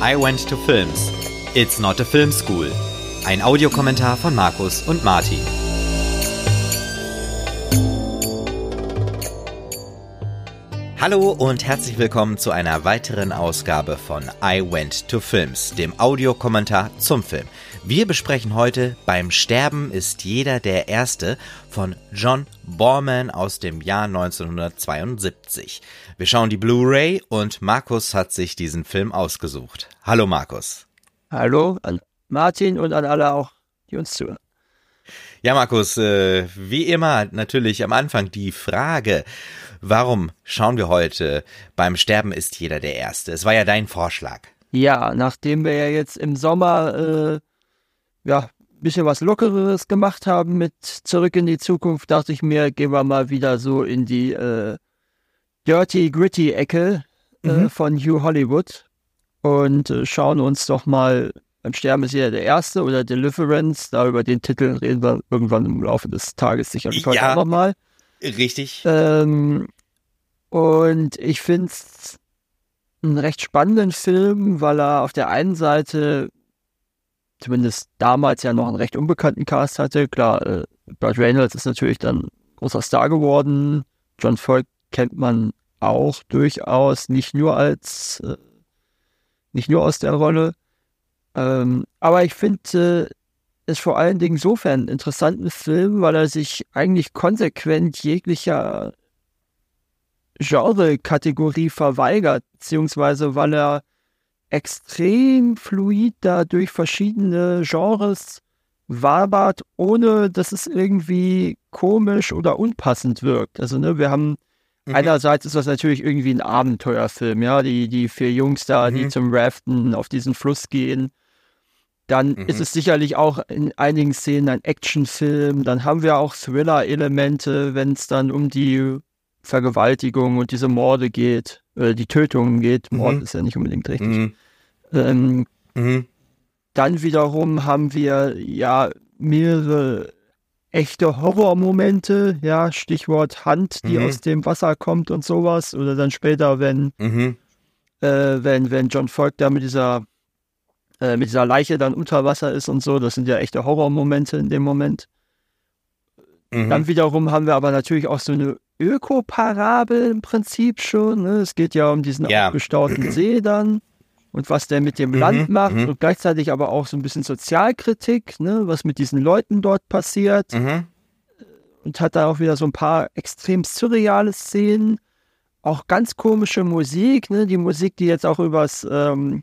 I Went to Films. It's not a film school. Ein Audiokommentar von Markus und Martin. Hallo und herzlich willkommen zu einer weiteren Ausgabe von I Went to Films, dem Audiokommentar zum Film. Wir besprechen heute Beim Sterben ist jeder der Erste von John Borman aus dem Jahr 1972. Wir schauen die Blu-ray und Markus hat sich diesen Film ausgesucht. Hallo Markus. Hallo an Martin und an alle auch, die uns zuhören. Ja, Markus, äh, wie immer natürlich am Anfang die Frage, warum schauen wir heute beim Sterben ist jeder der Erste? Es war ja dein Vorschlag. Ja, nachdem wir ja jetzt im Sommer äh, ja, ein bisschen was Lockeres gemacht haben mit Zurück in die Zukunft, dachte ich mir, gehen wir mal wieder so in die äh, Dirty Gritty Ecke äh, mhm. von Hugh Hollywood und äh, schauen uns doch mal beim Sterben ist jeder der Erste oder Deliverance, da über den Titel reden wir irgendwann im Laufe des Tages sicherlich heute ja, auch nochmal. Richtig. Ähm, und ich finde es einen recht spannenden Film, weil er auf der einen Seite zumindest damals ja noch einen recht unbekannten Cast hatte. Klar, äh, Burt Reynolds ist natürlich dann großer Star geworden. John Folk kennt man auch durchaus, nicht nur als, äh, nicht nur aus der Rolle. Ähm, aber ich finde äh, es vor allen Dingen insofern einen interessanten Film, weil er sich eigentlich konsequent jeglicher Genre-Kategorie verweigert, beziehungsweise weil er extrem fluid da durch verschiedene Genres wabert, ohne dass es irgendwie komisch oder unpassend wirkt. Also, ne, wir haben mhm. einerseits ist das natürlich irgendwie ein Abenteuerfilm, ja, die, die vier Jungs da, mhm. die zum Raften auf diesen Fluss gehen. Dann mhm. ist es sicherlich auch in einigen Szenen ein Actionfilm. Dann haben wir auch Thriller-Elemente, wenn es dann um die Vergewaltigung und diese Morde geht, äh, die Tötungen geht. Mord mhm. ist ja nicht unbedingt richtig. Mhm. Ähm, mhm. Dann wiederum haben wir ja mehrere echte Horrormomente, ja, Stichwort Hand, die mhm. aus dem Wasser kommt und sowas. Oder dann später, wenn, mhm. äh, wenn, wenn John Folk da mit dieser, äh, mit dieser Leiche dann unter Wasser ist und so, das sind ja echte Horrormomente in dem Moment. Mhm. Dann wiederum haben wir aber natürlich auch so eine Ökoparabel im Prinzip schon. Ne? Es geht ja um diesen ja. aufgestauten See dann und was der mit dem mhm, Land macht mhm. und gleichzeitig aber auch so ein bisschen Sozialkritik, ne? was mit diesen Leuten dort passiert. Mhm. Und hat da auch wieder so ein paar extrem surreale Szenen. Auch ganz komische Musik, ne? die Musik, die jetzt auch übers ähm,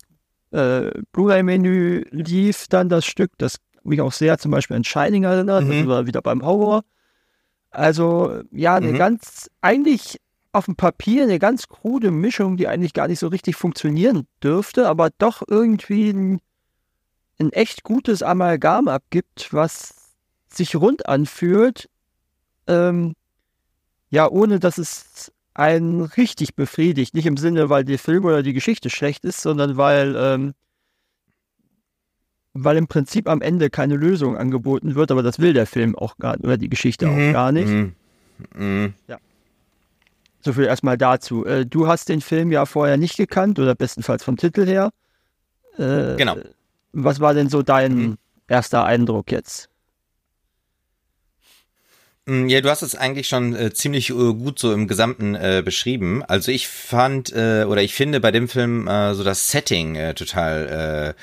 äh, Blu-ray-Menü lief, dann das Stück, das mich auch sehr zum Beispiel an Shining erinnert, mhm. das wieder beim Horror. Also ja, eine mhm. ganz, eigentlich auf dem Papier eine ganz krude Mischung, die eigentlich gar nicht so richtig funktionieren dürfte, aber doch irgendwie ein, ein echt gutes Amalgam abgibt, was sich rund anfühlt. Ähm, ja, ohne dass es einen richtig befriedigt. Nicht im Sinne, weil der Film oder die Geschichte schlecht ist, sondern weil ähm, weil im Prinzip am Ende keine Lösung angeboten wird, aber das will der Film auch gar oder die Geschichte mhm. auch gar nicht. Mhm. Mhm. Ja. So viel erstmal dazu. Äh, du hast den Film ja vorher nicht gekannt oder bestenfalls vom Titel her. Äh, genau. Was war denn so dein mhm. erster Eindruck jetzt? Mm, ja, du hast es eigentlich schon äh, ziemlich äh, gut so im Gesamten äh, beschrieben. Also ich fand äh, oder ich finde bei dem Film äh, so das Setting total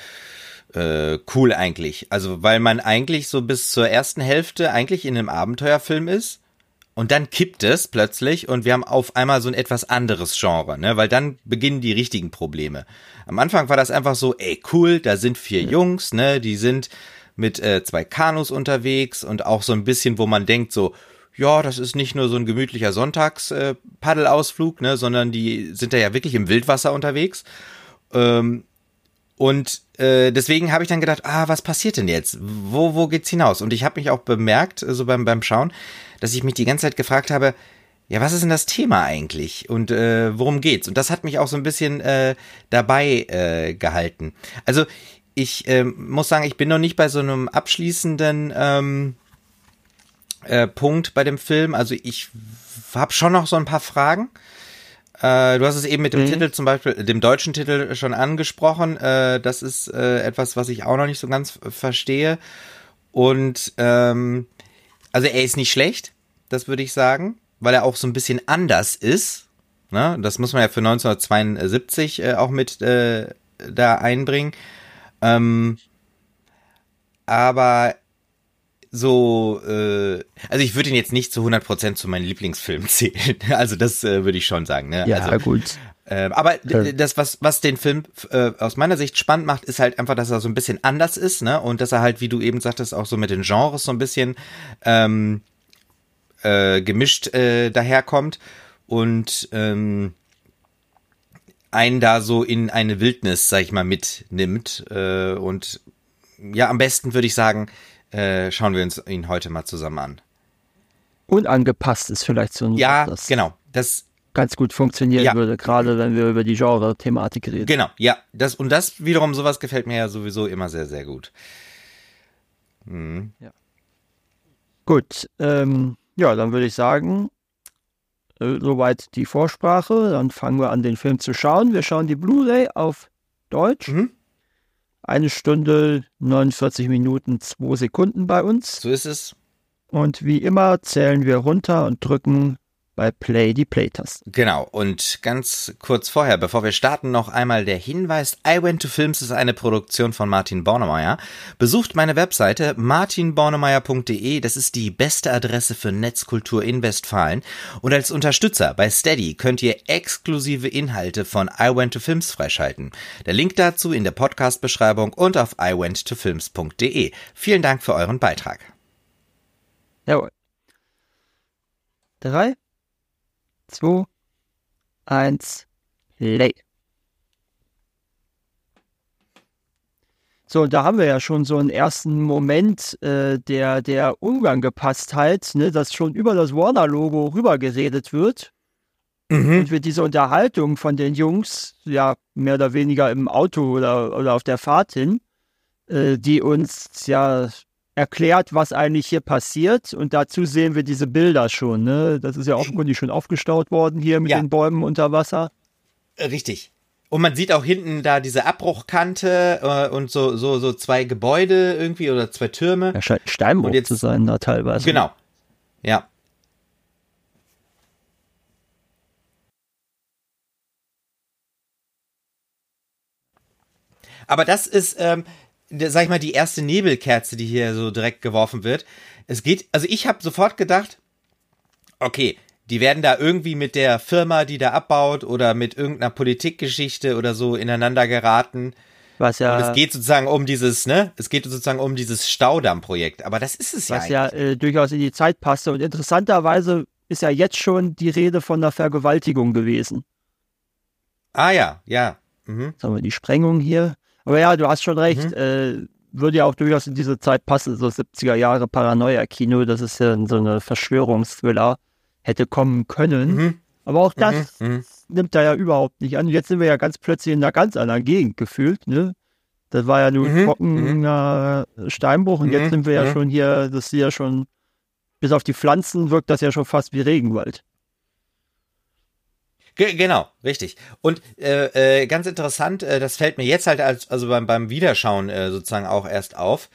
äh, cool eigentlich. Also, weil man eigentlich so bis zur ersten Hälfte eigentlich in einem Abenteuerfilm ist. Und dann kippt es plötzlich und wir haben auf einmal so ein etwas anderes Genre, ne? Weil dann beginnen die richtigen Probleme. Am Anfang war das einfach so, ey, cool, da sind vier Jungs, ne? Die sind mit äh, zwei Kanus unterwegs und auch so ein bisschen, wo man denkt so, ja, das ist nicht nur so ein gemütlicher Sonntags-Paddelausflug, äh, ne, sondern die sind da ja wirklich im Wildwasser unterwegs. Ähm, und äh, deswegen habe ich dann gedacht, ah, was passiert denn jetzt? Wo, wo geht's hinaus? Und ich habe mich auch bemerkt, so beim, beim Schauen, dass ich mich die ganze Zeit gefragt habe, ja, was ist denn das Thema eigentlich und äh, worum geht's? Und das hat mich auch so ein bisschen äh, dabei äh, gehalten. Also ich äh, muss sagen, ich bin noch nicht bei so einem abschließenden ähm, äh, Punkt bei dem Film. Also ich habe schon noch so ein paar Fragen. Äh, du hast es eben mit dem mhm. Titel zum Beispiel, dem deutschen Titel schon angesprochen. Äh, das ist äh, etwas, was ich auch noch nicht so ganz verstehe. Und ähm, also er ist nicht schlecht, das würde ich sagen, weil er auch so ein bisschen anders ist. Ne? Das muss man ja für 1972 äh, auch mit äh, da einbringen. Ähm, aber so, äh, also ich würde ihn jetzt nicht zu 100% zu meinen Lieblingsfilmen zählen. Also das äh, würde ich schon sagen. Ne? Ja, also, gut. Äh, aber ja. das, was, was den Film äh, aus meiner Sicht spannend macht, ist halt einfach, dass er so ein bisschen anders ist, ne? Und dass er halt, wie du eben sagtest, auch so mit den Genres so ein bisschen ähm, äh, gemischt äh, daherkommt und ähm, einen da so in eine Wildnis, sag ich mal, mitnimmt. Äh, und ja, am besten würde ich sagen, äh, schauen wir uns ihn heute mal zusammen an. Unangepasst ist vielleicht so ein Ja, das genau. Das ganz gut funktionieren ja. würde, gerade wenn wir über die Genre-Thematik reden. Genau, ja. Das, und das wiederum, sowas gefällt mir ja sowieso immer sehr, sehr gut. Mhm. Ja. Gut, ähm, ja, dann würde ich sagen, äh, soweit die Vorsprache. Dann fangen wir an, den Film zu schauen. Wir schauen die Blu-ray auf Deutsch. Mhm. Eine Stunde, 49 Minuten, 2 Sekunden bei uns. So ist es. Und wie immer zählen wir runter und drücken bei Play die Play-Taste. Genau. Und ganz kurz vorher, bevor wir starten, noch einmal der Hinweis. I Went to Films ist eine Produktion von Martin Bornemeyer. Besucht meine Webseite martinbornemeyer.de. Das ist die beste Adresse für Netzkultur in Westfalen. Und als Unterstützer bei Steady könnt ihr exklusive Inhalte von I Went to Films freischalten. Der Link dazu in der Podcast-Beschreibung und auf iwenttofilms.de. Vielen Dank für euren Beitrag. Jawohl. Drei, 2, 1, Play. So, da haben wir ja schon so einen ersten Moment äh, der, der Unangepasstheit, ne, dass schon über das Warner-Logo rübergeredet wird. Mhm. Und wir diese Unterhaltung von den Jungs, ja, mehr oder weniger im Auto oder, oder auf der Fahrt hin, äh, die uns ja erklärt, was eigentlich hier passiert. Und dazu sehen wir diese Bilder schon. Ne? Das ist ja offenkundig schon aufgestaut worden hier mit ja. den Bäumen unter Wasser. Richtig. Und man sieht auch hinten da diese Abbruchkante äh, und so, so, so zwei Gebäude irgendwie oder zwei Türme. Ja, scheint Steinbruch jetzt, zu sein da teilweise. Genau. Ja. Aber das ist, ähm, sag ich mal, die erste Nebelkerze, die hier so direkt geworfen wird. Es geht, also ich habe sofort gedacht, okay, die werden da irgendwie mit der Firma, die da abbaut oder mit irgendeiner Politikgeschichte oder so ineinander geraten. Was ja. Und es geht sozusagen um dieses, ne? Es geht sozusagen um dieses Staudammprojekt. Aber das ist es ja. Was ja äh, durchaus in die Zeit passte. Und interessanterweise ist ja jetzt schon die Rede von einer Vergewaltigung gewesen. Ah ja, ja. Mhm. Sagen wir die Sprengung hier. Aber ja, du hast schon recht. Mhm. Äh, würde ja auch durchaus in diese Zeit passen, so 70er Jahre Paranoia-Kino, das ist ja so eine Verschwörungsthriller, hätte kommen können. Mhm. Aber auch das mhm. mhm. nimmt er ja überhaupt nicht an. Jetzt sind wir ja ganz plötzlich in einer ganz anderen Gegend gefühlt, ne? Das war ja nur mhm. trockener mhm. Steinbruch und jetzt sind wir ja schon hier, das ist ja schon, bis auf die Pflanzen wirkt das ja schon fast wie Regenwald. Ge genau, richtig. Und äh, äh, ganz interessant, äh, das fällt mir jetzt halt als, also beim, beim Wiederschauen äh, sozusagen auch erst auf.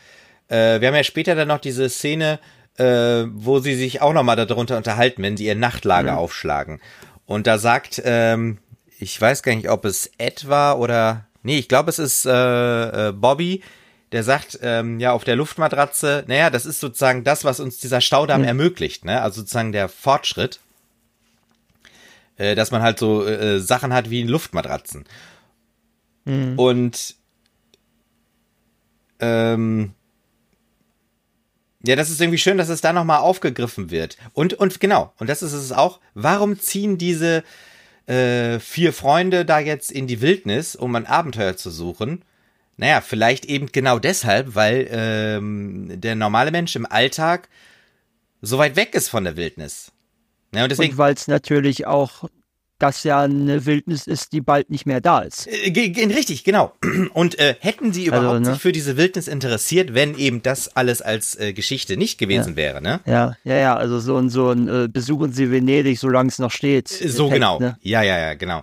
Äh, wir haben ja später dann noch diese Szene, äh, wo sie sich auch nochmal darunter unterhalten, wenn sie ihr Nachtlager mhm. aufschlagen. Und da sagt, ähm, ich weiß gar nicht, ob es Ed war oder, nee, ich glaube, es ist äh, äh, Bobby, der sagt, ähm, ja, auf der Luftmatratze, naja, das ist sozusagen das, was uns dieser Staudamm mhm. ermöglicht, ne? Also sozusagen der Fortschritt äh, dass man halt so äh, Sachen hat wie Luftmatratzen. Mhm. Und ähm, ja, das ist irgendwie schön, dass es da nochmal aufgegriffen wird. Und, und genau, und das ist es auch, warum ziehen diese äh, vier Freunde da jetzt in die Wildnis, um ein Abenteuer zu suchen? Naja, vielleicht eben genau deshalb, weil ähm, der normale Mensch im Alltag so weit weg ist von der Wildnis. Ja, und deswegen, weil es natürlich auch das ja eine Wildnis ist, die bald nicht mehr da ist. Äh, richtig, genau. Und äh, hätten sie überhaupt also, ne? sich für diese Wildnis interessiert, wenn eben das alles als äh, Geschichte nicht gewesen ja. wäre, ne? Ja, ja, ja, also so ein, so ein äh, besuchen Sie Venedig, solange es noch steht. So Effekt, genau. Ne? Ja, ja, ja, genau.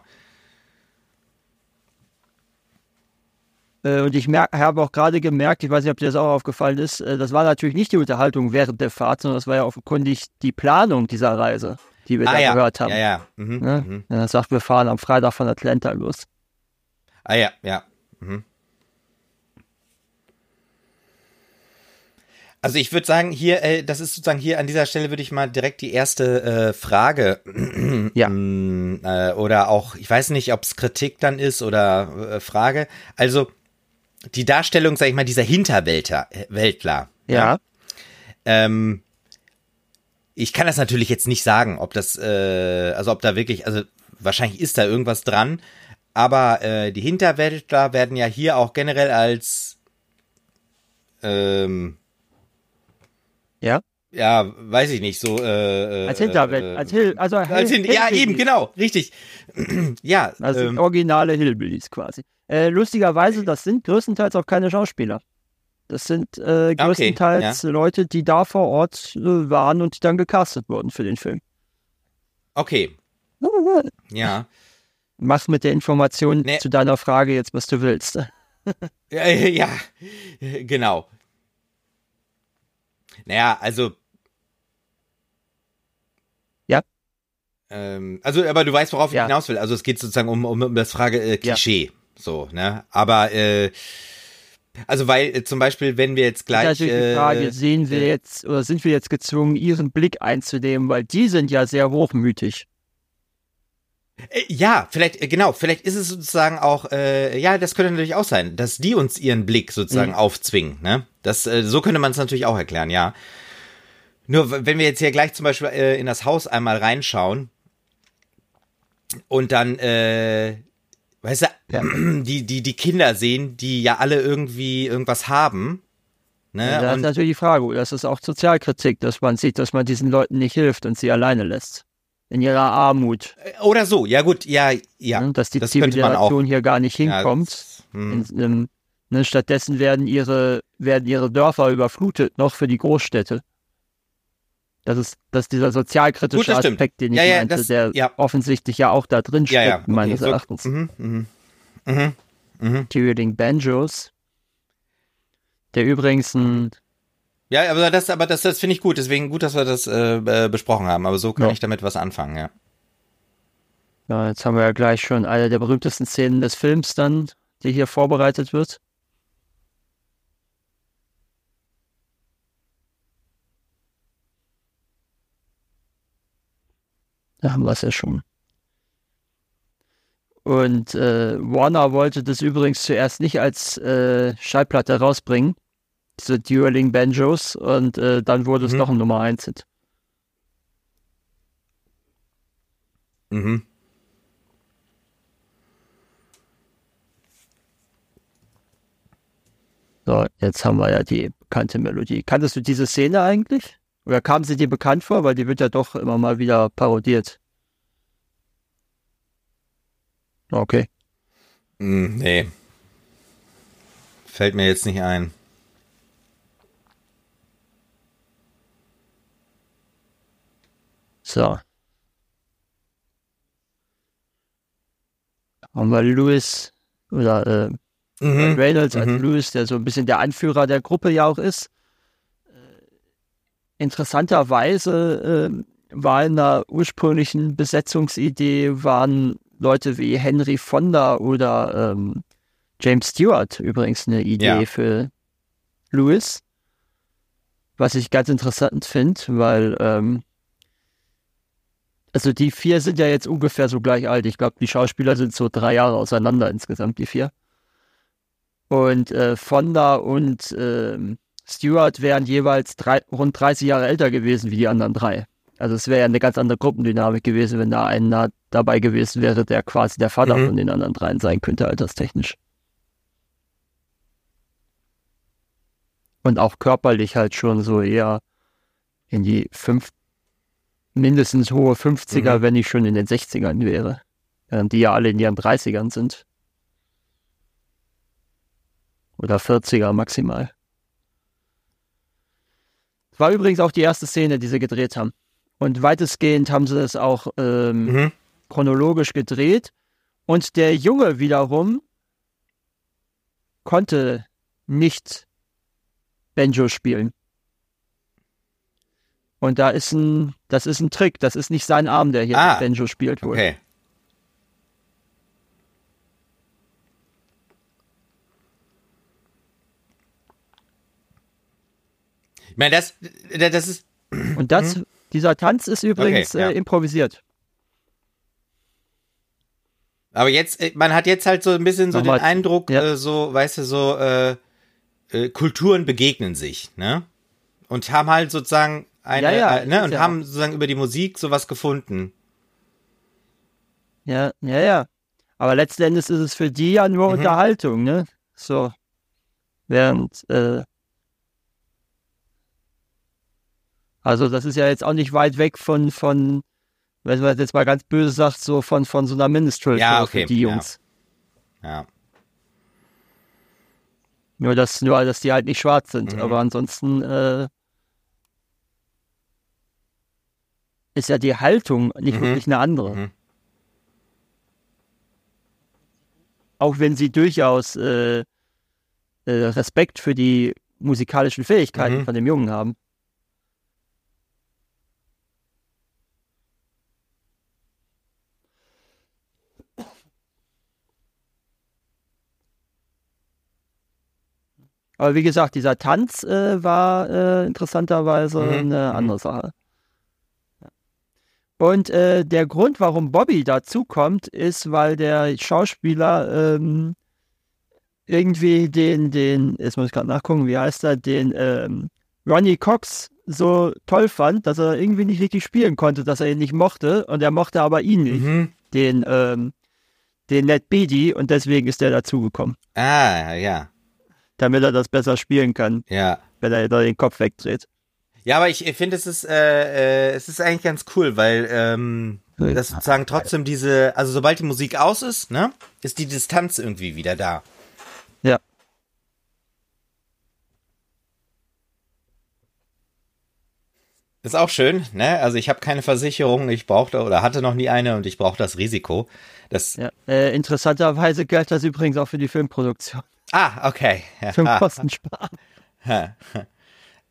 Und ich habe auch gerade gemerkt, ich weiß nicht, ob dir das auch aufgefallen ist, äh, das war natürlich nicht die Unterhaltung während der Fahrt, sondern das war ja offenkundig die Planung dieser Reise, die wir ah, da ja. gehört haben. Ja, ja. Mhm, ne? mhm. Er sagt, wir fahren am Freitag von Atlanta los. Ah ja, ja. Mhm. Also ich würde sagen, hier, äh, das ist sozusagen hier an dieser Stelle würde ich mal direkt die erste äh, Frage ja. äh, oder auch, ich weiß nicht, ob es Kritik dann ist oder äh, Frage. Also die Darstellung, sag ich mal, dieser Hinterweltler, Weltler. Ja. ja. Ähm, ich kann das natürlich jetzt nicht sagen, ob das, äh, also ob da wirklich, also wahrscheinlich ist da irgendwas dran, aber äh, die Hinterweltler werden ja hier auch generell als ähm, ja ja, weiß ich nicht, so äh, äh als Hinterwelt, äh, als Hill, also als Hill, Hill, ja eben genau, richtig, ja, also ähm, originale Hillbillies quasi. Äh, lustigerweise, das sind größtenteils auch keine Schauspieler. Das sind äh, größtenteils okay, ja. Leute, die da vor Ort äh, waren und die dann gecastet wurden für den Film. Okay. ja. Mach mit der Information nee. zu deiner Frage jetzt, was du willst. ja, ja, genau. Naja, also. Ja. Ähm, also, aber du weißt, worauf ich ja. hinaus will. Also es geht sozusagen um, um, um das Frage äh, Klischee. Ja. So, ne? Aber äh, also weil äh, zum Beispiel, wenn wir jetzt gleich. Das ist natürlich die Frage, sehen wir äh, jetzt oder sind wir jetzt gezwungen, ihren Blick einzunehmen, weil die sind ja sehr hochmütig. Äh, ja, vielleicht, äh, genau, vielleicht ist es sozusagen auch, äh, ja, das könnte natürlich auch sein, dass die uns ihren Blick sozusagen mhm. aufzwingen, ne? Das, äh, so könnte man es natürlich auch erklären, ja. Nur wenn wir jetzt hier gleich zum Beispiel äh, in das Haus einmal reinschauen und dann, äh, weißt du, ja. die, die, die Kinder sehen, die ja alle irgendwie irgendwas haben. Ne? Ja, das ist natürlich die Frage, das ist auch Sozialkritik, dass man sieht, dass man diesen Leuten nicht hilft und sie alleine lässt. In ihrer Armut. Äh, oder so, ja gut, ja, ja. Dass die das Zivilisation hier gar nicht hinkommt. Ja, hm. in, in, ne, stattdessen werden ihre, werden ihre Dörfer überflutet, noch für die Großstädte. Das ist, das ist dieser sozialkritische Gut, Aspekt, den ich ja, ja, meinte, das, der ja. offensichtlich ja auch da drin steckt, ja, okay, meines so, Erachtens. Mhm, mhm, mhm, mhm. Banjos, der übrigens ein ja, aber das, aber das, das finde ich gut. Deswegen gut, dass wir das äh, besprochen haben. Aber so kann ja. ich damit was anfangen, ja. Ja, jetzt haben wir ja gleich schon eine der berühmtesten Szenen des Films dann, die hier vorbereitet wird. Da haben wir es ja schon. Und äh, Warner wollte das übrigens zuerst nicht als äh, Schallplatte rausbringen, diese Dueling Banjos, und äh, dann wurde es mhm. doch ein Nummer 1 Hit. Mhm. So, jetzt haben wir ja die bekannte Melodie. Kanntest du diese Szene eigentlich? Oder kam sie dir bekannt vor? Weil die wird ja doch immer mal wieder parodiert. Okay. Mm, nee. Fällt mir jetzt nicht ein. So. Haben wir Louis oder äh, mhm. Reynolds als mhm. Louis, der so ein bisschen der Anführer der Gruppe ja auch ist interessanterweise äh, war in der ursprünglichen Besetzungsidee waren Leute wie Henry Fonda oder ähm, James Stewart übrigens eine Idee ja. für Lewis. Was ich ganz interessant finde, weil ähm, also die vier sind ja jetzt ungefähr so gleich alt. Ich glaube, die Schauspieler sind so drei Jahre auseinander insgesamt, die vier. Und äh, Fonda und ähm, Stewart wären jeweils drei, rund 30 Jahre älter gewesen wie die anderen drei. Also es wäre ja eine ganz andere Gruppendynamik gewesen, wenn da einer dabei gewesen wäre, der quasi der Vater mhm. von den anderen dreien sein könnte, alterstechnisch. Und auch körperlich halt schon so eher in die fünf, mindestens hohe 50er, mhm. wenn ich schon in den 60ern wäre. Die ja alle in ihren 30ern sind. Oder 40er maximal. War übrigens auch die erste Szene, die sie gedreht haben. Und weitestgehend haben sie das auch ähm, mhm. chronologisch gedreht. Und der Junge wiederum konnte nicht Banjo spielen. Und da ist ein, das ist ein Trick, das ist nicht sein Arm, der hier ah, Banjo spielt wohl. Okay. Ich meine, das, das ist. Und das, hm? dieser Tanz ist übrigens okay, ja. äh, improvisiert. Aber jetzt, äh, man hat jetzt halt so ein bisschen so Nochmal, den Eindruck, ja. äh, so, weißt du, so, äh, äh, Kulturen begegnen sich, ne? Und haben halt sozusagen eine, ja, ja, äh, ne? Und haben sozusagen über die Musik sowas gefunden. Ja, ja, ja. Aber letzten Endes ist es für die ja nur mhm. Unterhaltung, ne? So. Während, äh, Also das ist ja jetzt auch nicht weit weg von, von wenn man jetzt mal ganz böse sagt, so von, von so einer Minstrel ja, okay. für die Jungs. Ja. ja. Nur, dass, nur, dass die halt nicht schwarz sind. Mhm. Aber ansonsten äh, ist ja die Haltung nicht mhm. wirklich eine andere. Mhm. Auch wenn sie durchaus äh, äh, Respekt für die musikalischen Fähigkeiten mhm. von dem Jungen haben. Aber wie gesagt, dieser Tanz äh, war äh, interessanterweise mhm. eine mhm. andere Sache. Und äh, der Grund, warum Bobby dazukommt, ist, weil der Schauspieler ähm, irgendwie den, den, jetzt muss ich gerade nachgucken, wie heißt er, den ähm, Ronnie Cox so toll fand, dass er irgendwie nicht richtig spielen konnte, dass er ihn nicht mochte und er mochte aber ihn nicht, mhm. den, ähm, den Ned Beatty und deswegen ist er dazugekommen. Ah, ja damit er das besser spielen kann. Ja. Wenn er den Kopf wegdreht. Ja, aber ich finde, es ist, äh, äh, es ist eigentlich ganz cool, weil ähm, das sozusagen trotzdem diese, also sobald die Musik aus ist, ne, ist die Distanz irgendwie wieder da. Ja. Ist auch schön, ne? Also ich habe keine Versicherung, ich brauchte oder hatte noch nie eine und ich brauche das Risiko. Das ja, äh, interessanterweise gilt das übrigens auch für die Filmproduktion. Ah, okay. Zum Kosten sparen.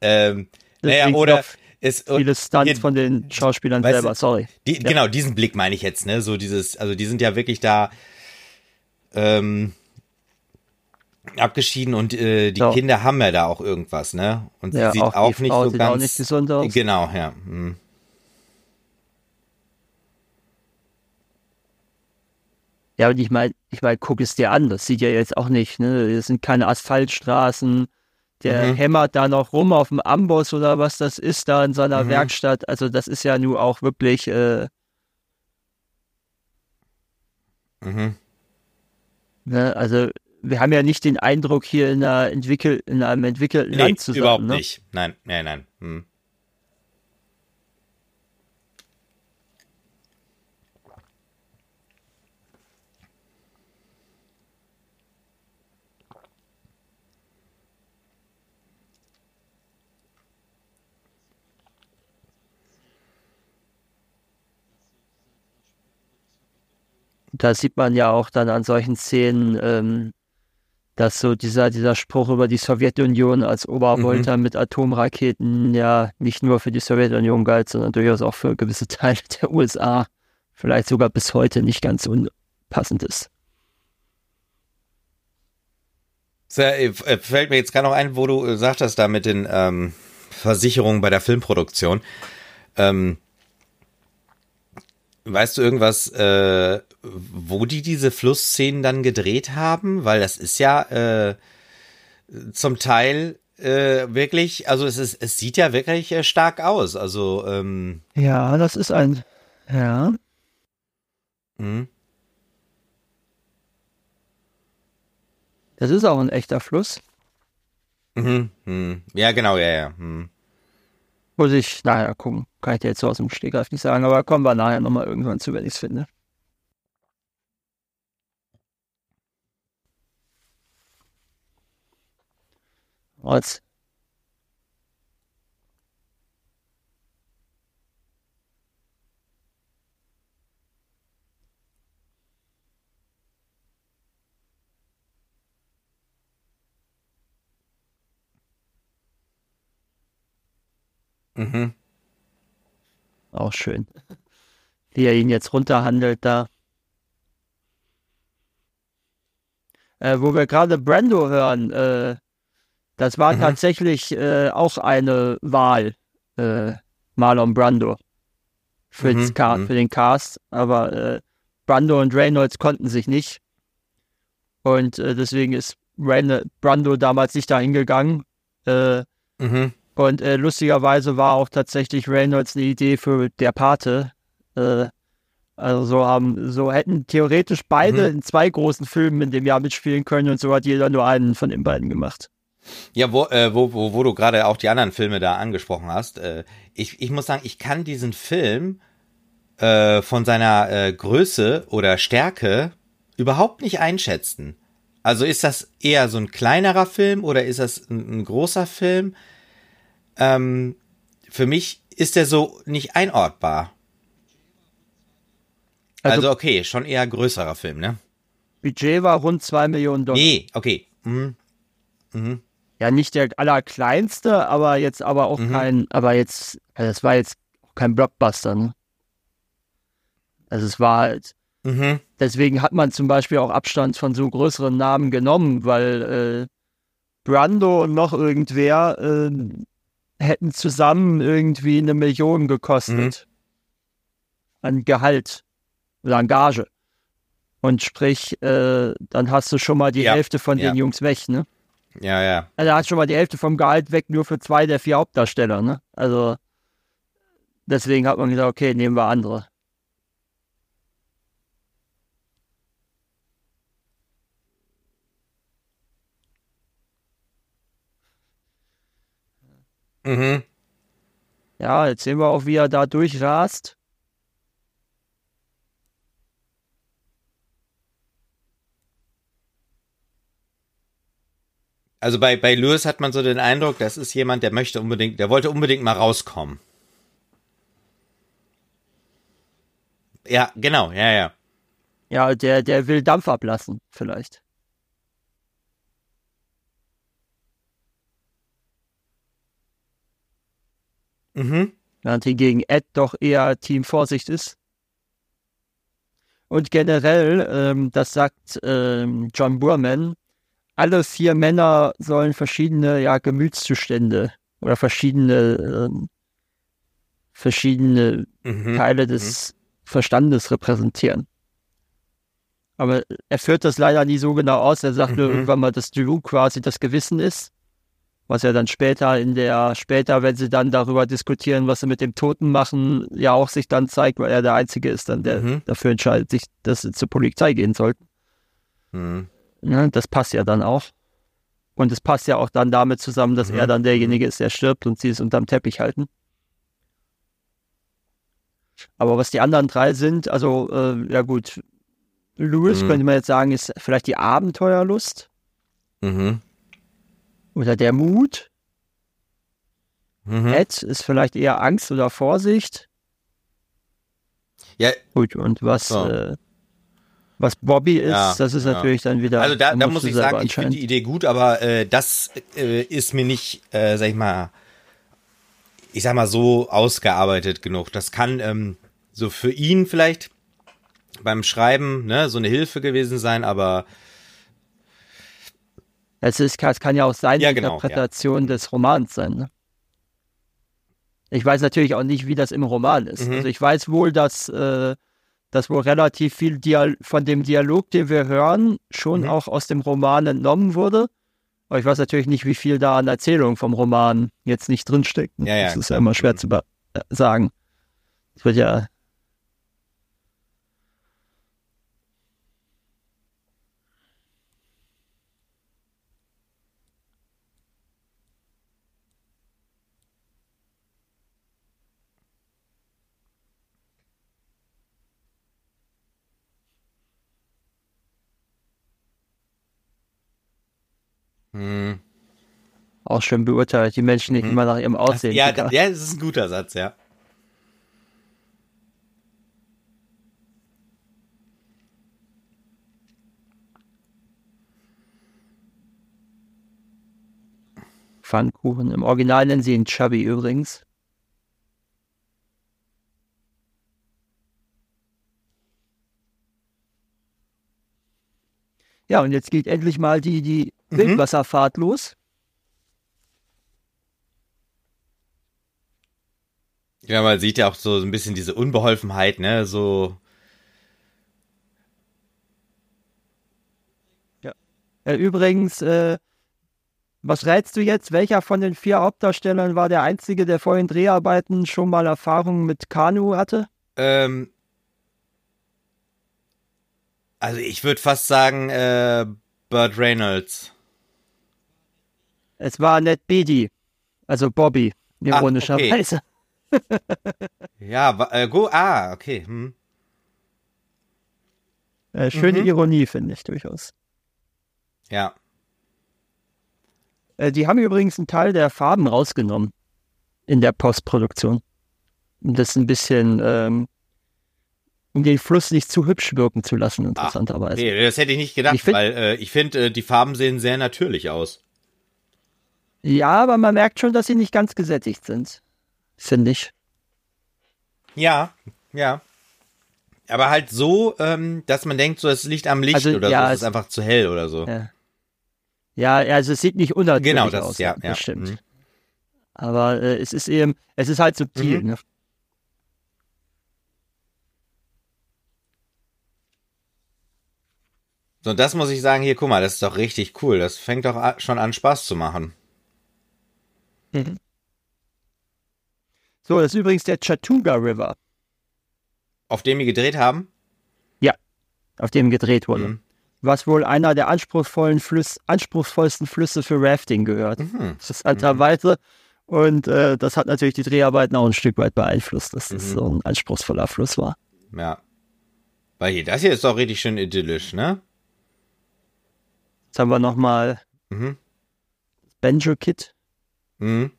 ähm, naja, oder ist viele Stunts von den Schauspielern selber, du, sorry. Die, ja. Genau, diesen Blick meine ich jetzt, ne? So dieses, also die sind ja wirklich da ähm, abgeschieden und äh, die so. Kinder haben ja da auch irgendwas, ne? Und ja, sie sieht auch, auch nicht Frau so ganz auch nicht gesund aus. Genau, ja. Hm. Ja, und ich meine, ich meine, guck es dir an, das sieht ja jetzt auch nicht, ne? Das sind keine Asphaltstraßen. Der mhm. hämmert da noch rum auf dem Amboss oder was das ist da in seiner mhm. Werkstatt. Also das ist ja nun auch wirklich äh, mhm. ne, also wir haben ja nicht den Eindruck, hier in, einer entwickel in einem entwickelten nee, Land zu sein. Überhaupt ne? nicht. Nein, nein, nein. Hm. Da sieht man ja auch dann an solchen Szenen, ähm, dass so dieser, dieser Spruch über die Sowjetunion als Obervolter mhm. mit Atomraketen ja nicht nur für die Sowjetunion galt, sondern durchaus auch für gewisse Teile der USA vielleicht sogar bis heute nicht ganz unpassend ist. Sehr, äh, fällt mir jetzt gerade noch ein, wo du äh, sagtest da mit den ähm, Versicherungen bei der Filmproduktion. Ähm, Weißt du irgendwas, äh, wo die diese Flussszenen dann gedreht haben? Weil das ist ja äh, zum Teil äh, wirklich, also es ist, es sieht ja wirklich äh, stark aus. Also ähm, ja, das ist ein, ja. Mhm. Das ist auch ein echter Fluss. Mhm, mhm. Ja, genau, ja, ja. Mhm. Muss ich nachher gucken. Kann ich dir jetzt so aus dem Stegreif nicht sagen, aber kommen wir nachher nochmal irgendwann zu, wenn ich es finde. Jetzt. Mhm. Auch schön. Wie er ihn jetzt runterhandelt da. Äh, wo wir gerade Brando hören, äh, das war Mhm. tatsächlich äh, auch eine Wahl, äh, Marlon Brando für, Mhm, das Ca- mhm. für den Cast, aber äh, Brando und Reynolds konnten sich nicht. Und äh, deswegen ist Reyn Brando damals nicht dahin gegangen. Äh, Mhm. und äh, lustigerweise war auch tatsächlich Reynolds eine Idee für Der Pate. Also so haben, so hätten theoretisch beide Mhm. in zwei großen Filmen in dem Jahr mitspielen können und so hat jeder nur einen von den beiden gemacht. Ja, wo, äh, wo, wo, wo du gerade auch die anderen Filme da angesprochen hast. Äh, ich, ich muss sagen, ich kann diesen Film äh, von seiner äh, Größe oder Stärke überhaupt nicht einschätzen. Also ist das eher so ein kleinerer Film oder ist das ein, ein großer Film? Ähm, für mich ist der so nicht einordbar. Also- Also, okay, schon eher größerer Film, ne? Budget war rund zwei Millionen Dollar. Nee, okay. Mhm. Ja, nicht der allerkleinste, aber jetzt aber auch Mhm. kein, aber jetzt, also es war jetzt auch kein Blockbuster, ne? Also es war halt, Mhm. deswegen hat man zum Beispiel auch Abstand von so größeren Namen genommen, weil äh, Brando und noch irgendwer äh, hätten zusammen irgendwie eine Million gekostet. An Gehalt oder an Gage. Und sprich, äh, dann hast du schon mal die Ja, Hälfte von ja. den Jungs weg, ne? Ja, ja. Also er hat schon mal die Hälfte vom Gehalt weg, nur für zwei der vier Hauptdarsteller, ne? Also deswegen hat man gesagt, okay, nehmen wir andere. Mhm. Ja, jetzt sehen wir auch, wie er da durchrast. Also bei, bei Lewis hat man so den Eindruck, das ist jemand, der möchte unbedingt, der wollte unbedingt mal rauskommen. Ja, genau, ja, ja. Ja, der, der will Dampf ablassen, vielleicht. Mhm. Während hingegen Ed doch eher Team Vorsicht ist. Und generell, ähm, das sagt ähm, John Boorman, alle vier Männer sollen verschiedene ja, Gemütszustände oder verschiedene, ähm, verschiedene Mhm. Teile des Verstandes repräsentieren. Aber er führt das leider nie so genau aus. Er sagt nur Mhm. irgendwann mal, dass Drew quasi das Gewissen ist. Was ja dann später in der, später, wenn sie dann darüber diskutieren, was sie mit dem Toten machen, ja auch sich dann zeigt, weil er der Einzige ist, dann der Mhm. dafür entscheidet, sich, dass sie zur Polizei gehen sollten. Ja, das passt ja dann auch. Und es passt ja auch dann damit zusammen, dass Mhm. er dann derjenige ist, der stirbt und sie es unterm Teppich halten. Aber was die anderen drei sind, also äh, ja gut, Lewis Mhm. könnte man jetzt sagen, ist vielleicht die Abenteuerlust Mhm. oder der Mut. Mhm. Ed ist vielleicht eher Angst oder Vorsicht. Ja, Gut, und was, So. äh, was Bobby ist, Ja, das ist ja. natürlich dann wieder. also da, da muss ich sagen, ich finde die Idee gut, aber äh, das äh, ist mir nicht, äh, sag ich mal, ich sag mal so ausgearbeitet genug. Das kann ähm, so für ihn vielleicht beim Schreiben ne, so eine Hilfe gewesen sein, aber Es, ist, es kann ja auch seine Ja, genau, Interpretation des Romans sein. Ne? Ich weiß natürlich auch nicht, wie das im Roman ist. Mhm. Also ich weiß wohl, dass, äh, dass wohl relativ viel Dial von dem Dialog, den wir hören, schon Mhm. auch aus dem Roman entnommen wurde. Aber ich weiß natürlich nicht, wie viel da an Erzählung vom Roman jetzt nicht drinsteckt. Ja, ja, das ist ja immer schwer zu äh, sagen. Es wird ja Hm. Auch schön beurteilt, die Menschen nicht Mhm. immer nach ihrem Aussehen. Ja, gucken. da- ja, das ist ein guter Satz, ja. Pfannkuchen. Im Original nennen sie ihn Chubby übrigens. Ja, und jetzt geht endlich mal die, die Mhm. Wildwasserfahrt los. Ja, man sieht ja auch so ein bisschen diese Unbeholfenheit, ne, so. Äh, übrigens, äh, was rätst du jetzt? Welcher von den vier Hauptdarstellern war der einzige, der vor den Dreharbeiten schon mal Erfahrung mit Kanu hatte? Ähm, also ich würde fast sagen, äh, Burt Reynolds. Es war Ned Beatty, also Bobby, ironischerweise. Ja, äh, go, ah, okay. Hm. Äh, schöne Mhm. Ironie, finde ich durchaus. Ja. Äh, die haben übrigens einen Teil der Farben rausgenommen in der Postproduktion. Um das ein bisschen, ähm, um den Fluss nicht zu hübsch wirken zu lassen, interessanterweise. Nee, das hätte ich nicht gedacht, Ich find- weil äh, ich finde, äh, die Farben sehen sehr natürlich aus. Ja, aber man merkt schon, dass sie nicht ganz gesättigt sind. Finde ich. Ja, ja. Aber halt so, ähm, dass man denkt, so es liegt am Licht Also, oder ja, so, es es- ist einfach zu hell oder so. Ja. Ja, also es sieht nicht unnatürlich Genau, das aus. ist ja, ja. Das stimmt. Mhm. Aber äh, es ist eben, es ist halt subtil. Mhm. Ne? So, und das muss ich sagen, hier, guck mal, das ist doch richtig cool. Das fängt doch schon an Spaß zu machen. So, das ist übrigens der Chattooga River, Auf dem wir gedreht haben? auf dem gedreht wurde. Mhm. Was wohl einer der anspruchsvollen Flüss, anspruchsvollsten Flüsse für Rafting gehört. Mhm. Interessanterweise. Und äh, das hat natürlich die Dreharbeiten auch ein Stück weit beeinflusst, dass das Mhm. so ein anspruchsvoller Fluss war. Ja. Weil hier, das hier ist doch richtig schön idyllisch, ne? Jetzt haben wir nochmal Mhm. Banjo Kid. Mhm.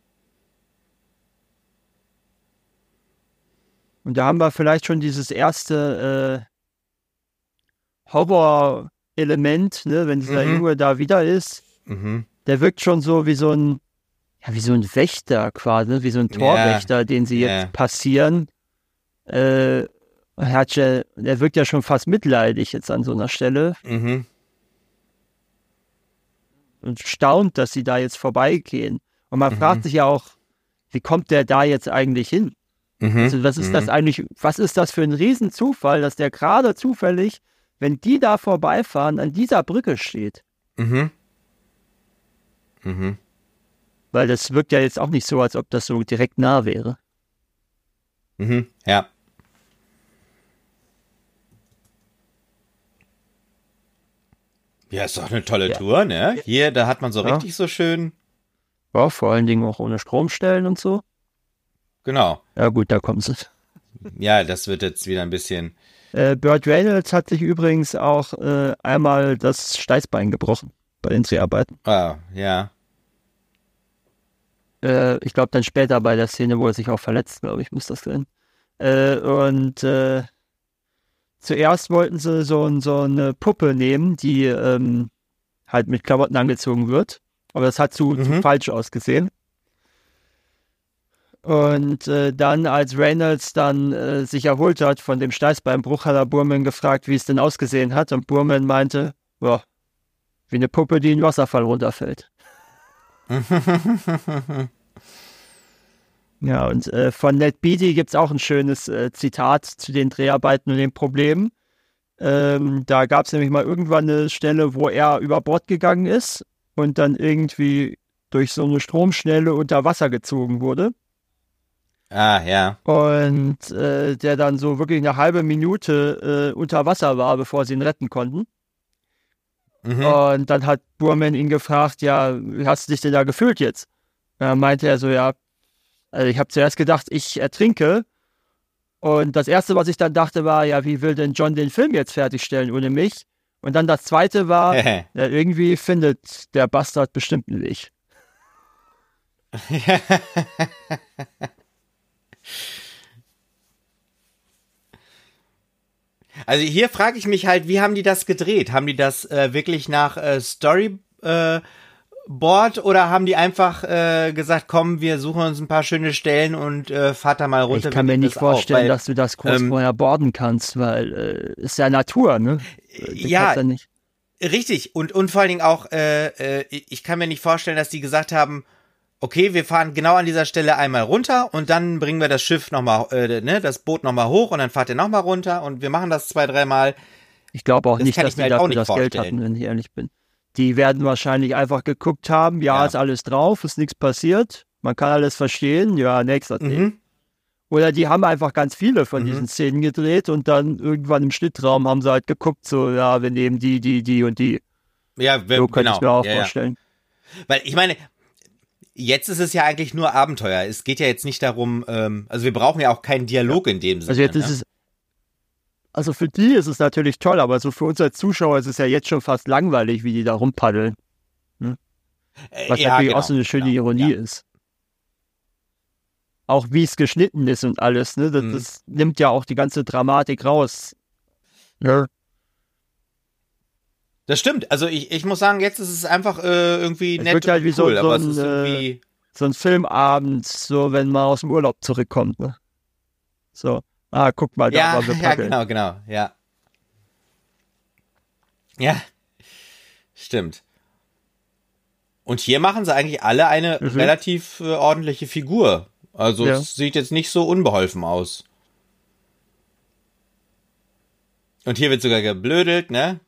Und da haben wir vielleicht schon dieses erste äh, Horror-Element, ne, wenn dieser Mhm. Junge da wieder ist. Mhm. Der wirkt schon so wie so ein, ja, wie so ein Wächter quasi, ne, wie so ein Torwächter, den sie jetzt passieren. Äh, er hat ja, der wirkt ja schon fast mitleidig jetzt an so einer Stelle Mhm. und staunt, dass sie da jetzt vorbeigehen. Und man Mhm. fragt sich ja auch, wie kommt der da jetzt eigentlich hin? Mhm. Also was ist mhm. das eigentlich, was ist das für ein Riesenzufall, dass der gerade zufällig, wenn die da vorbeifahren, an dieser Brücke steht? Mhm. Mhm. Weil das wirkt ja jetzt auch nicht so, als ob das so direkt nah wäre. Mhm. Ja. Ja, ist doch eine tolle Ja. Tour, ne? Hier, da hat man so Ja. richtig so schön. Ja, vor allen Dingen auch ohne Stromstellen und so. Genau. Ja gut, da kommen sie. Ja, das wird jetzt wieder ein bisschen. Äh, Burt Reynolds hat sich übrigens auch äh, einmal das Steißbein gebrochen bei den Dreharbeiten. Ah, ja. Äh, ich glaube dann später bei der Szene, wo er sich auch verletzt, glaube ich, muss das sein. Äh, und äh, zuerst wollten sie so, so eine Puppe nehmen, die ähm, halt mit Klamotten angezogen wird. Aber das hat zu, zu Mhm. falsch ausgesehen. Und äh, dann, als Reynolds dann äh, sich erholt hat von dem Steißbeinbruch, hat er Burman gefragt, wie es denn ausgesehen hat. Und Burman meinte, ja, wie eine Puppe, die in den Wasserfall runterfällt. Ja, und äh, von Ned Beatty gibt es auch ein schönes äh, Zitat zu den Dreharbeiten und den Problemen. Ähm, da gab es nämlich mal irgendwann eine Stelle, wo er über Bord gegangen ist und dann irgendwie durch so eine Stromschnelle unter Wasser gezogen wurde. Ah, ja. Und äh, der dann so wirklich eine halbe Minute äh, unter Wasser war, bevor sie ihn retten konnten. Mhm. Und dann hat Burman ihn gefragt, ja, wie hast du dich denn da gefühlt jetzt? Da meinte er so, ja, also ich habe zuerst gedacht, ich ertrinke. Und das Erste, was ich dann dachte, war, ja, wie will denn John den Film jetzt fertigstellen ohne mich? Und dann das zweite war, ja, irgendwie findet der Bastard bestimmt einen Weg. Also hier frage ich mich halt, wie haben die das gedreht? Haben die das äh, wirklich nach äh, Storyboard äh, oder haben die einfach äh, gesagt, komm, wir suchen uns ein paar schöne Stellen und äh, fahrt da mal runter? Ich kann mir nicht vorstellen, auf, weil, dass du das kurz ähm, vorher boarden kannst, weil äh, ist ja Natur, ne? Die ja, richtig. Und, und vor allen Dingen auch, äh, äh, ich kann mir nicht vorstellen, dass die gesagt haben, okay, wir fahren genau an dieser Stelle einmal runter und dann bringen wir das Schiff nochmal, äh, ne, das Boot nochmal hoch und dann fahrt ihr nochmal runter und wir machen das zwei, dreimal. Ich glaube auch das nicht, dass die halt dafür das vorstellen. Geld hatten, wenn ich ehrlich bin. Die werden wahrscheinlich einfach geguckt haben, ja, ja. ist alles drauf, ist nichts passiert, man kann alles verstehen, ja, nächster mhm. Oder die haben einfach ganz viele von mhm. diesen Szenen gedreht und dann irgendwann im Schnittraum haben sie halt geguckt, so, ja, wir nehmen die, die, die und die. Ja, wir, so könnte genau. ich mir auch ja, vorstellen. Ja. Weil ich meine, Jetzt ist es ja eigentlich nur Abenteuer. Es geht ja jetzt nicht darum, ähm, also wir brauchen ja auch keinen Dialog in dem Sinne. Also jetzt ne? ist es, also für die ist es natürlich toll, aber so für uns als Zuschauer ist es ja jetzt schon fast langweilig, wie die da rumpaddeln. Hm? Was ja, natürlich genau, auch so eine schöne genau, Ironie ja. ist. Auch wie es geschnitten ist und alles, ne? Das, mhm. das nimmt ja auch die ganze Dramatik raus. Ja. Das stimmt. Also ich, ich muss sagen, jetzt ist es einfach äh, irgendwie es nett wird halt wie cool, so, so ein, irgendwie... so ein Filmabend, so wenn man aus dem Urlaub zurückkommt. Ne? So, ah, guck mal, da ja, war wir Ja, genau, genau, ja. Ja, stimmt. Und hier machen sie eigentlich alle eine mhm. relativ äh, ordentliche Figur. Also ja. es sieht jetzt nicht so unbeholfen aus. Und hier wird sogar geblödelt, ne?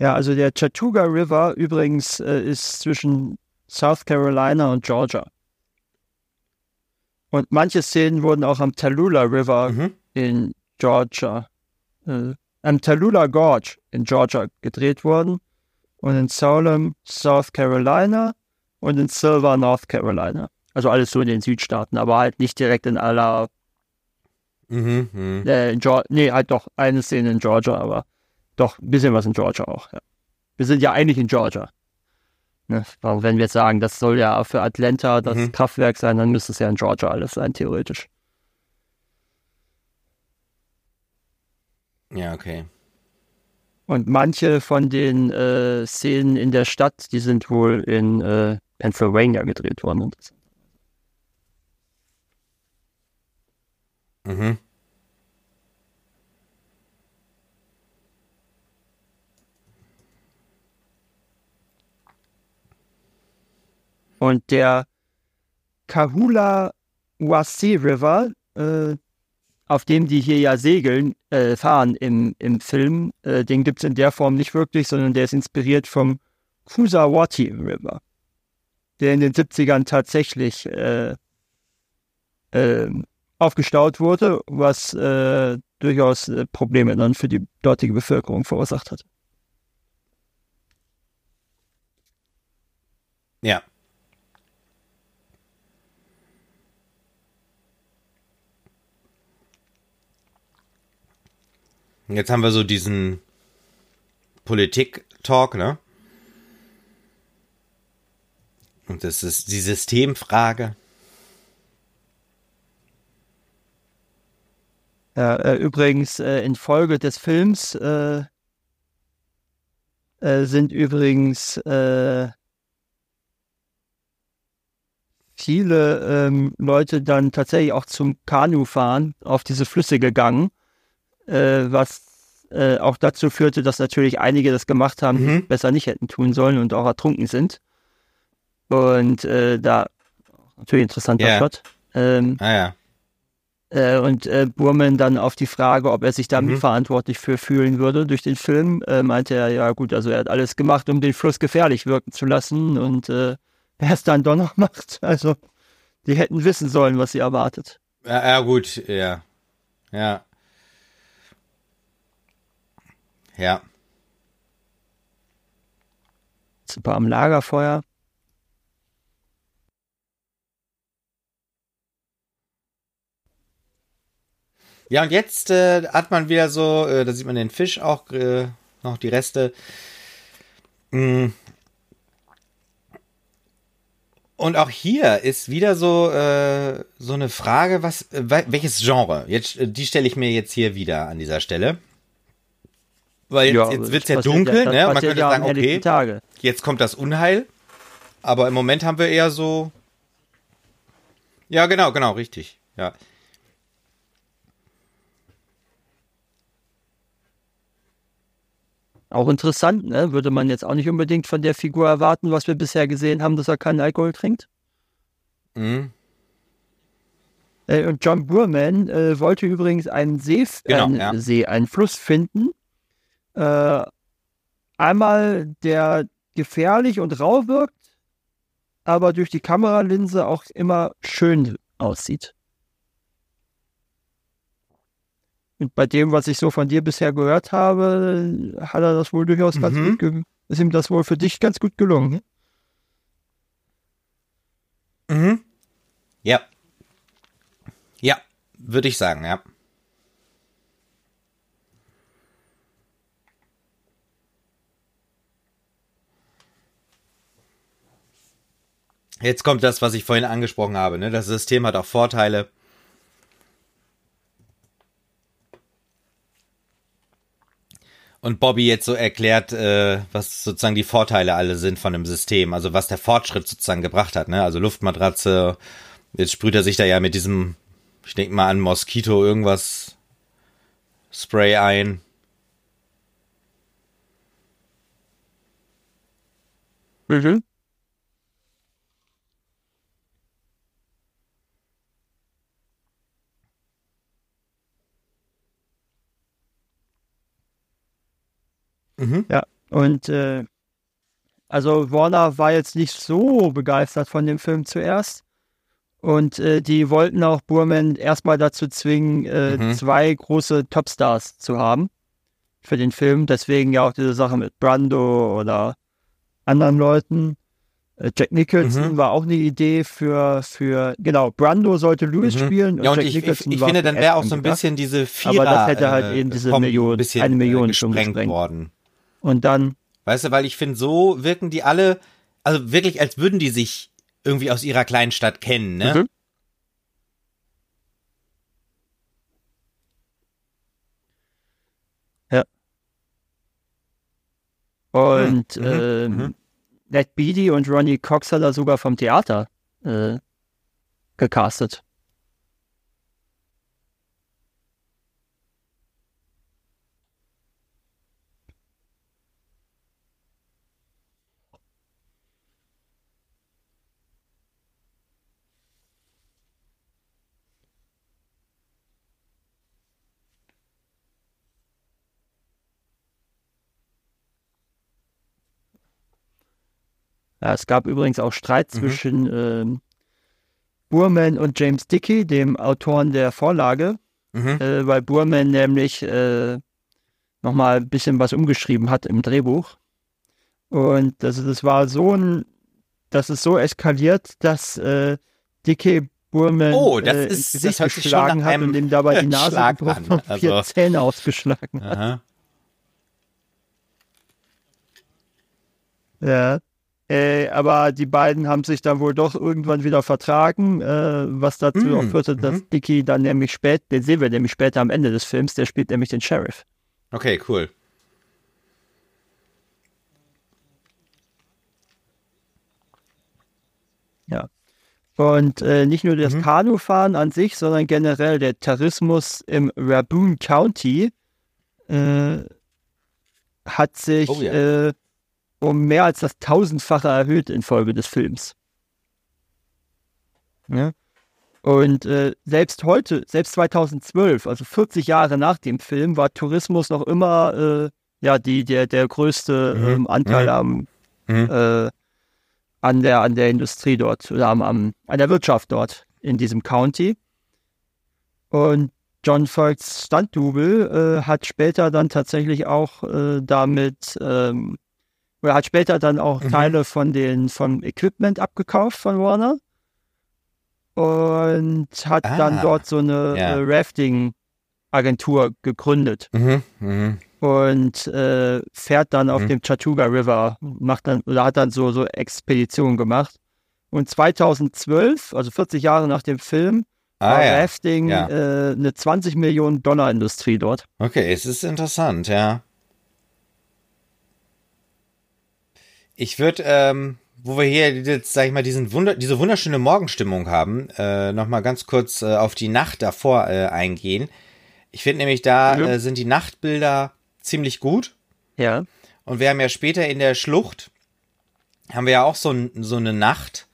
Ja, also der Chattooga River übrigens äh, ist zwischen South Carolina und Georgia. Und manche Szenen wurden auch am Tallulah River mhm. in Georgia, äh, am Tallulah Gorge in Georgia gedreht worden und in Salem, South Carolina und in Silver, North Carolina. Also alles so in den Südstaaten, aber halt nicht direkt in aller. Mhm, mh. äh, in nee, halt doch eine Szene in Georgia, aber doch, ein bisschen was in Georgia auch, ja. Wir sind ja eigentlich in Georgia. Ne? Wenn wir jetzt sagen, das soll ja für Atlanta das mhm. Kraftwerk sein, dann müsste es ja in Georgia alles sein, theoretisch. Ja, okay. Und manche von den äh, Szenen in der Stadt, die sind wohl in äh, Pennsylvania gedreht worden. Mhm. Und der Kahula Wasi River, äh, auf dem die hier ja segeln, äh, fahren im, im Film, äh, den gibt es in der Form nicht wirklich, sondern der ist inspiriert vom Kusawati River, der in den 70ern tatsächlich äh, äh, aufgestaut wurde, was äh, durchaus Probleme dann für die dortige Bevölkerung verursacht hat. Ja, Jetzt haben wir so diesen Politik-Talk, ne? Und das ist die Systemfrage. Ja, äh, übrigens, äh, in Folge des Films äh, äh sind übrigens äh, viele ähm, Leute dann tatsächlich auch zum Kanufahren auf diese Flüsse gegangen äh, was äh, auch dazu führte, dass natürlich einige das gemacht haben, mhm. besser nicht hätten tun sollen und auch ertrunken sind. Und äh, da natürlich interessanter yeah. Shot. Ähm, ah ja. Äh, und äh, Burman dann auf die Frage, ob er sich da mhm. verantwortlich für fühlen würde durch den Film, äh, meinte er, ja gut, also er hat alles gemacht, um den Fluss gefährlich wirken zu lassen und äh, wer es dann doch noch macht, also die hätten wissen sollen, was sie erwartet. Ja, ja gut, ja. Ja. Ja. Super am Lagerfeuer. Ja, und jetzt äh, hat man wieder so, äh, da sieht man den Fisch auch, äh, noch die Reste. Mm. Und auch hier ist wieder so, äh, so eine Frage, was, äh, welches Genre? Jetzt, äh, die stelle ich mir jetzt hier wieder an dieser Stelle. Weil jetzt, Ja, jetzt wird es ja dunkel, ja- ne? Man könnte ja sagen, okay, Tage. jetzt kommt das Unheil. Aber im Moment haben wir eher so. Ja, genau, genau, richtig. Ja. Auch interessant, ne? Würde man jetzt auch nicht unbedingt von der Figur erwarten, was wir bisher gesehen haben, dass er keinen Alkohol trinkt. Mhm. Äh, und John Boorman äh, wollte übrigens einen See, Genau, einen ja. See, einen Fluss finden. Äh, einmal, der gefährlich und rau wirkt, aber durch die Kameralinse auch immer schön aussieht. Und bei dem, was ich so von dir bisher gehört habe, hat er das wohl durchaus ganz Mhm. gut ge ist ihm das wohl für dich ganz gut gelungen. ne? Mhm. Ja. Ja, würde ich sagen, ja. Jetzt kommt das, was ich vorhin angesprochen habe. Ne? Das System hat auch Vorteile. Und Bobby jetzt so erklärt, äh, was sozusagen die Vorteile alle sind von dem System, also was der Fortschritt sozusagen gebracht hat, ne? Also Luftmatratze, jetzt sprüht er sich da ja mit diesem, ich denke mal an Moskito irgendwas Spray ein. Mhm. Mhm. Ja, und äh, also Warner war jetzt nicht so begeistert von dem Film zuerst. Und äh, die wollten auch Burman erstmal dazu zwingen, äh, Mhm. zwei große Topstars zu haben für den Film. Deswegen ja auch diese Sache mit Brando oder anderen Leuten. Äh, Jack Nicholson Mhm. war auch eine Idee für, für genau, Brando sollte Louis Mhm. spielen und Ja, und Jack ich, ich, Nicholson ich war finde, dann wäre auch so ein bisschen diese Vierer, Aber das hätte halt äh, eben diese Kombi Million- eine Million äh, schon gesprengt. worden. Und dann Weißt du, weil ich finde, so wirken die alle, also wirklich, als würden die sich irgendwie aus ihrer kleinen Stadt kennen, ne? Mhm. Ja. Und Mhm, ähm, mhm. Ned Beatty und Ronnie Cox hat er sogar vom Theater äh, gecastet. Ja, es gab übrigens auch Streit Mhm. zwischen ähm, Burman und James Dickey, dem Autoren der Vorlage, Mhm. äh, weil Burman nämlich äh, nochmal ein bisschen was umgeschrieben hat im Drehbuch. Und das, das war so ein, das ist so eskaliert, dass äh, Dickey Burman Oh, das äh, ist- ins das Gesicht geschlagen hat und ihm dabei die Nase gebrochen und vier also- Zähne ausgeschlagen hat. Aha. Ja. Äh, aber die beiden haben sich dann wohl doch irgendwann wieder vertragen, äh, was dazu Mm, auch führte, dass mhm. Dicky dann nämlich spät, den sehen wir nämlich später am Ende des Films, der spielt nämlich den Sheriff. Okay, cool. Ja. Und äh, nicht nur das Mhm. Kanufahren an sich, sondern generell der Tourismus im Raboon County äh, hat sich Oh ja. äh, um mehr als das tausendfache erhöht infolge des Films. Ja. Und äh, selbst heute, selbst 2012, also 40 Jahre nach dem Film, war Tourismus noch immer äh, ja die der der größte Mhm. ähm, Anteil am Mhm. äh, an der an der Industrie dort oder am, am an der Wirtschaft dort in diesem County. Und John Volks Stunt-Double äh, hat später dann tatsächlich auch äh, damit, ähm, oder hat später dann auch Mhm. Teile von den, vom Equipment abgekauft von Warner und hat dann Ah, dort so eine ja. äh, Rafting-Agentur gegründet Mhm, mhm. und äh, fährt dann auf Mhm. dem Chattooga River, macht dann oder hat dann so so Expeditionen gemacht. Und 2012, also 40 Jahre nach dem Film, Ah war ja, Rafting ja. äh, eine 20 Millionen Dollar Industrie dort. okay, es ist interessant, ja. Ich würde, ähm, wo wir hier jetzt, sag ich mal, diesen Wunder, diese wunderschöne Morgenstimmung haben, äh, nochmal ganz kurz äh, auf die Nacht davor äh, eingehen. Ich finde nämlich, da Mhm. äh, sind die Nachtbilder ziemlich gut. Ja. Und wir haben ja später in der Schlucht, haben wir ja auch so, so eine Nacht.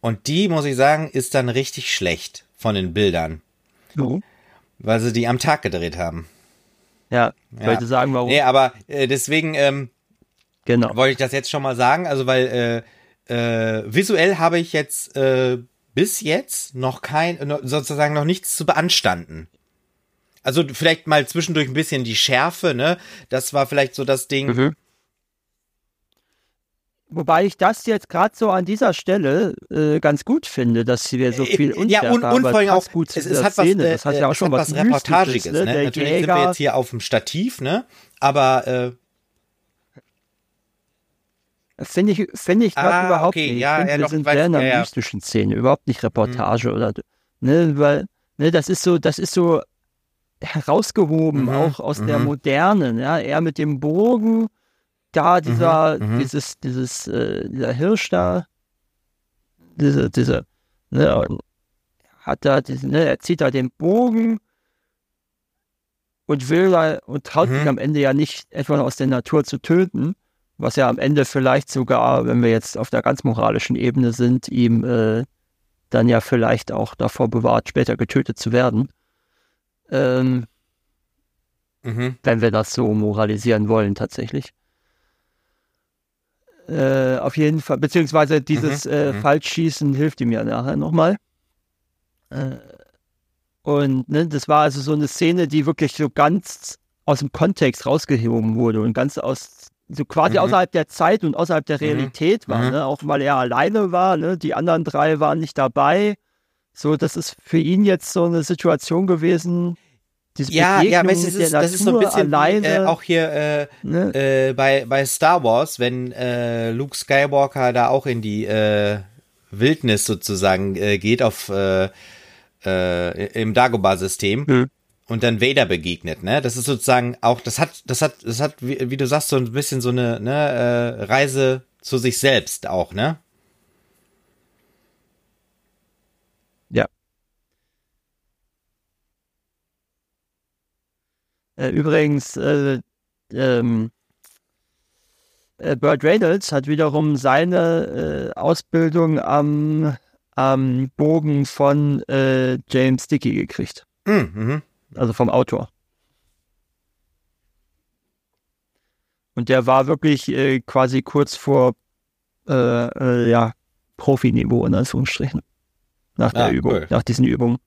Und die, muss ich sagen, ist dann richtig schlecht von den Bildern, So. weil sie die am Tag gedreht haben. Ja, ich Ja. wollte sagen, warum. Nee, aber äh, deswegen ähm, Genau. wollte ich das jetzt schon mal sagen. Also, weil äh, äh, visuell habe ich jetzt äh, bis jetzt noch kein, sozusagen noch nichts zu beanstanden. Also vielleicht mal zwischendurch ein bisschen die Schärfe, ne? Das war vielleicht so das Ding. Mhm. Wobei ich das jetzt gerade so an dieser Stelle äh, ganz gut finde, dass wir so viel Äh, ja, Unschärfe und, haben, und vor allem auch, gut es, es hat was, Szene. äh, das hat ja auch schon was, was Reportagiges, ne? Der Natürlich sind wir Jäger, jetzt hier auf dem Stativ, ne? Aber äh, Finde ich, finde ich gerade Ah, überhaupt okay, nicht. ja, ich finde, ja, wir sind sehr in ja. mystischen Szene, überhaupt nicht Reportage oder, ne, weil, ne, das ist so, das ist so herausgehoben, Mhm, auch aus der mhm. Modernen, ja, er mit dem Bogen, da dieser, mhm. dieses, dieses, äh, dieser Hirsch da, diese, diese, ne, hat da, diesen, ne, er zieht da den Bogen und will da, und traut Mhm. sich am Ende ja nicht, etwa aus der Natur zu töten, was ja am Ende vielleicht sogar, wenn wir jetzt auf der ganz moralischen Ebene sind, ihm äh, dann ja vielleicht auch davor bewahrt, später getötet zu werden. Ähm, mhm. wenn wir das so moralisieren wollen, tatsächlich. Äh, auf jeden Fall, beziehungsweise dieses Mhm, äh, mhm. Falschschießen hilft ihm ja nachher nochmal. Äh, und ne, das war also so eine Szene, die wirklich so ganz aus dem Kontext rausgehoben wurde und ganz aus, so quasi Mhm. außerhalb der Zeit und außerhalb der Mhm, Realität war, mhm. ne? auch weil er alleine war, ne? die anderen drei waren nicht dabei. So, das ist für ihn jetzt so eine Situation gewesen, diese Ja, ja, weißt das ist, der das ist so ein bisschen alleine. äh, auch hier äh, ne? äh, bei, bei Star Wars, wenn äh, Luke Skywalker da auch in die äh, Wildnis sozusagen äh, geht auf im Dagobah-System Mhm. Und dann Vader begegnet, ne? Das ist sozusagen auch, das hat, das hat, das hat, wie, wie du sagst, so ein bisschen so eine ne, äh, Reise zu sich selbst auch, ne? Ja. Äh, übrigens, äh, ähm, äh, Burt Reynolds hat wiederum seine äh, Ausbildung am, am Bogen von äh, James Dickey gekriegt. Mhm, mhm. Also vom Autor. Und der war wirklich äh, quasi kurz vor äh, äh, ja, Profiniveau in Anführungsstrichen. Nach der Ah, Übung, cool. nach diesen Übungen.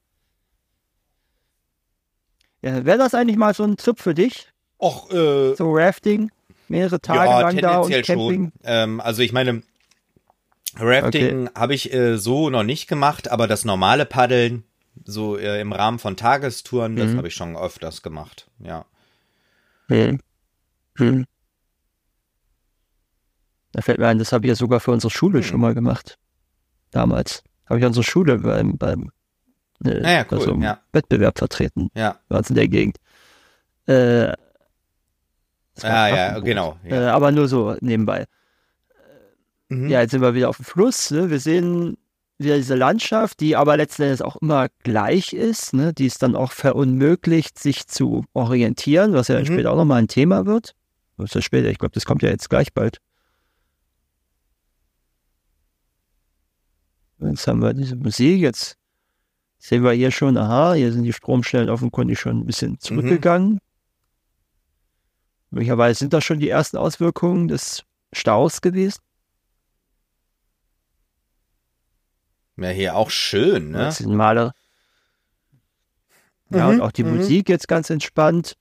Ja, Wäre das eigentlich mal so ein Trip für dich? Och, äh, So Rafting? Mehrere Tage ja, lang da und Camping? Ähm, also ich meine, Rafting habe ich äh, so noch nicht gemacht, aber das normale Paddeln, so äh, im Rahmen von Tagestouren, das Mhm. habe ich schon öfters gemacht. Ja. Hm. Hm. Da fällt mir ein, das habe ich ja sogar für unsere Schule Hm. schon mal gemacht. Damals. Habe ich unsere Schule beim, beim äh, Ah ja, cool, also ja. Wettbewerb vertreten. Ja. Bei uns in der Gegend. Äh, war Ah, ja, genau. Äh, Ja. aber nur so nebenbei. Mhm. Ja, jetzt sind wir wieder auf dem Fluss. Ne? Wir sehen wieder diese Landschaft, die aber letzten Endes auch immer gleich ist, ne? die es dann auch verunmöglicht, sich zu orientieren, was ja Mhm. später auch nochmal ein Thema wird. Was ist das später? Ich glaube, das kommt ja jetzt gleich bald. Jetzt haben wir diese Musik, jetzt sehen wir hier schon, aha, hier sind die Stromstellen offenkundig schon ein bisschen zurückgegangen. Möglicherweise sind das schon die ersten Auswirkungen des Staus gewesen. Ja, hier auch schön, ne? Maler. Ja, Mhm, und auch die mhm. Musik jetzt ganz entspannt.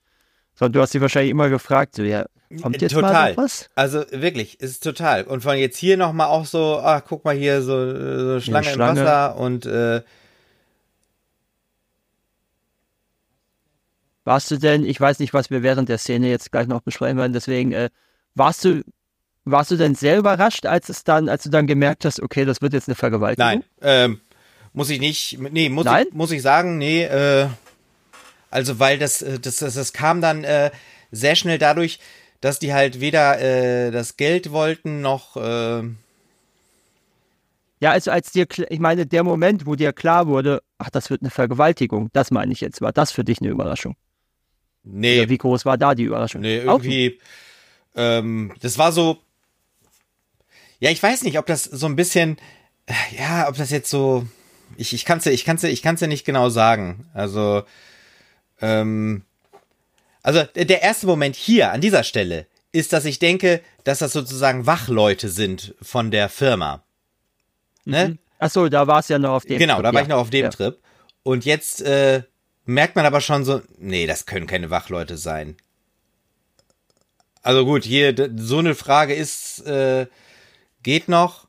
So, du hast dich wahrscheinlich immer gefragt, so, ja, kommt jetzt mal Total. noch was? Also wirklich, es ist total. Und von jetzt hier nochmal auch so, ach, guck mal hier, so, so Schlange, Schlange. im Wasser und äh, Warst du denn, ich weiß nicht, was wir während der Szene jetzt gleich noch besprechen werden, deswegen, äh, warst du, warst du denn sehr überrascht, als es dann, als du dann gemerkt hast, okay, das wird jetzt eine Vergewaltigung? nein, ähm, muss ich nicht, nee, muss Nein? ich, muss ich sagen, nee, äh, also weil das, äh, das, das, das kam dann äh, sehr schnell dadurch, dass die halt weder äh, das Geld wollten noch äh, Ja, also als dir, ich meine, der Moment, wo dir klar wurde, ach, das wird eine Vergewaltigung, das meine ich jetzt, war das für dich eine Überraschung? nee, Oder wie groß war da die Überraschung? Nee, irgendwie, ähm, das war so, ja, ich weiß nicht, ob das so ein bisschen, ja, ob das jetzt so, ich, ich kann's ja, ich kann's ja, ich kann's ja nicht genau sagen. Also, ähm, also der erste Moment hier an dieser Stelle ist, dass ich denke, dass das sozusagen Wachleute sind von der Firma. Ne? Ach so, da war es ja noch auf dem. Genau, Trip, da war ja. ich noch auf dem ja. Trip. Und jetzt äh, merkt man aber schon so, nee, das können keine Wachleute sein. Also gut, hier so eine Frage ist, äh, geht noch.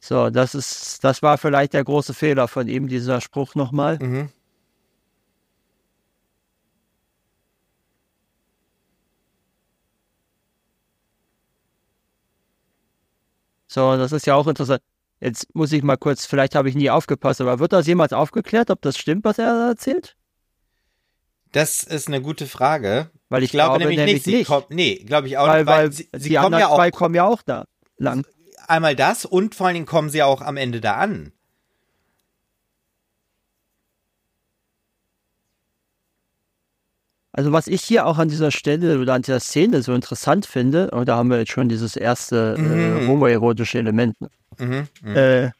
So, das ist, das war vielleicht der große Fehler von ihm, dieser Spruch nochmal. Mhm. So, das ist ja auch interessant. Jetzt muss ich mal kurz, vielleicht habe ich nie aufgepasst, aber wird das jemals aufgeklärt, ob das stimmt, was er erzählt? Das ist eine gute Frage. Weil ich, Ich glaube, glaube nämlich, nicht. Sie nicht. Kommt, nee, glaube ich auch weil, nicht, weil, weil sie, sie die kommen ja auch zwei kommen ja auch da lang. einmal das und vor allen Dingen kommen sie auch am Ende da an. Also was ich hier auch an dieser Stelle oder an dieser Szene so interessant finde, und da haben wir jetzt schon dieses erste äh, Mhm. homoerotische Element. Ne? Mhm. mhm. Äh,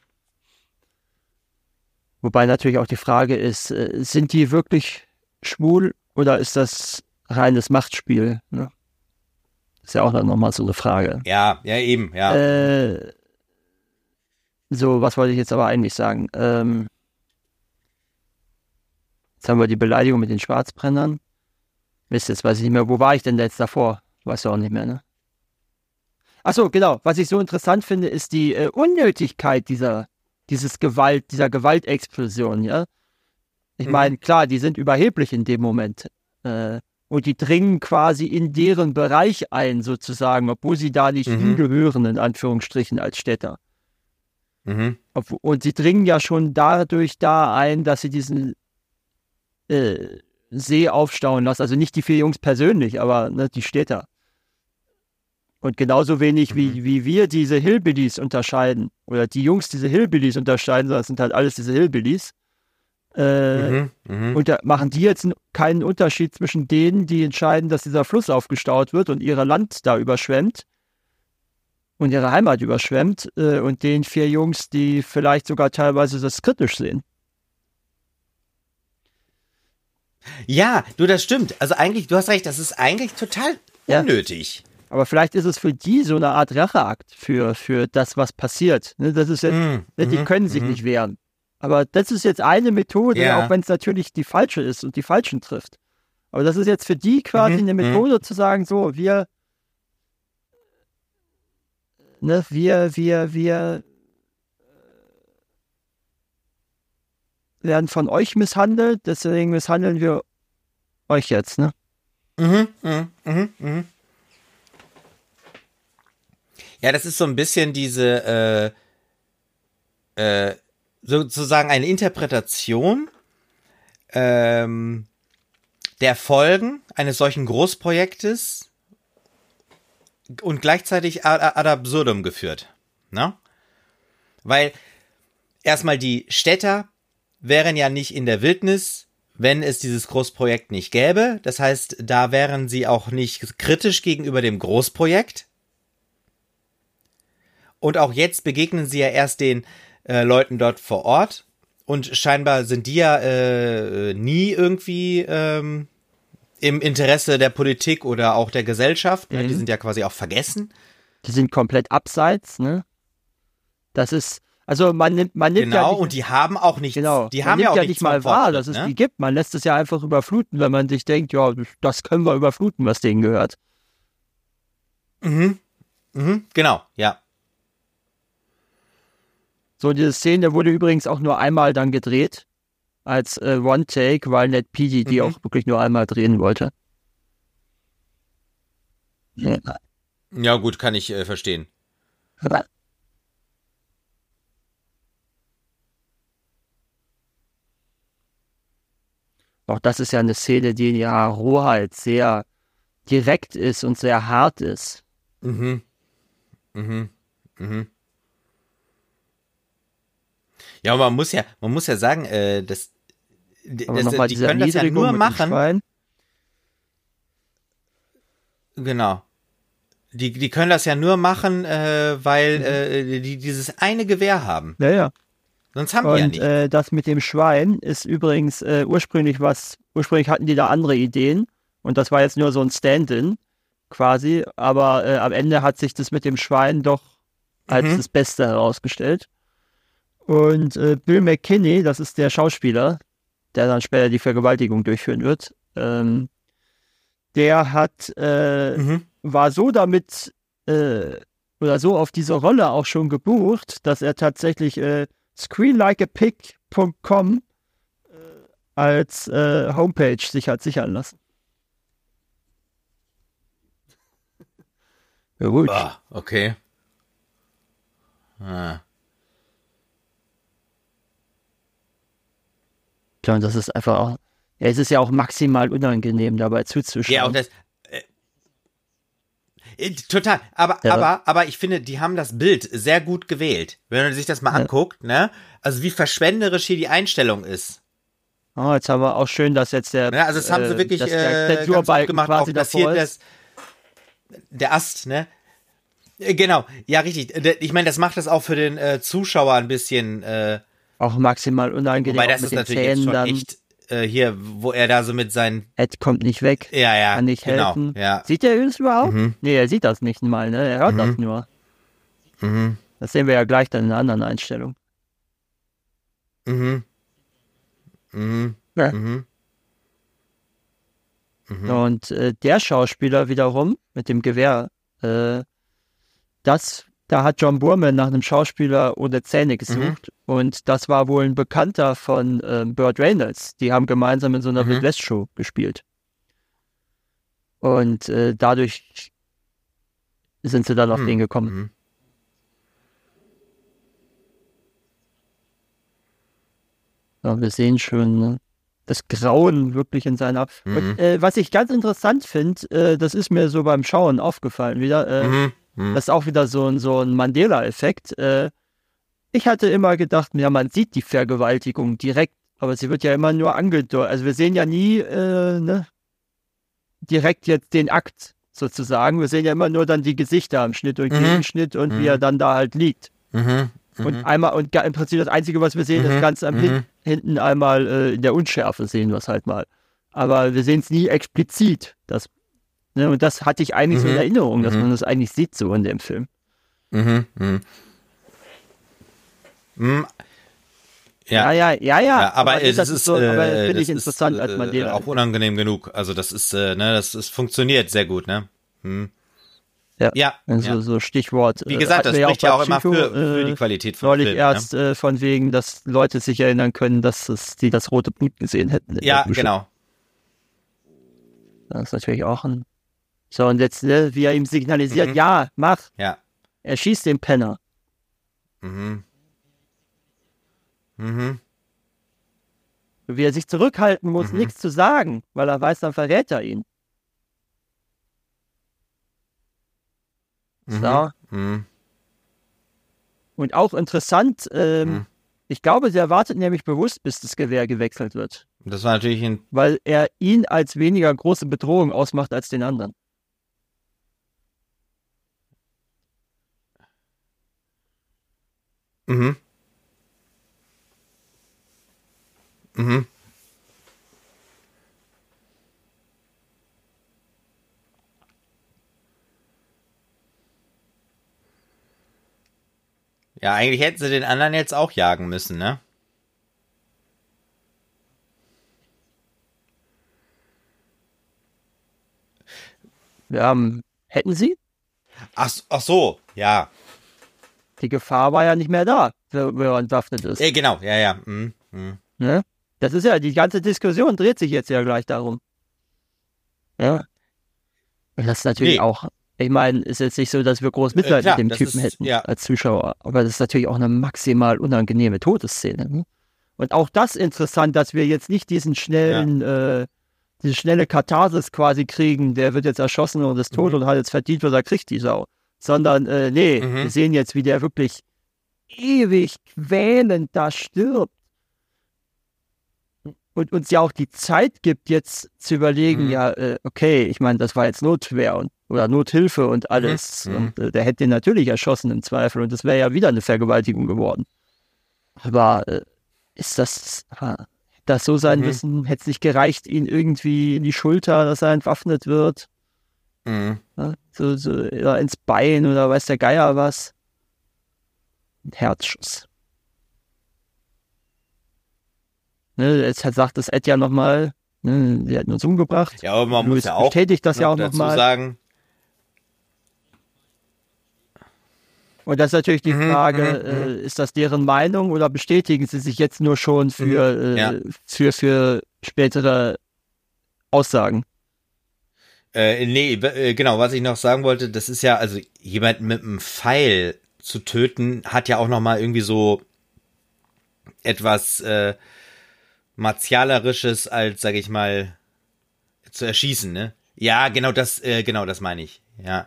wobei natürlich auch die Frage ist, äh, sind die wirklich schwul oder ist das reines Machtspiel? Ne? Ist ja auch dann nochmal so eine Frage. Ja, ja, eben, ja. Äh, so, was wollte ich jetzt aber eigentlich sagen? Ähm, jetzt haben wir die Beleidigung mit den Schwarzbrennern. Mist, jetzt weiß ich nicht mehr, wo war ich denn jetzt davor? Weißt du auch nicht mehr, ne? Achso, genau. Was ich so interessant finde, ist die äh, Unnötigkeit dieser, dieses Gewalt, dieser Gewaltexplosion, ja. Ich Mhm. meine, klar, die sind überheblich in dem Moment. Äh, und die dringen quasi in deren Bereich ein, sozusagen, obwohl sie da nicht Mhm. hingehören, in Anführungsstrichen, als Städter. Mhm. Obw- Und sie dringen ja schon dadurch da ein, dass sie diesen äh, See aufstauen lassen. Also nicht die vier Jungs persönlich, aber ne, die Städter. Und genauso wenig wie, wie wir diese Hillbillies unterscheiden, oder die Jungs diese Hillbillies unterscheiden, das sind halt alles diese Hillbillies. Äh, Mhm. Mhm. und da machen die jetzt keinen Unterschied zwischen denen, die entscheiden, dass dieser Fluss aufgestaut wird und ihr Land da überschwemmt und ihre Heimat überschwemmt äh, und den vier Jungs, die vielleicht sogar teilweise das kritisch sehen. Ja, du, das stimmt. Also eigentlich, du hast recht, das ist eigentlich total Ja. unnötig. Aber vielleicht ist es für die so eine Art Racheakt für, für das, was passiert. Ne, das ist jetzt, Mhm, ne, die mhm, können sich mhm. nicht wehren. Aber das ist jetzt eine Methode, Ja. auch wenn es natürlich die falsche ist und die falschen trifft. Aber das ist jetzt für die quasi Mhm, eine mhm. Methode zu sagen, so, wir, ne, wir, wir, wir werden von euch misshandelt, deswegen misshandeln wir euch jetzt, ne? Mhm, mhm, mhm, mhm. Ja, das ist so ein bisschen diese, äh, äh, sozusagen eine Interpretation ähm, der Folgen eines solchen Großprojektes und gleichzeitig ad, ad absurdum geführt. Ne? Weil erstmal die Städter wären ja nicht in der Wildnis, wenn es dieses Großprojekt nicht gäbe. Das heißt, da wären sie auch nicht kritisch gegenüber dem Großprojekt. Und auch jetzt begegnen sie ja erst den äh, Leuten dort vor Ort. Und scheinbar sind die ja äh, nie irgendwie ähm, im Interesse der Politik oder auch der Gesellschaft. Ne? Mhm. Die sind ja quasi auch vergessen. Die sind komplett abseits, ne? Das ist, also man nimmt, man nimmt ja Genau, nicht, und die haben auch nichts. genau, die haben ja auch ja nicht mal wahr, dass es ne? die gibt. Man lässt es ja einfach überfluten, wenn man sich denkt, ja, das können wir überfluten, was denen gehört. Mhm. Mhm. Genau, ja. So, diese Szene wurde übrigens auch nur einmal dann gedreht, als äh, One-Take, weil Ned Petey die Mhm. auch wirklich nur einmal drehen wollte. Ja. Ja, gut, kann ich äh, verstehen. Auch das ist ja eine Szene, die ja Rohheit sehr direkt ist und sehr hart ist. Mhm. Mhm. Mhm. Ja, aber man muss ja, man muss ja sagen, äh, das, das nochmal die können das ja nur machen. Genau. Die, die können das ja nur machen, äh, weil Mhm. äh, die dieses eine Gewehr haben. Ja, ja. Sonst haben die ja Und nicht. äh, das mit dem Schwein ist übrigens äh, ursprünglich was, ursprünglich hatten die da andere Ideen und das war jetzt nur so ein Stand-in quasi, aber äh, am Ende hat sich das mit dem Schwein doch als Mhm. das Beste herausgestellt. Und äh, Bill McKinney, das ist der Schauspieler, der dann später die Vergewaltigung durchführen wird, ähm, der hat äh, mhm. war so damit äh, oder so auf diese Rolle auch schon gebucht, dass er tatsächlich screenlikeapig.com äh, als äh, Homepage sich hat sichern lassen. Ja, gut. Ah, okay. Ah. Ja, und das ist einfach auch, ja, es ist ja auch maximal unangenehm, dabei zuzuschauen. Ja, und das. Äh, äh, total. Aber, Ja. aber, aber ich finde, die haben das Bild sehr gut gewählt. Wenn man sich das mal Ja. anguckt, ne? Also wie verschwenderisch hier die Einstellung ist. oh, jetzt haben wir auch schön, dass jetzt der, Ne? Also das haben sie äh, wirklich dass äh, der ganz gut gemacht. Auch das davor hier, ist. das, der Ast, ne? Äh, Genau, ja, richtig. Äh, Ich meine, das macht das auch für den äh, Zuschauer ein bisschen, äh, auch maximal unangenehm wobei das ist natürlich jetzt Zähnen schon dann. echt äh, hier, wo er da so mit seinen, Ed kommt nicht weg. ja, ja, Kann nicht genau, helfen. ja. Sieht er uns überhaupt? Mhm. Nee, er sieht das nicht mal, ne? Er hört das nur. Mhm. Das sehen wir ja gleich dann in einer anderen Einstellung. Mhm. Mhm. Ja. Mhm. Mhm. Und äh, der Schauspieler wiederum mit dem Gewehr, äh, das, da hat John Boorman nach einem Schauspieler ohne Zähne gesucht. Und das war wohl ein Bekannter von äh, Burt Reynolds. Die haben gemeinsam in so einer Mhm. Wild West Show gespielt. Und äh, dadurch sind sie dann auf Hm. den gekommen. Mhm. Ja, wir sehen schon ne? das Grauen wirklich in seiner. Mhm. Und äh, was ich ganz interessant finde, äh, das ist mir so beim Schauen aufgefallen wieder. Äh, Mhm. Mhm. Das ist auch wieder so ein, so ein Mandela-Effekt. Äh, ich hatte immer gedacht, ja, man sieht die Vergewaltigung direkt, aber sie wird ja immer nur angedeutet. Also wir sehen ja nie äh, ne, direkt jetzt den Akt sozusagen. Wir sehen ja immer nur dann die Gesichter am Schnitt und Mhm. Gegenschnitt und wie Mhm. er dann da halt liegt. Mhm. Und einmal, und im Prinzip das Einzige, was wir sehen, Mhm. ist ganz am Mhm. Hin hinten einmal äh, in der Unschärfe sehen wir es halt mal. Aber wir sehen es nie explizit. Das, ne, und das hatte ich eigentlich so in Mhm. Erinnerung, dass Mhm. man das eigentlich sieht so in dem Film. Mhm. Mhm. Mhm. Ja, Ja, ja, ja, ja. aber äh, das das ist, so, aber äh, finde ich interessant ist, als äh, Mandela. auch unangenehm genug. Also das ist, äh, ne, das ist funktioniert sehr gut, ne? Mhm. Ja. ja, Also ja. so Stichwort. Wie äh, gesagt, hatten das spricht ja bei auch immer Psycho, für, für die äh, Qualität von Neulich Filmen. erst äh, von wegen, dass Leute sich erinnern können, dass es, die das rote Blut gesehen hätten. Ne? Ja, genau. Das ist natürlich auch ein. So, und jetzt, ne, wie er ihm signalisiert, Mhm. ja, mach. Ja. Er schießt den Penner. Mhm. Mhm. Wie er sich zurückhalten muss, Mhm. nichts zu sagen, weil er weiß, dann verrät er ihn. Mhm. So. Mhm. Und auch interessant, ähm, Mhm. ich glaube, der wartet nämlich bewusst, bis das Gewehr gewechselt wird, Das war natürlich ein. weil er ihn als weniger große Bedrohung ausmacht als den anderen. Mhm. Mhm. Ja, eigentlich hätten sie den anderen jetzt auch jagen müssen, ne? Ähm, hätten sie? Ach, ach so, ja. Die Gefahr war ja nicht mehr da, wenn er entwaffnet ist. Äh, genau, ja, ja. Mhm. Mhm. Ne? Das ist ja, die ganze Diskussion dreht sich jetzt ja gleich darum. Ja. Und das ist natürlich nee. auch, ich meine, ist jetzt nicht so, dass wir groß Mitleid äh, klar, mit dem Typen ist, hätten ja. als Zuschauer, aber das ist natürlich auch eine maximal unangenehme Todesszene. Ne? Und auch das interessant, dass wir jetzt nicht diesen schnellen, ja. äh, diese schnelle Katharsis quasi kriegen, der wird jetzt erschossen und ist tot mhm. und hat jetzt verdient, was er kriegt, die Sau. Sondern, äh, nee, mhm. wir sehen jetzt, wie der wirklich ewig quälend da stirbt und uns ja auch die Zeit gibt, jetzt zu überlegen, mhm. ja, äh, okay, ich meine, das war jetzt Notwehr und oder Nothilfe und mhm. alles. Mhm. Und äh, der hätte ihn natürlich erschossen im Zweifel und das wäre ja wieder eine Vergewaltigung geworden. Aber äh, ist das, das so sein mhm. müssen? Hätte es nicht gereicht, ihn irgendwie in die Schulter, dass er entwaffnet wird? Mhm. Ja, so, so, oder ins Bein oder weiß der Geier was? Ein Herzschuss. Ne, jetzt sagt das Ed ja nochmal, ne, sie hat uns umgebracht. Ja, aber man Louis muss ja auch bestätigt das ja auch nochmal. sagen. Und das ist natürlich die mhm, Frage, mhm, mhm, äh, ist das deren Meinung oder bestätigen sie sich jetzt nur schon für, mhm, ja. äh, für, für spätere Aussagen? Äh, nee, äh, genau, was ich noch sagen wollte, das ist ja, also jemand mit einem Pfeil zu töten, hat ja auch nochmal irgendwie so etwas, äh, martialerisches als, sag ich mal, zu erschießen, ne? Ja, genau das, äh, genau das meine ich. Ja.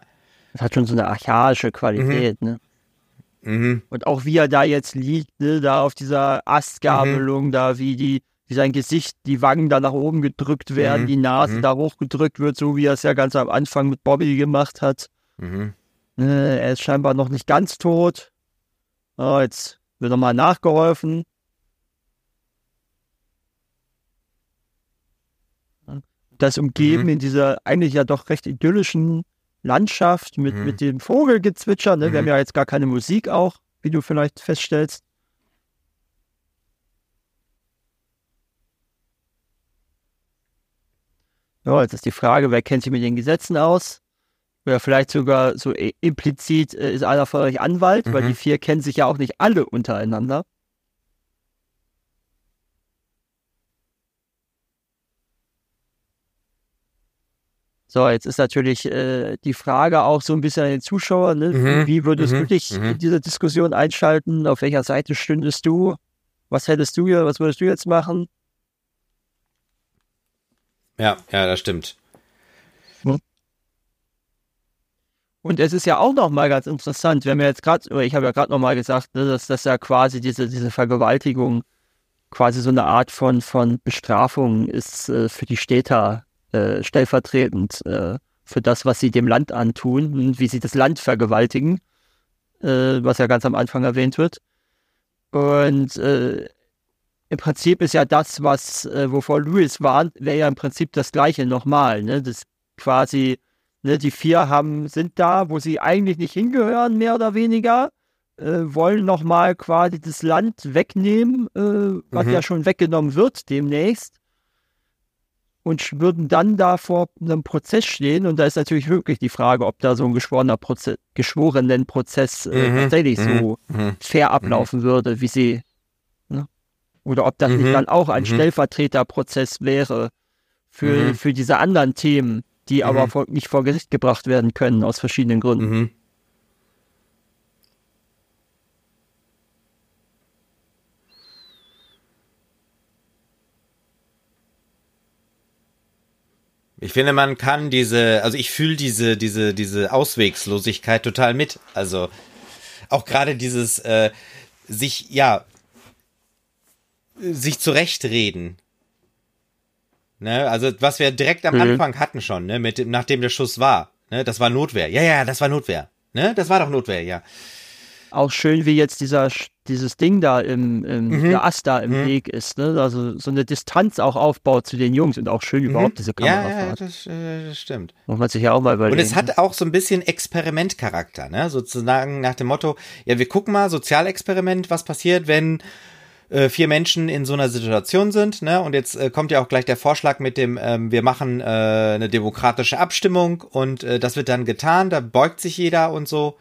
Das hat schon so eine archaische Qualität, mhm. ne? Mhm. Und auch wie er da jetzt liegt, ne, da auf dieser Astgabelung, mhm. da wie die, wie sein Gesicht, die Wangen da nach oben gedrückt werden, mhm. die Nase mhm. da hochgedrückt wird, so wie er es ja ganz am Anfang mit Bobby gemacht hat. Mhm. Ne, er ist scheinbar noch nicht ganz tot. Oh, jetzt wird nochmal nachgeholfen. das umgeben mhm. in dieser eigentlich ja doch recht idyllischen Landschaft mit, mhm. mit dem Vogelgezwitscher. Ne? Wir haben mhm. ja jetzt gar keine Musik auch, wie du vielleicht feststellst. Ja, jetzt ist die Frage, wer kennt sich mit den Gesetzen aus? Oder vielleicht sogar so implizit äh, ist einer von euch Anwalt, weil die mhm. vier kennen sich ja auch nicht alle untereinander. So, jetzt ist natürlich äh, die Frage auch so ein bisschen an den Zuschauer, ne? Mhm, wie würdest mhm, du dich mhm. in diese Diskussion einschalten? Auf welcher Seite stündest du? Was hättest du hier, was würdest du jetzt machen? Ja, ja, das stimmt. Hm. Und es ist ja auch noch mal ganz interessant, wenn wir jetzt gerade, oder ich habe ja gerade noch mal gesagt, ne, dass das ja quasi diese, diese Vergewaltigung quasi so eine Art von, von Bestrafung ist äh, für die Städter äh, stellvertretend äh, für das, was sie dem Land antun und wie sie das Land vergewaltigen, was ja ganz am Anfang erwähnt wird. Und im Prinzip ist ja das, was, äh, wovor Louis warnt, wäre ja im Prinzip das Gleiche nochmal. Ne? Das quasi, ne, die vier haben, sind da, wo sie eigentlich nicht hingehören, mehr oder weniger, äh, wollen nochmal quasi das Land wegnehmen, äh, was mhm. ja schon weggenommen wird demnächst und würden dann da vor einem Prozess stehen. Und da ist natürlich wirklich die Frage, ob da so ein geschworener Prozess, geschworenen Prozess äh, mhm. tatsächlich so mhm. fair mhm. ablaufen mhm. würde, wie sie. Oder ob das nicht mhm. dann auch ein Stellvertreterprozess wäre für, für diese anderen Themen, die aber vor, nicht vor Gericht gebracht werden können, aus verschiedenen Gründen. Ich finde, man kann diese, also ich fühle diese, diese, diese Auswegslosigkeit total mit. Also auch gerade dieses äh, sich, ja, sich zurechtreden. Ne? Also was wir direkt am mhm. Anfang hatten schon, ne, mit dem, nachdem der Schuss war. Ne? Das war Notwehr. Ja, ja, das war Notwehr. Ne? Das war doch Notwehr, ja. Auch schön, wie jetzt dieser dieses Ding da im, im Mhm. der Ast da im Mhm. Weg ist, ne? Also so eine Distanz auch aufbaut zu den Jungs und auch schön überhaupt diese Mhm. ja, ja, Kamerafahrt. das, äh, das stimmt. Muss man sich ja auch mal überlegen. Und es hat auch so ein bisschen Experimentcharakter, ne? Sozusagen nach dem Motto, ja, wir gucken mal, Sozialexperiment, was passiert, wenn äh, vier Menschen in so einer Situation sind, ne? Und jetzt äh, kommt ja auch gleich der Vorschlag mit dem, ähm, wir machen äh, eine demokratische Abstimmung und äh, das wird dann getan, da beugt sich jeder und so.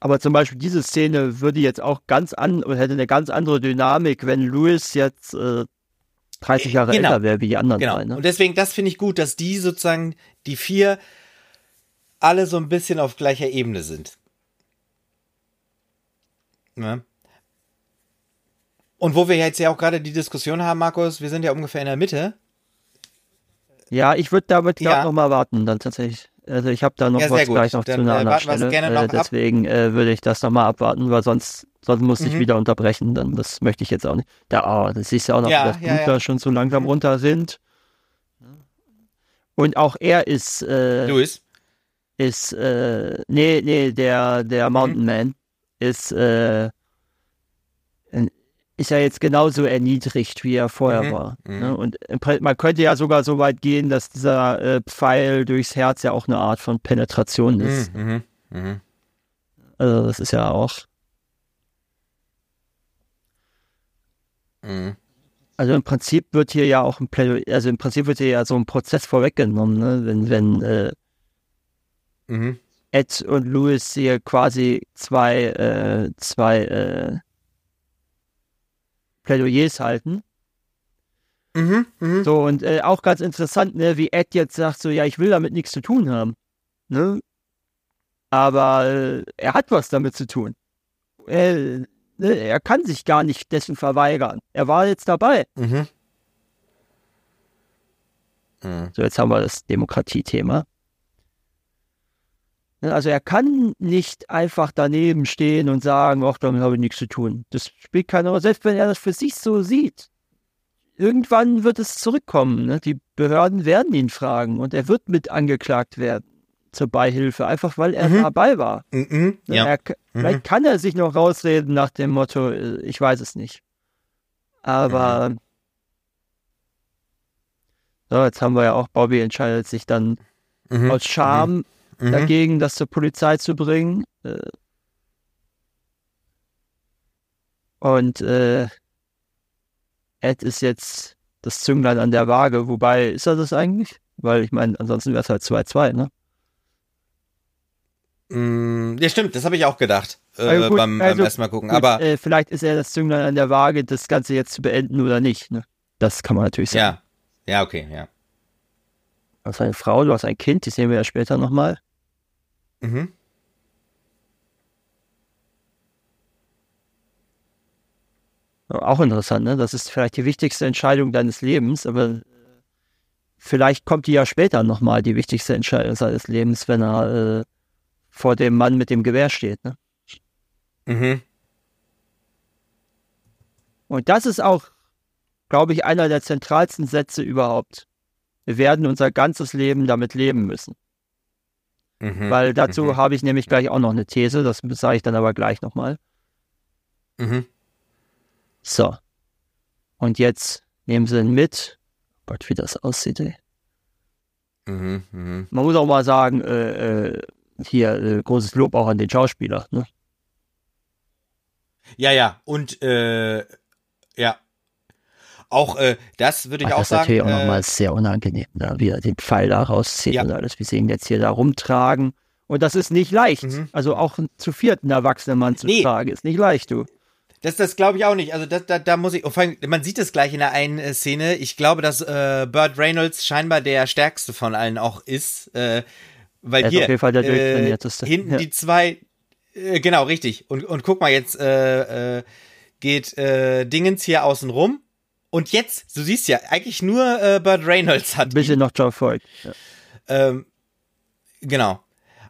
Aber zum Beispiel diese Szene würde jetzt auch ganz an oder hätte eine ganz andere Dynamik, wenn Louis jetzt äh, 30 Jahre Genau. älter wäre wie die anderen Genau. drei. Ne? Und deswegen, das finde ich gut, dass die sozusagen, die vier, alle so ein bisschen auf gleicher Ebene sind. Ne? Und wo wir jetzt ja auch gerade die Diskussion haben, Markus, wir sind ja ungefähr in der Mitte. Ja, ich würde damit glaub, Ja. noch mal warten, dann tatsächlich. Also ich habe da noch Ja, was gut. gleich noch Dann, zu einer äh, anderen Stelle. äh, deswegen äh, würde ich das noch mal abwarten, weil sonst, sonst muss ich Mhm. wieder unterbrechen. Dann das möchte ich jetzt auch nicht. Da, oh, das siehst du auch noch, Ja, wie das Blut ja, ja. schon so langsam runter sind. Und auch er ist, äh, Luis. ist, äh, nee, nee, der, der Mountain Man ist, äh, ist ja jetzt genauso erniedrigt, wie er vorher Mhm, war. mhm. Ne? Und im Prin- man könnte ja sogar so weit gehen, dass dieser äh, Pfeil durchs Herz ja auch eine Art von Penetration ist. Mhm, mhm, mhm. Also das ist ja auch, Mhm. also im Prinzip wird hier ja auch ein Plädoyer, also im Prinzip wird hier ja so ein Prozess vorweggenommen, ne? wenn, wenn äh, Mhm. Ed und Louis hier quasi zwei, äh, zwei äh, Plädoyers halten. Mhm. Mhm. So, und äh, auch ganz interessant, ne, wie Ed jetzt sagt, so, ja, ich will damit nichts zu tun haben. Ne? Aber äh, er hat was damit zu tun. Er, ne, er kann sich gar nicht dessen verweigern. Er war jetzt dabei. Mhm. Mhm. So, jetzt haben wir das Demokratiethema. Ne, Also er kann nicht einfach daneben stehen und sagen, ach, damit habe ich nichts zu tun. Das spielt keine Rolle, selbst wenn er das für sich so sieht. Irgendwann wird es zurückkommen. Ne? Die Behörden werden ihn fragen und er wird mit angeklagt werden zur Beihilfe, einfach weil er Mhm. dabei war. Mhm. Ne, Ja. Er, Vielleicht kann er sich noch rausreden nach dem Motto, äh, ich weiß es nicht. Aber so, jetzt haben wir ja auch, Bobby entscheidet sich dann Mhm. aus Scham Mhm. dagegen, das zur Polizei zu bringen. Äh, Und äh, Ed ist jetzt das Zünglein an der Waage. Wobei, ist er das eigentlich? Weil ich meine, ansonsten wäre es halt 2-2, ne? Mm, Ja, stimmt, das habe ich auch gedacht äh, Also gut, beim, also beim ersten Mal gucken. Gut, Aber äh, vielleicht ist er das Zünglein an der Waage, das Ganze jetzt zu beenden oder nicht. Ne? Das kann man natürlich sagen. ja, ja, okay, ja. Du hast eine Frau, du hast ein Kind, die sehen wir ja später nochmal. Mhm. Auch interessant, ne? Das ist vielleicht die wichtigste Entscheidung deines Lebens, aber äh, vielleicht kommt die ja später nochmal, die wichtigste Entscheidung seines Lebens, wenn er äh, vor dem Mann mit dem Gewehr steht. Ne? Mhm. Und das ist auch, glaube ich, einer der zentralsten Sätze überhaupt. Wir werden unser ganzes Leben damit leben müssen. Mhm. Weil dazu Mhm. habe ich nämlich gleich auch noch eine These, das sage ich dann aber gleich nochmal. Mhm. So. Und jetzt nehmen sie ihn mit. Gott, wie das aussieht, ey. Mhm. Mhm. Man muss auch mal sagen, äh, äh, hier äh, großes Lob auch an den Schauspieler. Ne? Ja, ja, und äh, ja. Auch äh, das würde ich Ach, auch das ist sagen. natürlich auch äh, nochmal sehr unangenehm, da, wie er den Pfeil da rauszieht Ja. und alles. Wir sehen ihn jetzt hier da rumtragen. Und das ist nicht leicht. Mhm. Also auch zu vierten erwachsenen Mann zu Nee. tragen, ist nicht leicht, du. Das, das glaube ich auch nicht. Also das, da, da muss ich, vor allem, man sieht es gleich in der einen äh, Szene. Ich glaube, dass äh, Burt Reynolds scheinbar der stärkste von allen auch ist, äh, weil Er ist hier auf jeden Fall der äh, hinten Ja. die zwei, äh, genau richtig. Und und guck mal jetzt äh, äh, geht äh, Dingens hier außen rum. Und jetzt, du siehst ja, eigentlich nur äh, Burt Reynolds hat Ein bisschen noch John Voight. Ja. ähm, genau.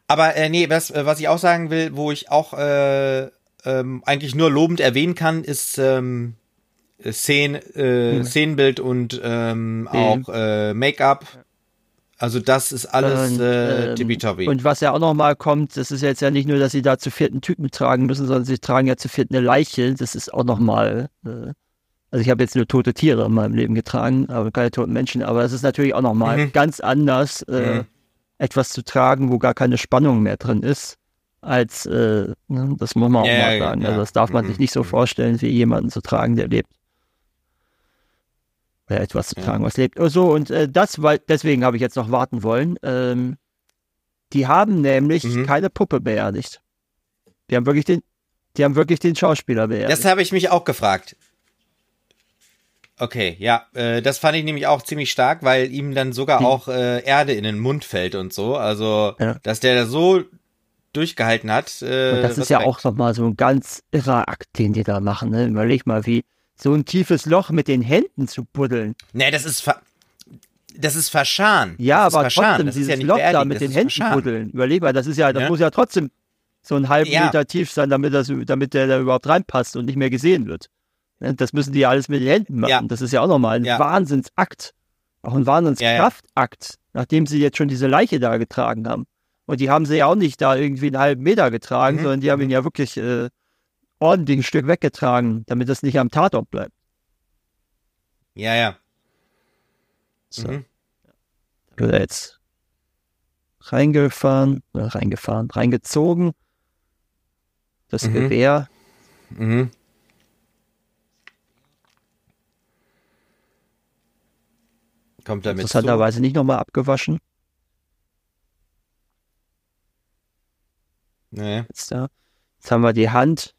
Aber äh, nee, was, äh, was ich auch sagen will, wo ich auch äh, ähm, eigentlich nur lobend erwähnen kann, ist ähm, Szen, äh, Mhm. Szenenbild und ähm, auch äh, Make-up. Also das ist alles Und, äh, ähm. Und was ja auch nochmal kommt, das ist jetzt ja nicht nur, dass sie da zu vierten Typen tragen müssen, sondern sie tragen ja zu vierten eine Leiche. Das ist auch nochmal, äh, also ich habe jetzt nur tote Tiere in meinem Leben getragen, aber keine toten Menschen. Aber es ist natürlich auch nochmal Mhm. ganz anders, äh, Mhm. etwas zu tragen, wo gar keine Spannung mehr drin ist, als, äh, ne, das muss man auch Ja, mal sagen. ja. Also das darf man Mhm. sich nicht so Mhm. vorstellen, wie jemanden zu tragen, der lebt. Oder etwas zu tragen, was lebt. Oh, so, und äh, das, weil, deswegen habe ich jetzt noch warten wollen. Ähm, die haben nämlich Mhm. keine Puppe beerdigt. Die haben wirklich den, die haben wirklich den Schauspieler beerdigt. Das habe ich mich auch gefragt. Okay, ja, äh, das fand ich nämlich auch ziemlich stark, weil ihm dann sogar Hm. auch äh, Erde in den Mund fällt und so. Also, Ja. dass der da so durchgehalten hat. Äh, Und das ist ja auch nochmal so ein ganz irrer Akt, den die da machen. Ne? Überleg mal, wie so ein tiefes Loch mit den Händen zu buddeln. Nee, das ist ver das ist verscharen. Ja, das aber ist verscharen. trotzdem, das dieses ist ja Loch da beerdigen, mit das den Händen verscharen. buddeln. Überleg mal, das ist ja, das Ja. muss ja trotzdem so einen halben Ja. Meter tief sein, damit, das, damit der da überhaupt reinpasst und nicht mehr gesehen wird. Ne? Das müssen die ja alles mit den Händen machen. Ja. Das ist ja auch nochmal ein Ja. Wahnsinnsakt. Auch ein Wahnsinnskraftakt, nachdem sie jetzt schon diese Leiche da getragen haben. Und die haben sie ja auch nicht da irgendwie einen halben Meter getragen, Mhm. sondern die haben Mhm. ihn ja wirklich äh, ordentlich ein Stück weggetragen, damit das nicht am Tatort bleibt. Ja, ja. So. Mhm. Wird er jetzt reingefahren, äh, reingefahren, reingezogen. Das Mhm. Gewehr. Mhm. Kommt damit zu. Interessanterweise nicht nochmal abgewaschen. Nee. Jetzt, da. jetzt haben wir die Hand.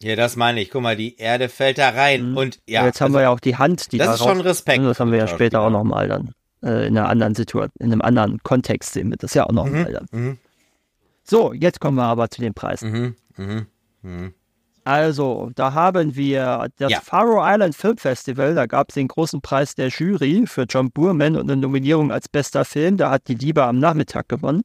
Ja, das meine ich. Guck mal, die Erde fällt da rein Mhm. und ja. jetzt haben wir ja auch die Hand, die das da ist schon Respekt. Das haben wir ja später auch nochmal dann. Äh, in einer anderen Situation, in einem anderen Kontext sehen wir das ja auch nochmal dann. Mhm. So, jetzt kommen wir aber zu den Preisen. Mhm. Mhm. Mhm. Also, da haben wir das Ja. Faro Island Film Festival. Da gab es den großen Preis der Jury für John Boorman und eine Nominierung als bester Film. Da hat die Liebe am Nachmittag gewonnen.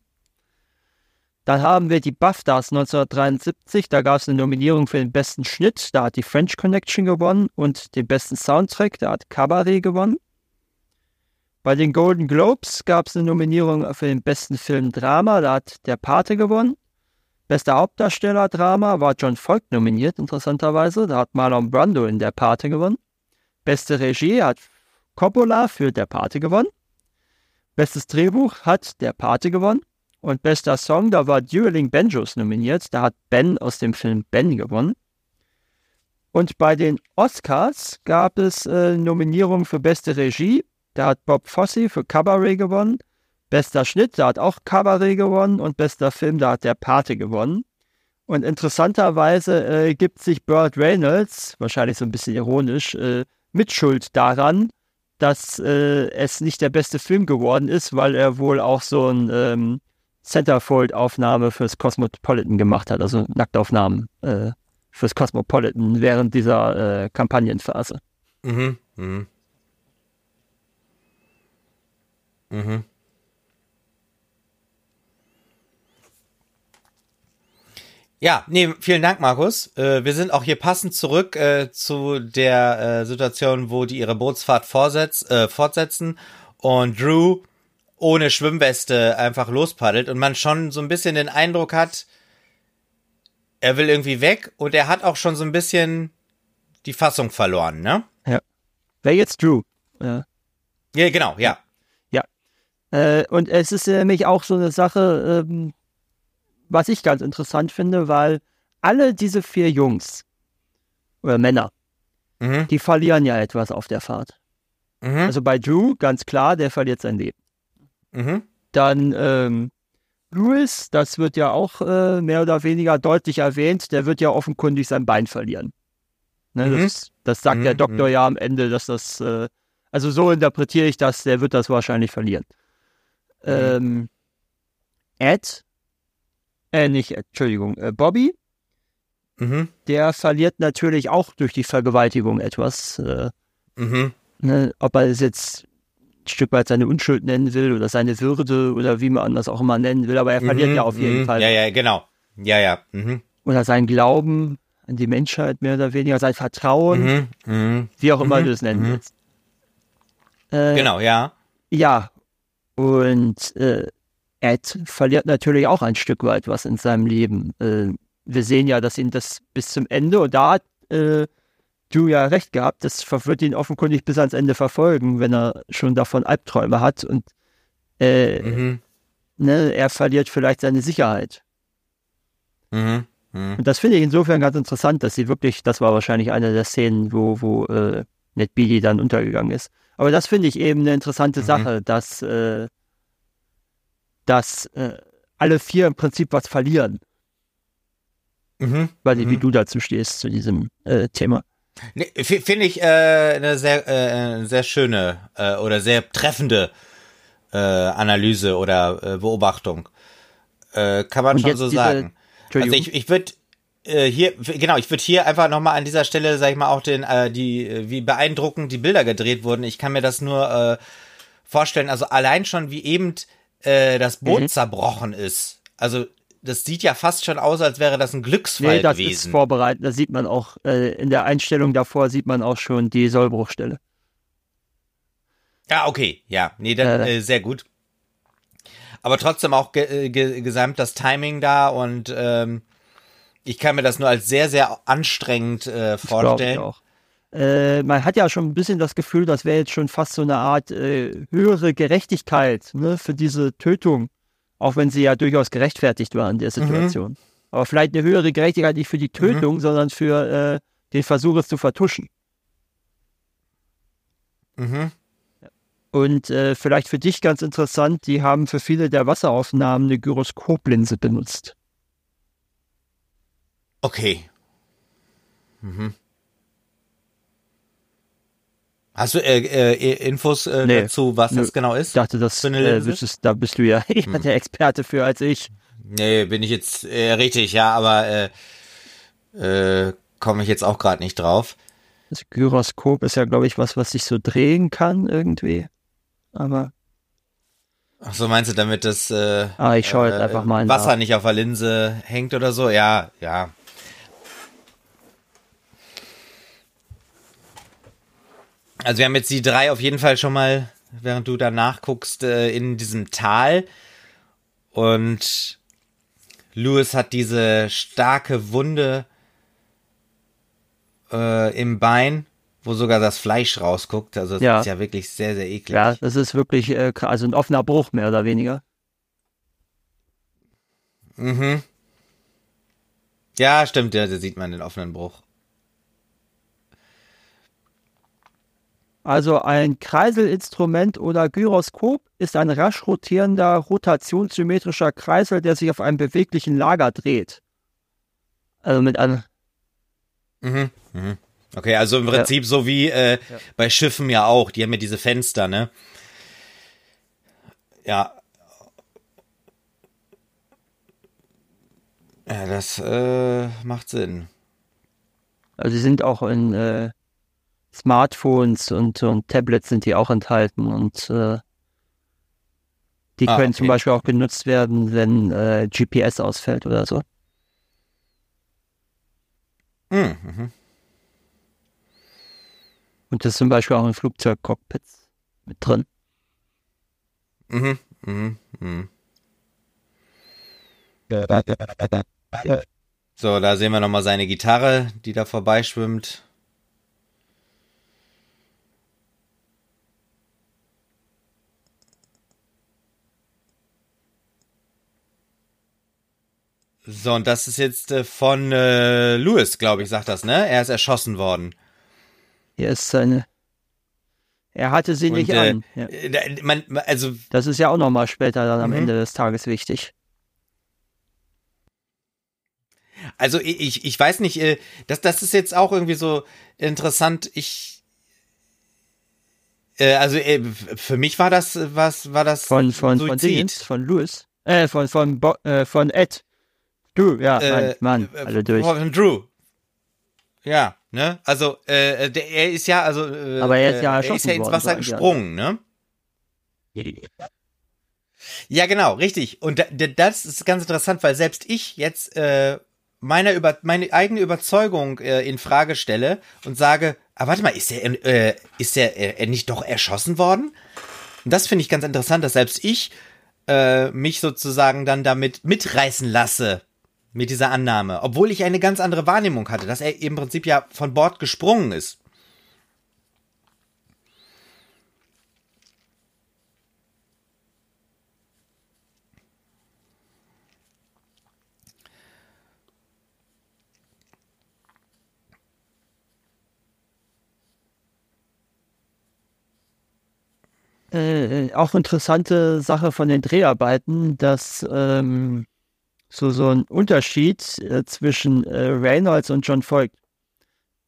Dann haben wir die BAFTAs 1973. Da gab es eine Nominierung für den besten Schnitt. Da hat die French Connection gewonnen und den besten Soundtrack. Da hat Cabaret gewonnen. Bei den Golden Globes gab es eine Nominierung für den besten Film Drama. Da hat Der Pate gewonnen. Bester Hauptdarsteller Drama war John Falk nominiert, interessanterweise. Da hat Marlon Brando in Der Pate gewonnen. Beste Regie hat Coppola für Der Pate gewonnen. Bestes Drehbuch hat Der Pate gewonnen. Und bester Song, da war Dueling Banjos nominiert. Da hat Ben aus dem Film Ben gewonnen. Und bei den Oscars gab es äh, Nominierungen für beste Regie. Da hat Bob Fosse für Cabaret gewonnen. Bester Schnitt, da hat auch Cabaret gewonnen und bester Film, da hat der Pate gewonnen. Und interessanterweise äh, gibt sich Burt Reynolds, wahrscheinlich so ein bisschen ironisch, äh, Mitschuld daran, dass äh, es nicht der beste Film geworden ist, weil er wohl auch so ein ähm, Centerfold-Aufnahme fürs Cosmopolitan gemacht hat, also Nacktaufnahmen äh, fürs Cosmopolitan während dieser äh, Kampagnenphase. Mhm. Mhm. Mhm. Ja, nee, vielen Dank, Markus. Äh, wir sind auch hier passend zurück äh, zu der äh, Situation, wo die ihre Bootsfahrt vorsetz, äh, fortsetzen und Drew ohne Schwimmweste einfach lospaddelt und man schon so ein bisschen den Eindruck hat, er will irgendwie weg und er hat auch schon so ein bisschen die Fassung verloren, ne? Wer jetzt Drew? Ja. Ja, genau, ja. Äh, und es ist nämlich auch so eine Sache, ähm, was ich ganz interessant finde, weil alle diese vier Jungs oder Männer, Mhm. die verlieren ja etwas auf der Fahrt. Mhm. Also bei Drew, ganz klar, der verliert sein Leben. Mhm. Dann ähm, Lewis, das wird ja auch äh, mehr oder weniger deutlich erwähnt, der wird ja offenkundig sein Bein verlieren. Ne, Mhm. das, das sagt Mhm, der Doktor mhm. ja am Ende, dass das, äh, also so interpretiere ich das, der wird das wahrscheinlich verlieren. Ähm, Ed, äh, nicht Entschuldigung, äh, Bobby, Mhm. der verliert natürlich auch durch die Vergewaltigung etwas. Äh, Mhm. ne, ob er es jetzt ein Stück weit seine Unschuld nennen will oder seine Würde oder wie man das auch immer nennen will, aber er verliert Mhm. ja auf jeden Mhm. Fall. Ja, ja, genau. Ja, ja. Mhm. Oder sein Glauben an die Menschheit mehr oder weniger, sein Vertrauen, Mhm. Wie auch immer du es nennen willst. Äh, Genau, ja. Ja. Und äh, Ed verliert natürlich auch ein Stück weit was in seinem Leben. Äh, wir sehen ja, dass ihn das bis zum Ende, und da hat äh, du ja recht gehabt, das wird ihn offenkundig bis ans Ende verfolgen, wenn er schon davon Albträume hat und äh, mhm. ne, er verliert vielleicht seine Sicherheit. Mhm. Mhm. Und das finde ich insofern ganz interessant, dass sie wirklich, das war wahrscheinlich eine der Szenen, wo, wo äh, Ned Beatty dann untergegangen ist. Aber das finde ich eben eine interessante mhm. Sache, dass, äh, dass äh, alle vier im Prinzip was verlieren. Mhm. Weiß nicht, wie mhm. du dazu stehst, zu diesem äh, Thema. Nee, Finde ich äh, eine sehr, äh, sehr schöne äh, oder sehr treffende äh, Analyse oder äh, Beobachtung. Äh, kann man Und schon so diese, sagen. Also ich, ich würde äh, hier, genau, ich würde hier einfach nochmal an dieser Stelle, sag ich mal, auch den, äh, die, äh, wie beeindruckend die Bilder gedreht wurden. Ich kann mir das nur äh, vorstellen, also allein schon, wie eben äh, das Boot mhm. zerbrochen ist. Also das sieht ja fast schon aus, als wäre das ein Glücksfall nee, das gewesen. ist vorbereitet. Da sieht man auch, äh, in der Einstellung davor sieht man auch schon die Sollbruchstelle. Ja, okay, ja, nee, dann, äh, sehr gut. Aber trotzdem auch ge ge gesamt das Timing da und ähm, ich kann mir das nur als sehr, sehr anstrengend äh, vorstellen. Ich auch. Äh, man hat ja schon ein bisschen das Gefühl, das wäre jetzt schon fast so eine Art äh, höhere Gerechtigkeit ne, für diese Tötung auch wenn sie ja durchaus gerechtfertigt war in der mhm. Situation. Mhm. Aber vielleicht eine höhere Gerechtigkeit nicht für die Tötung, mhm. sondern für äh, den Versuch, es zu vertuschen. Mhm. Und äh, vielleicht für dich ganz interessant, die haben für viele der Wasseraufnahmen eine Gyroskoplinse benutzt. Okay. Mhm. Hast du äh, äh, Infos äh, nee, dazu, was nö. das genau ist? Ich dachte, das äh, wüsstest, da bist du ja hm. der Experte für als ich. Nee, bin ich jetzt äh, richtig, ja, aber äh, äh, komme ich jetzt auch gerade nicht drauf. Das Gyroskop ist ja, glaube ich, was, was sich so drehen kann irgendwie. Aber. Ach so, meinst du, damit das äh, ah, ich schaue jetzt äh, einfach mal Wasser nach. nicht auf der Linse hängt oder so? Ja, ja. Also wir haben jetzt die drei auf jeden Fall schon mal, während du da nachguckst, äh, in diesem Tal. Und Lewis hat diese starke Wunde äh, im Bein, wo sogar das Fleisch rausguckt. Also das ja. ist ja wirklich sehr, sehr eklig. Ja, das ist wirklich äh, also ein offener Bruch mehr oder weniger. Mhm. Ja, stimmt, ja, da sieht man den offenen Bruch. Also ein Kreiselinstrument oder Gyroskop ist ein rasch rotierender, rotationssymmetrischer Kreisel, der sich auf einem beweglichen Lager dreht. Also mit einem. Mhm. Mhm. Okay, also im Prinzip ja. so wie äh, ja. bei Schiffen ja auch. Die haben ja diese Fenster, ne? Ja. Ja, das äh, macht Sinn. Also sie sind auch in äh, Smartphones und, und Tablets sind die auch enthalten und äh, die ah, können okay. zum Beispiel auch genutzt werden, wenn äh, GPS ausfällt oder so. Hm, mhm. Und das ist zum Beispiel auch in Flugzeugcockpits mit drin. Mhm, mhm, mhm. So, da sehen wir nochmal seine Gitarre, die da vorbeischwimmt. So, und das ist jetzt äh, von äh, Lewis, glaube ich, sagt das, ne? Er ist erschossen worden. Er ist seine. Er hatte sie und, nicht äh, an. Ja. Äh, man, also, das ist ja auch nochmal später dann am mhm. Ende des Tages wichtig. Also ich, ich weiß nicht, äh, das, das ist jetzt auch irgendwie so interessant. Ich äh, also für mich war das was war das von von Suizid. von Dingens, von Louis äh von von Bo äh, von Ed Drew, ja, äh, Mann, Mann, alle durch. Drew. Ja, ne? Also, äh, der, er ist ja, also, äh, aber er ist ja, er ist ja ins Wasser gesprungen, ne? Ja, genau, richtig. Und das ist ganz interessant, weil selbst ich jetzt äh, meine, über, meine eigene Überzeugung äh, in Frage stelle und sage, ah, warte mal, ist der, äh, ist der äh, nicht doch erschossen worden? Und das finde ich ganz interessant, dass selbst ich äh, mich sozusagen dann damit mitreißen lasse mit dieser Annahme, obwohl ich eine ganz andere Wahrnehmung hatte, dass er im Prinzip ja von Bord gesprungen ist. Äh, auch interessante Sache von den Dreharbeiten, dass ähm, so, so ein Unterschied äh, zwischen äh, Reynolds und John Voigt.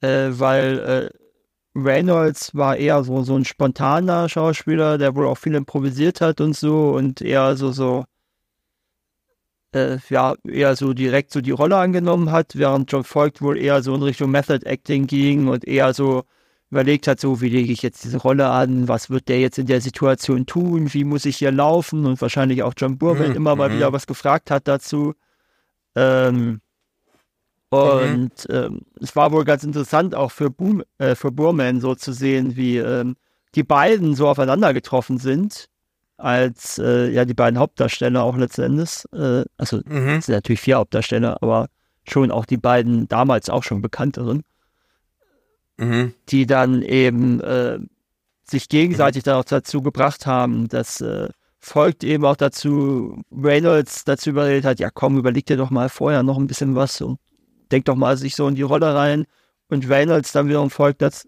Äh, weil äh, Reynolds war eher so, so ein spontaner Schauspieler, der wohl auch viel improvisiert hat und so und eher so, so, äh, ja, eher so direkt so die Rolle angenommen hat, während John Voigt wohl eher so in Richtung Method Acting ging und eher so überlegt hat, so wie lege ich jetzt diese Rolle an, was wird der jetzt in der Situation tun, wie muss ich hier laufen und wahrscheinlich auch John Burman mhm, immer mal mhm. wieder was gefragt hat dazu. Ähm, und mhm. ähm, es war wohl ganz interessant auch für, Boom, äh, für Burman so zu sehen, wie ähm, die beiden so aufeinander getroffen sind, als äh, ja die beiden Hauptdarsteller auch letzten Endes. Äh, also mhm. es sind natürlich vier Hauptdarsteller, aber schon auch die beiden damals auch schon bekannteren mhm. die dann eben äh, sich gegenseitig mhm. dann auch dazu gebracht haben, dass äh, folgt eben auch dazu, Reynolds dazu überredet hat, ja komm, überleg dir doch mal vorher noch ein bisschen was und denk doch mal sich so in die Rolle rein. Und Reynolds dann wiederum Volk dazu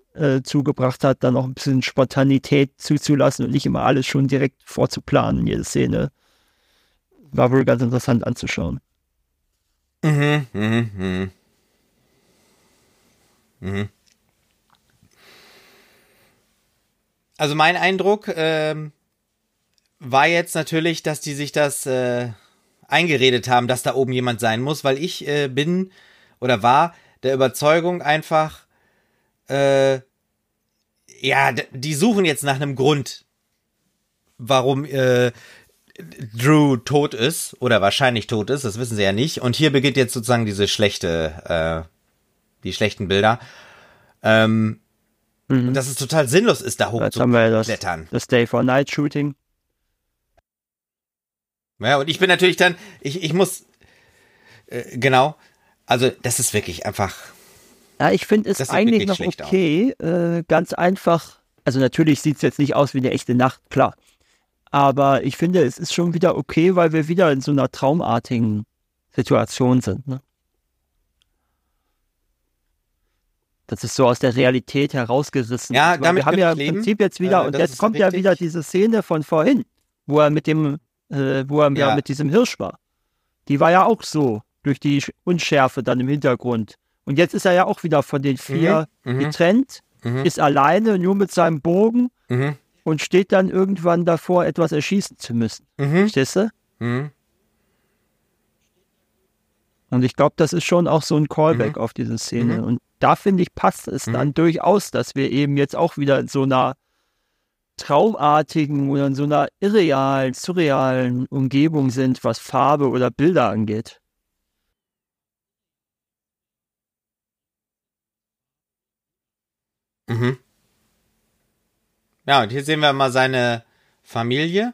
äh, gebracht hat, dann noch ein bisschen Spontanität zuzulassen und nicht immer alles schon direkt vorzuplanen, jede Szene. War wohl ganz interessant anzuschauen. Mhm, mhm, mhm. Mhm. Also mein Eindruck ähm, war jetzt natürlich, dass die sich das äh, eingeredet haben, dass da oben jemand sein muss, weil ich äh, bin oder war der Überzeugung einfach, äh, ja, die suchen jetzt nach einem Grund, warum äh, Drew tot ist oder wahrscheinlich tot ist, das wissen sie ja nicht. Und hier beginnt jetzt sozusagen diese schlechte, äh, die schlechten Bilder. Ähm, Mhm. Und dass es total sinnlos ist, da hoch zu klettern. Das Day for Night Shooting. Ja, und ich bin natürlich dann, ich, ich muss, äh, genau, also das ist wirklich einfach. Ja, ich finde es eigentlich noch okay, äh, ganz einfach. Also natürlich sieht es jetzt nicht aus wie eine echte Nacht, klar. Aber ich finde, es ist schon wieder okay, weil wir wieder in so einer traumartigen Situation sind. Ne? Das ist so aus der Realität herausgerissen. Ja, damit wir haben ja im. Prinzip jetzt wieder, äh, und jetzt kommt richtig. ja wieder diese Szene von vorhin, wo er mit dem, äh, wo er ja. ja. mit diesem Hirsch war. Die war ja auch so, durch die Unschärfe dann im Hintergrund. Und jetzt ist er ja auch wieder von den vier mhm. mhm. getrennt, mhm. ist alleine, nur mit seinem Bogen mhm. und steht dann irgendwann davor, etwas erschießen zu müssen. Mhm. Verstehst du? Mhm. Und ich glaube, das ist schon auch so ein Callback auf diese Szene. Und da finde ich, passt es mhm. dann durchaus, dass wir eben jetzt auch wieder in so einer traumartigen oder in so einer irrealen, surrealen Umgebung sind, was Farbe oder Bilder angeht. Mhm. Ja, und hier sehen wir mal seine Familie.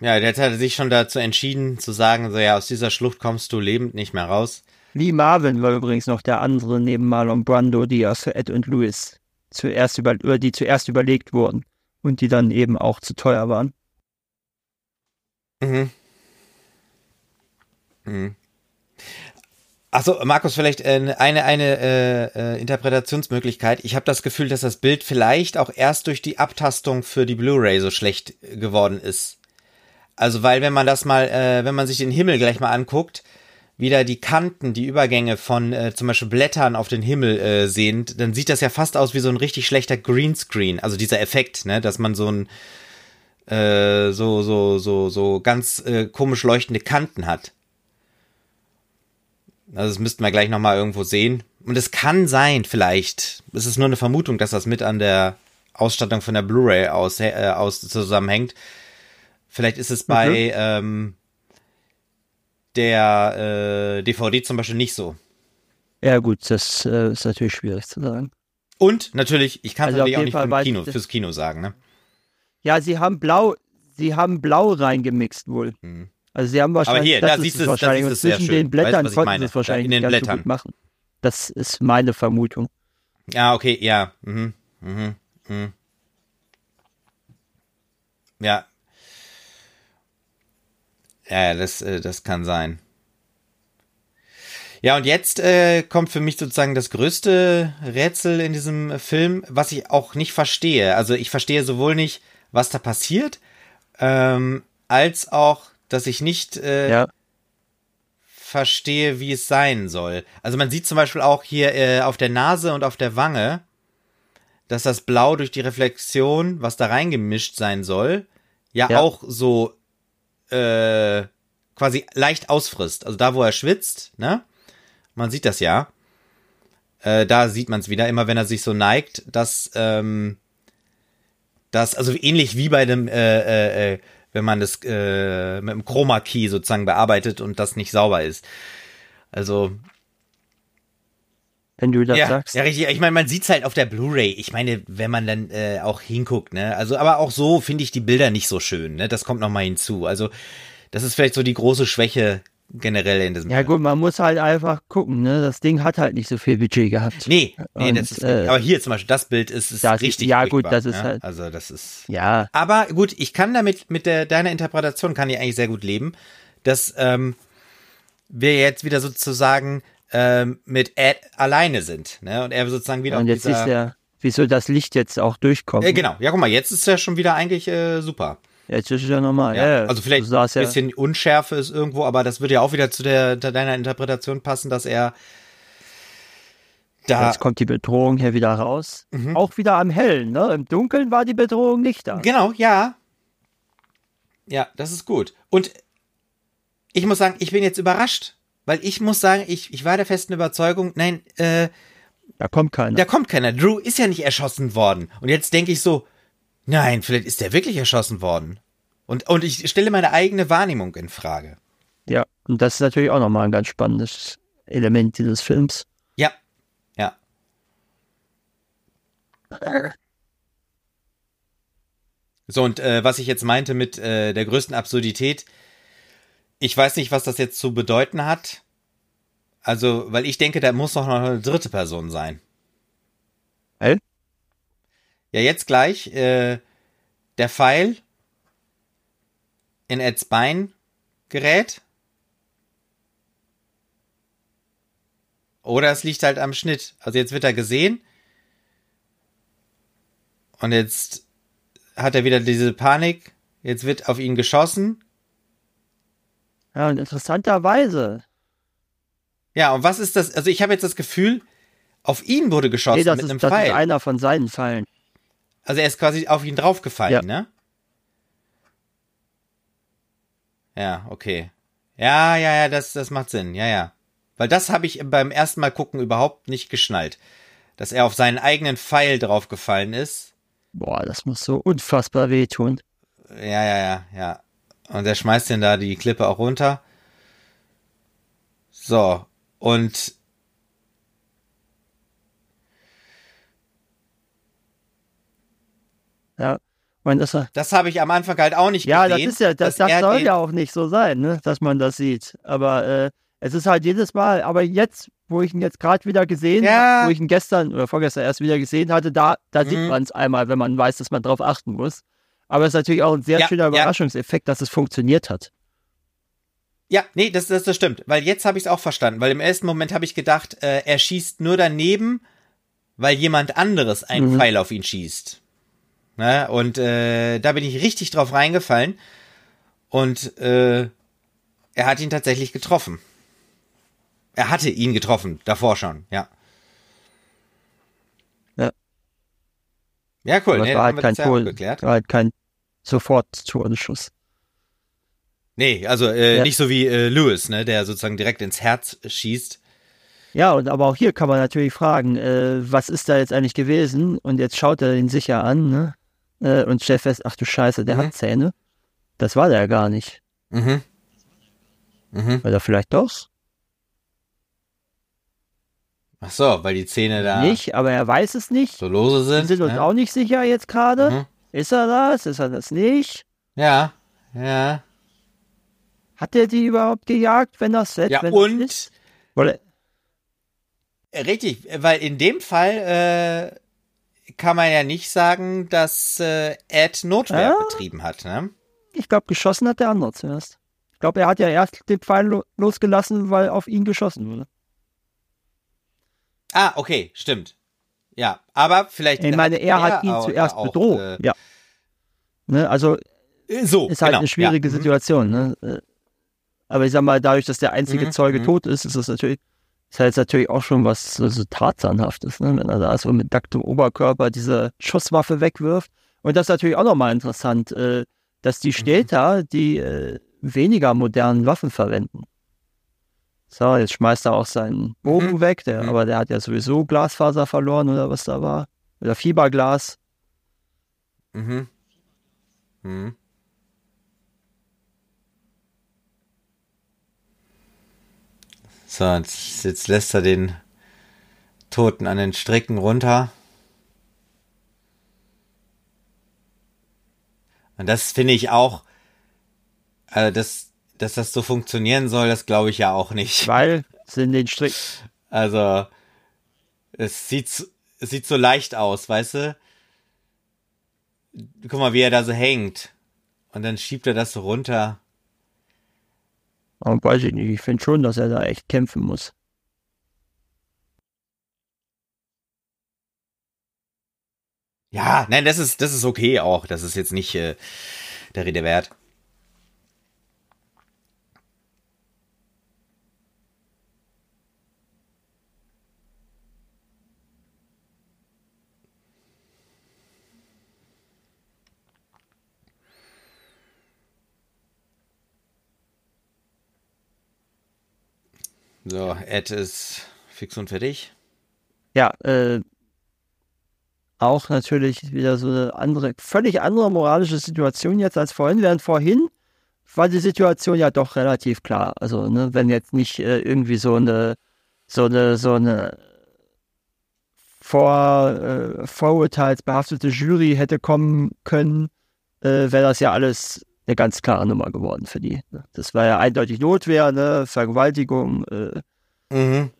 Ja, der hat sich schon dazu entschieden zu sagen, so ja, aus dieser Schlucht kommst du lebend nicht mehr raus. Lee Marvin war übrigens noch der andere neben Marlon Brando, die ja für Ed und Lewis zuerst über, die zuerst überlegt wurden und die dann eben auch zu teuer waren. Mhm. Mhm. Achso, Markus, vielleicht äh, eine, eine äh, äh, Interpretationsmöglichkeit. Ich habe das Gefühl, dass das Bild vielleicht auch erst durch die Abtastung für die Blu-ray so schlecht geworden ist. Also, weil wenn man das mal, äh, wenn man sich den Himmel gleich mal anguckt, wieder die Kanten, die Übergänge von äh, zum Beispiel Blättern auf den Himmel äh, sehen, dann sieht das ja fast aus wie so ein richtig schlechter Greenscreen. Also dieser Effekt, ne, dass man so ein äh, so so so so ganz äh, komisch leuchtende Kanten hat. Also das müssten wir gleich noch mal irgendwo sehen. Und es kann sein, vielleicht, es ist nur eine Vermutung, dass das mit an der Ausstattung von der Blu-ray aus, äh, aus zusammenhängt Vielleicht ist es bei mhm. ähm, der äh, DVD zum Beispiel nicht so. Ja, gut, das äh, ist natürlich schwierig zu sagen. Und natürlich, ich kann es Also natürlich auch nicht Fall Kino, fürs Kino sagen, ne? Ja, sie haben blau, sie haben blau reingemixt wohl. Mhm. Also sie haben wahrscheinlich, hier, das da siehst du wahrscheinlich. sehr zwischen schön. den Blättern Weißt konnten sie es wahrscheinlich in den nicht ganz so Blättern. gut machen. Das ist meine Vermutung. Ja, okay, ja. Mhm. Mhm. Mhm. Ja. Ja, das, äh, das kann sein. Ja, und jetzt äh, kommt für mich sozusagen das größte Rätsel in diesem Film, was ich auch nicht verstehe. Also ich verstehe sowohl nicht, was da passiert, ähm, als auch, dass ich nicht äh, Ja, verstehe, wie es sein soll. Also man sieht zum Beispiel auch hier äh, auf der Nase und auf der Wange, dass das Blau durch die Reflexion, was da reingemischt sein soll, ja, Ja. auch so äh, quasi leicht ausfrisst. Also da, wo er schwitzt, ne? Man sieht das ja. Äh, da sieht man es wieder, immer wenn er sich so neigt, dass ähm, das, also ähnlich wie bei dem, äh, äh, äh, wenn man das äh, mit dem Chroma Key sozusagen bearbeitet und das nicht sauber ist. Also wenn du das ja, sagst. ja, richtig. Ich meine, man sieht's halt auf der Blu-ray. Ich meine, wenn man dann äh, auch hinguckt, ne? Also, aber auch so finde ich die Bilder nicht so schön, ne? Das kommt noch mal hinzu. Also, das ist vielleicht so die große Schwäche generell in diesem Ja Film. gut, man muss halt einfach gucken, ne? Das Ding hat halt nicht so viel Budget gehabt. Nee, nee, Und, das ist, äh, aber hier zum Beispiel, das Bild ist, ist das- richtig ja, gut, das ist ne? halt- Also, das ist. Ja, Aber gut, ich kann damit, mit der, deiner Interpretation kann ich eigentlich sehr gut leben, dass ähm, wir jetzt wieder sozusagen ähm, mit Ed alleine sind, ne? Und er sozusagen wieder und auf jetzt dieser, ist ja, wieso das Licht jetzt auch durchkommt. Äh, genau, ja, guck mal, jetzt ist er schon wieder eigentlich äh, super. Jetzt ist es ja normal. Ja, Ja, also vielleicht ein ja, bisschen Unschärfe ist irgendwo, aber das würde ja auch wieder zu der, deiner Interpretation passen, dass er da Jetzt kommt die Bedrohung hier wieder raus. Mhm. Auch wieder am Hellen, ne? Im Dunkeln war die Bedrohung nicht da. Genau, ja. Ja, das ist gut. Und ich muss sagen, ich bin jetzt überrascht, weil ich muss sagen, ich, ich war der festen Überzeugung, nein, äh, Da kommt keiner. da kommt keiner. Drew ist ja nicht erschossen worden. Und jetzt denke ich so, nein, vielleicht ist der wirklich erschossen worden. Und, und ich stelle meine eigene Wahrnehmung in Frage. Ja, und das ist natürlich auch nochmal ein ganz spannendes Element dieses Films. Ja, ja. So, und äh, was ich jetzt meinte mit äh, der größten Absurdität, ich weiß nicht, was das jetzt zu bedeuten hat. Also, weil ich denke, da muss noch eine dritte Person sein. Hä? Ja, jetzt gleich, äh, der Pfeil in Eds Bein gerät. Oder es liegt halt am Schnitt. Also jetzt wird er gesehen. Und jetzt hat er wieder diese Panik. Jetzt wird auf ihn geschossen. Ja, und interessanterweise, Ja, und was ist das? Also ich habe jetzt das Gefühl, auf ihn wurde geschossen nee, das, mit einem ist, das ist Pfeil. einer von seinen Pfeilen. Also er ist quasi auf ihn draufgefallen, Ja. ne? Ja, okay. Ja, ja, ja, das, das macht Sinn, ja, ja. Weil das habe ich beim ersten Mal gucken überhaupt nicht geschnallt. Dass er auf seinen eigenen Pfeil draufgefallen ist. Boah, das muss so unfassbar wehtun. Ja, ja, ja, ja. Und er schmeißt den da die Klippe auch runter. So, und Ja. Und das, das habe ich am Anfang halt auch nicht ja, das gesehen. ist ja, das, dass das er soll ja auch nicht so sein, ne, dass man das sieht. Aber äh, es ist halt jedes Mal, aber jetzt, wo ich ihn jetzt gerade wieder gesehen Ja. habe, wo ich ihn gestern oder vorgestern erst wieder gesehen hatte, da, da sieht Mhm. man es einmal, wenn man weiß, dass man drauf achten muss. Aber es ist natürlich auch ein sehr Ja, schöner ja. Überraschungseffekt, dass es funktioniert hat. Ja, nee, das, das, das stimmt. Weil jetzt habe ich es auch verstanden. Weil im ersten Moment habe ich gedacht, äh, er schießt nur daneben, weil jemand anderes einen Mhm. Pfeil auf ihn schießt. Ne? Und äh, da bin ich richtig drauf reingefallen. Und äh, er hat ihn tatsächlich getroffen. Er hatte ihn getroffen, davor schon, ja. Ja. Ja, cool. Nee, war halt kein Tor, geklärt. war halt kein Sofort-Todesschuss. Nee, also äh, Ja. nicht so wie äh, Lewis, ne, der sozusagen direkt ins Herz schießt. Ja, und aber auch hier kann man natürlich fragen, äh, was ist da jetzt eigentlich gewesen? Und jetzt schaut er ihn sicher an, ne? Äh, und stellt fest, ach du Scheiße, der Mhm. hat Zähne. Das war der ja gar nicht. Mhm. Mhm. Oder vielleicht doch? Ach so, weil die Zähne da. Nicht, aber er weiß es nicht. So lose sind. Wir sind uns ne? auch nicht sicher jetzt gerade. Mhm. Ist er das? Ist er das nicht? Ja, ja. Hat er die überhaupt gejagt, wenn das Set? Ja, und. Das weil, richtig, weil in dem Fall äh, kann man ja nicht sagen, dass äh, Ed Notwehr ja? betrieben hat, ne? Ich glaube, geschossen hat der andere zuerst. Ich glaube, er hat ja erst den Pfeil lo losgelassen, weil auf ihn geschossen wurde. Ah, okay, stimmt. Ja, aber vielleicht. Ich meine, er, hat ihn zuerst bedroht. Äh, ja. Ne, also äh, so, ist halt genau, eine schwierige ja. Mhm. Situation. Ne? Äh, aber ich sag mal, dadurch, dass der einzige mhm, Zeuge mhm. tot ist, ist das natürlich, ist halt natürlich auch schon was so, so Tarzanhaftes, ne? wenn er da so mit nacktem Oberkörper diese Schusswaffe wegwirft. Und das ist natürlich auch nochmal interessant, äh, dass die Städter die äh, weniger modernen Waffen verwenden. So, jetzt schmeißt er auch seinen Bogen mhm. weg, der, mhm. aber der hat ja sowieso Glasfaser verloren oder was da war. Oder Fieberglas. Mhm. Mhm. So, jetzt, jetzt lässt er den Toten an den Stricken runter. Und das finde ich auch, also das, dass das so funktionieren soll, das glaube ich ja auch nicht. Weil sind den Strick. Also es sieht es sieht so leicht aus, weißt du? Guck mal, wie er da so hängt. Und dann schiebt er das so runter. Aber weiß ich nicht. Ich finde schon, dass er da echt kämpfen muss. Ja, nein, das ist, das ist okay auch. Das ist jetzt nicht äh, der Rede wert. So, Ed ist fix und fertig. Ja, äh, auch natürlich wieder so eine andere, völlig andere moralische Situation jetzt als vorhin. Während vorhin war die Situation ja doch relativ klar. Also, ne, wenn jetzt nicht äh, irgendwie so eine, so eine, so eine vor, äh, vorurteilsbehaftete Jury hätte kommen können, äh, wäre das ja alles eine ganz klare Nummer geworden für die. Ne? Das war ja eindeutig Notwehr, ne? Vergewaltigung, äh, mhm.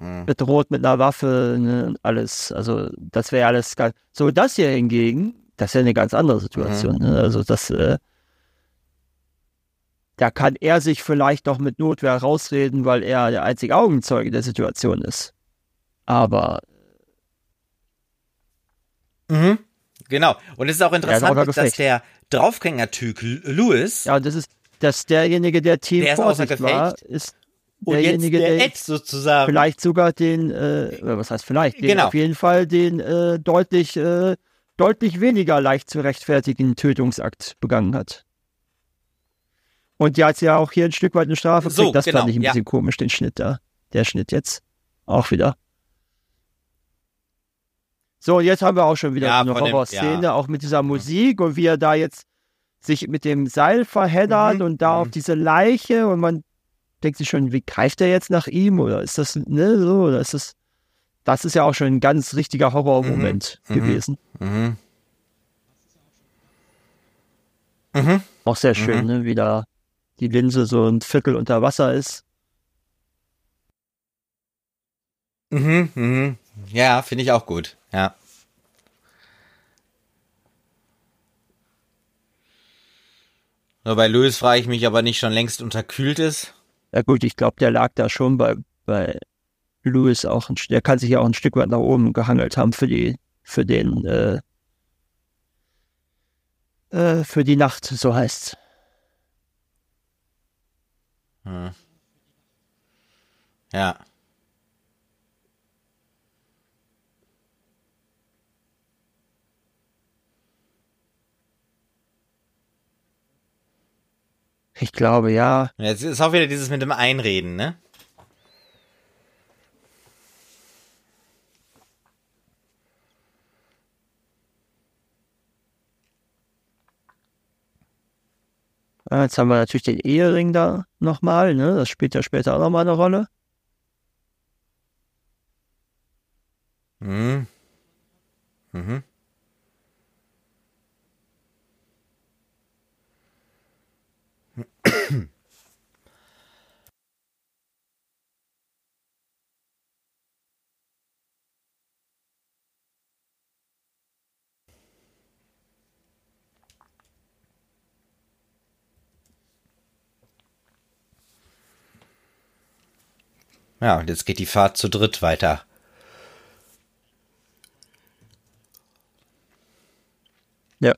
Mhm. bedroht mit einer Waffe, ne? alles. Also das wäre alles ganz. So, das hier hingegen, das ist ja eine ganz andere Situation. Mhm. Ne? Also das, äh, da kann er sich vielleicht doch mit Notwehr rausreden, weil er der einzige Augenzeuge der Situation ist. Aber Mhm. Genau. Und es ist auch interessant, dass der Draufgänger-Typ Lewis. Ja, das ist, dass derjenige, der Team der Vorsicht war, ist derjenige, der, der sozusagen. vielleicht sogar den, äh, was heißt vielleicht, den genau. auf jeden Fall den äh, deutlich, äh, deutlich weniger leicht zu rechtfertigen Tötungsakt begangen hat. Und ja, jetzt ja auch hier ein Stück weit eine Strafe kriegt, so, das genau, fand ich ein bisschen komisch, den Schnitt da. Der Schnitt jetzt. Auch wieder. So, jetzt haben wir auch schon wieder ja, eine Horrorszene, ja. auch mit dieser Musik und wie er da jetzt sich mit dem Seil verheddert mhm. und da mhm. auf diese Leiche und man denkt sich schon, wie greift er jetzt nach ihm oder ist das, ne, so, oder ist das, das ist ja auch schon ein ganz richtiger Horrormoment mhm. mhm. gewesen. Mhm. Mhm. Auch sehr schön, ne, wie da die Linse so ein Viertel unter Wasser ist. Mhm, mhm. Ja, finde ich auch gut. Ja. Nur bei Louis frage ich mich, ob er nicht schon längst unterkühlt ist. Ja gut, ich glaube, der lag da schon bei, bei Louis auch, ein, der kann sich ja auch ein Stück weit nach oben gehangelt haben für die, für den, äh, äh, für die Nacht, so heißt's. Hm. Ja. Ich glaube, ja. Jetzt ist auch wieder dieses mit dem Einreden, ne? Jetzt haben wir natürlich den Ehering da nochmal, ne? Das spielt ja später auch nochmal eine Rolle. Mhm. Mhm. Ja, und jetzt geht die Fahrt zu dritt weiter. Ja,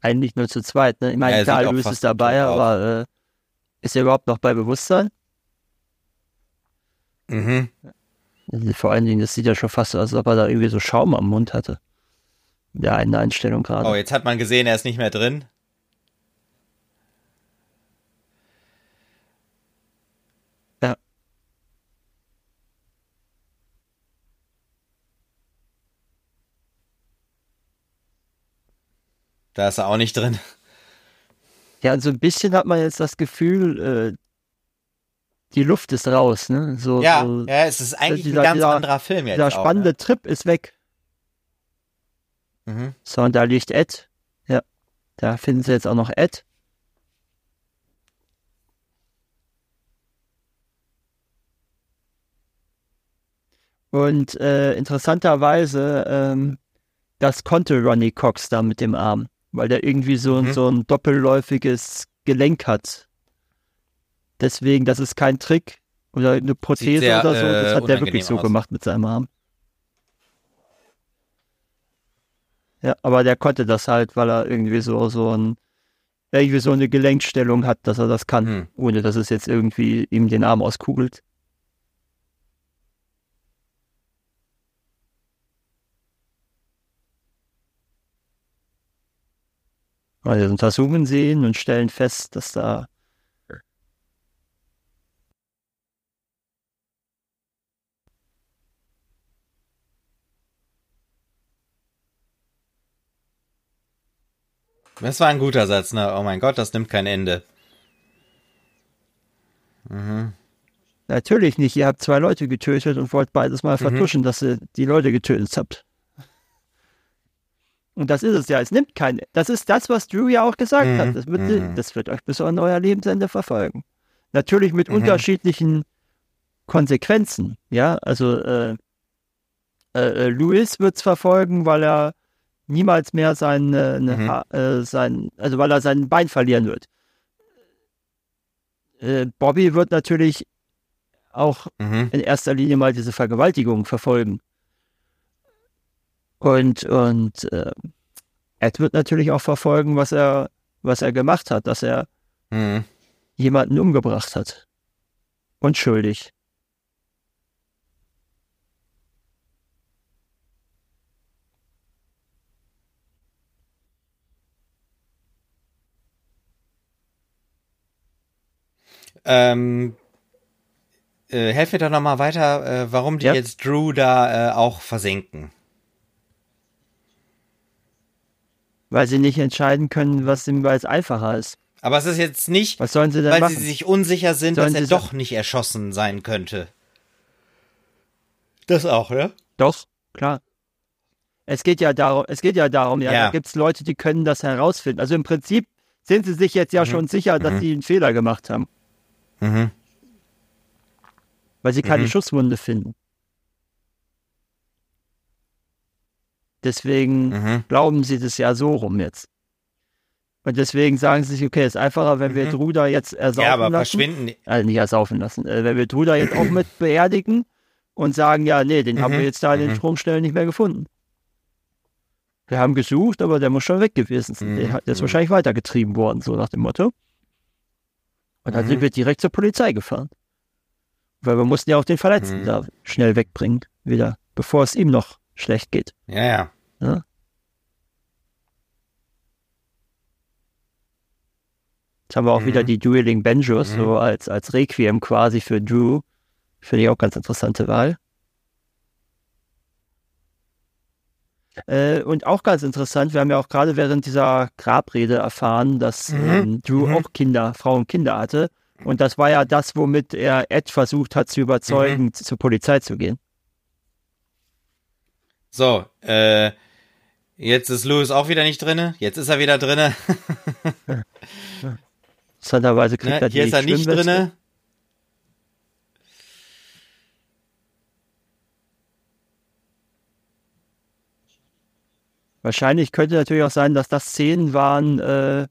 eigentlich nur zu zweit. Ne? Ich meine, Ja, Louis fast ist dabei, aber äh, ist er überhaupt noch bei Bewusstsein? Mhm. Vor allen Dingen, das sieht ja schon fast so aus, als ob er da irgendwie so Schaum am Mund hatte. In der einen Einstellung gerade. Oh, jetzt hat man gesehen, er ist nicht mehr drin. Ja. Da ist er auch nicht drin. Ja, und so ein bisschen hat man jetzt das Gefühl, äh, die Luft ist raus, ne? So, Ja, so ja, es ist eigentlich dieser- ein ganz dieser- anderer Film jetzt auch. spannende Trip ist weg. Ne? Mhm. So, und da liegt Ed. Ja, da finden sie jetzt auch noch Ed. Und äh, interessanterweise, ähm, das konnte Ronnie Cox da mit dem Arm, weil der irgendwie so, Mhm. so ein doppelläufiges Gelenk hat. Deswegen, das ist kein Trick oder eine Prothese sehr, oder so, das äh, hat der wirklich so aus. gemacht mit seinem Arm. Ja, aber der konnte das halt, weil er irgendwie so, so ein, irgendwie so eine Gelenkstellung hat, dass er das kann, Hm. ohne dass es jetzt irgendwie ihm den Arm auskugelt. Also untersuchen sie ihn und stellen fest, dass da Das war ein guter Satz, ne? Oh mein Gott, das nimmt kein Ende. Natürlich nicht. Ihr habt zwei Leute getötet und wollt beides mal vertuschen, dass ihr die Leute getötet habt. Und das ist es ja. Es nimmt kein. Das ist das, was Drew ja auch gesagt Mhm, hat. Das wird, mhm. das wird euch bis an euer Lebensende verfolgen. Natürlich mit unterschiedlichen Konsequenzen. Ja, also äh, äh, äh, Louis wird es verfolgen, weil er niemals mehr sein, äh, ne Mhm. Äh, sein, also weil er sein Bein verlieren wird. Äh, Bobby wird natürlich auch Mhm. in erster Linie mal diese Vergewaltigung verfolgen. Und, und äh, Ed wird natürlich auch verfolgen, was er, was er gemacht hat, dass er Mhm. jemanden umgebracht hat. Unschuldig. Ähm, äh, helf mir doch noch mal weiter, äh, warum die Ja. jetzt Drew da äh, auch versenken. Weil sie nicht entscheiden können, was ihm weil es einfacher ist. Aber es ist jetzt nicht, Was sollen sie denn weil machen? sie sich unsicher sind, Sollen dass er doch nicht erschossen sein könnte. Das auch, ne? Doch, klar. Es geht ja darum, es geht ja darum, ja, Ja. da gibt es Leute, die können das herausfinden. Also im Prinzip sind sie sich jetzt ja schon sicher, dass sie einen Fehler gemacht haben, Mhm. weil sie keine Mhm. Schusswunde finden. Deswegen Mhm. glauben sie das ja so rum jetzt. Und deswegen sagen sie sich, okay, ist einfacher, wenn wir Mhm. Druda jetzt ersaufen Ja, aber lassen. verschwinden. Also nicht ersaufen lassen. Äh, wenn wir Druda jetzt auch mit beerdigen und sagen, ja, nee, den haben Mhm. wir jetzt da in den Mhm. Stromstellen nicht mehr gefunden. Wir haben gesucht, aber der muss schon weg gewesen sein. Der, Mhm. der ist Mhm. wahrscheinlich weitergetrieben worden, so nach dem Motto. Und dann Mhm. sind wir direkt zur Polizei gefahren. Weil wir mussten ja auch den Verletzten Mhm. da schnell wegbringen, wieder, bevor es ihm noch schlecht geht. Ja, ja. Jetzt haben wir auch Mhm. wieder die Dueling Banjos, Mhm. so als, als Requiem quasi für Drew. Finde ich auch ganz interessante Wahl. Äh, und auch ganz interessant, wir haben ja auch gerade während dieser Grabrede erfahren, dass Mhm. ähm, Drew Mhm. auch Kinder, Frauen und Kinder hatte. Und das war ja das, womit er Ed versucht hat zu überzeugen, Mhm. zur Polizei zu gehen. So, äh, jetzt ist Louis auch wieder nicht drinne. Jetzt ist er wieder drinne. Interessanterweise kriegt Ne? er Hier die ist er nicht drinne. Wahrscheinlich könnte natürlich auch sein, dass das Szenen waren, äh,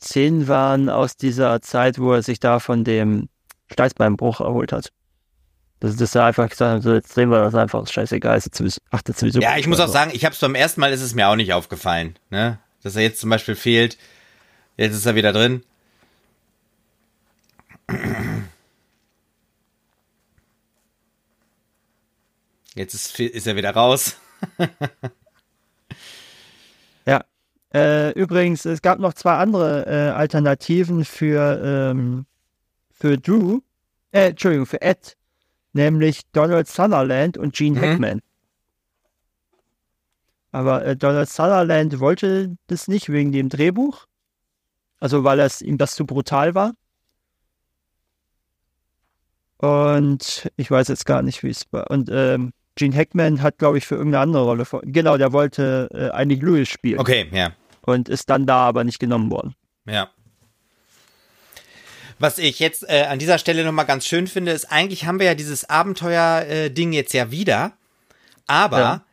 Szenen waren aus dieser Zeit, wo er sich da von dem Steißbeinbruch erholt hat. Das ist da einfach gesagt, so jetzt drehen wir das einfach, scheißegal, ist sowieso, achtet sowieso. Ja, ich muss auch sagen, ich habe es beim ersten Mal ist es mir auch nicht aufgefallen, ne? Dass er jetzt zum Beispiel fehlt. Jetzt ist er wieder drin. Jetzt ist, ist er wieder raus. Ja. Äh, übrigens, es gab noch zwei andere äh, Alternativen für, ähm, für Drew, äh, Entschuldigung, für Ed, nämlich Donald Sutherland und Gene Mhm. Hackman. Aber äh, Donald Sutherland wollte das nicht wegen dem Drehbuch. Also weil es ihm das zu brutal war. Und ich weiß jetzt gar nicht, wie es war. Und ähm, Gene Hackman hat, glaube ich, für irgendeine andere Rolle vor. Genau, der wollte äh, eigentlich Lewis spielen Okay, ja. und ist dann da aber nicht genommen worden. Ja. Was ich jetzt äh, an dieser Stelle nochmal ganz schön finde, ist, eigentlich haben wir ja dieses Abenteuer-Ding jetzt ja wieder, aber Ja.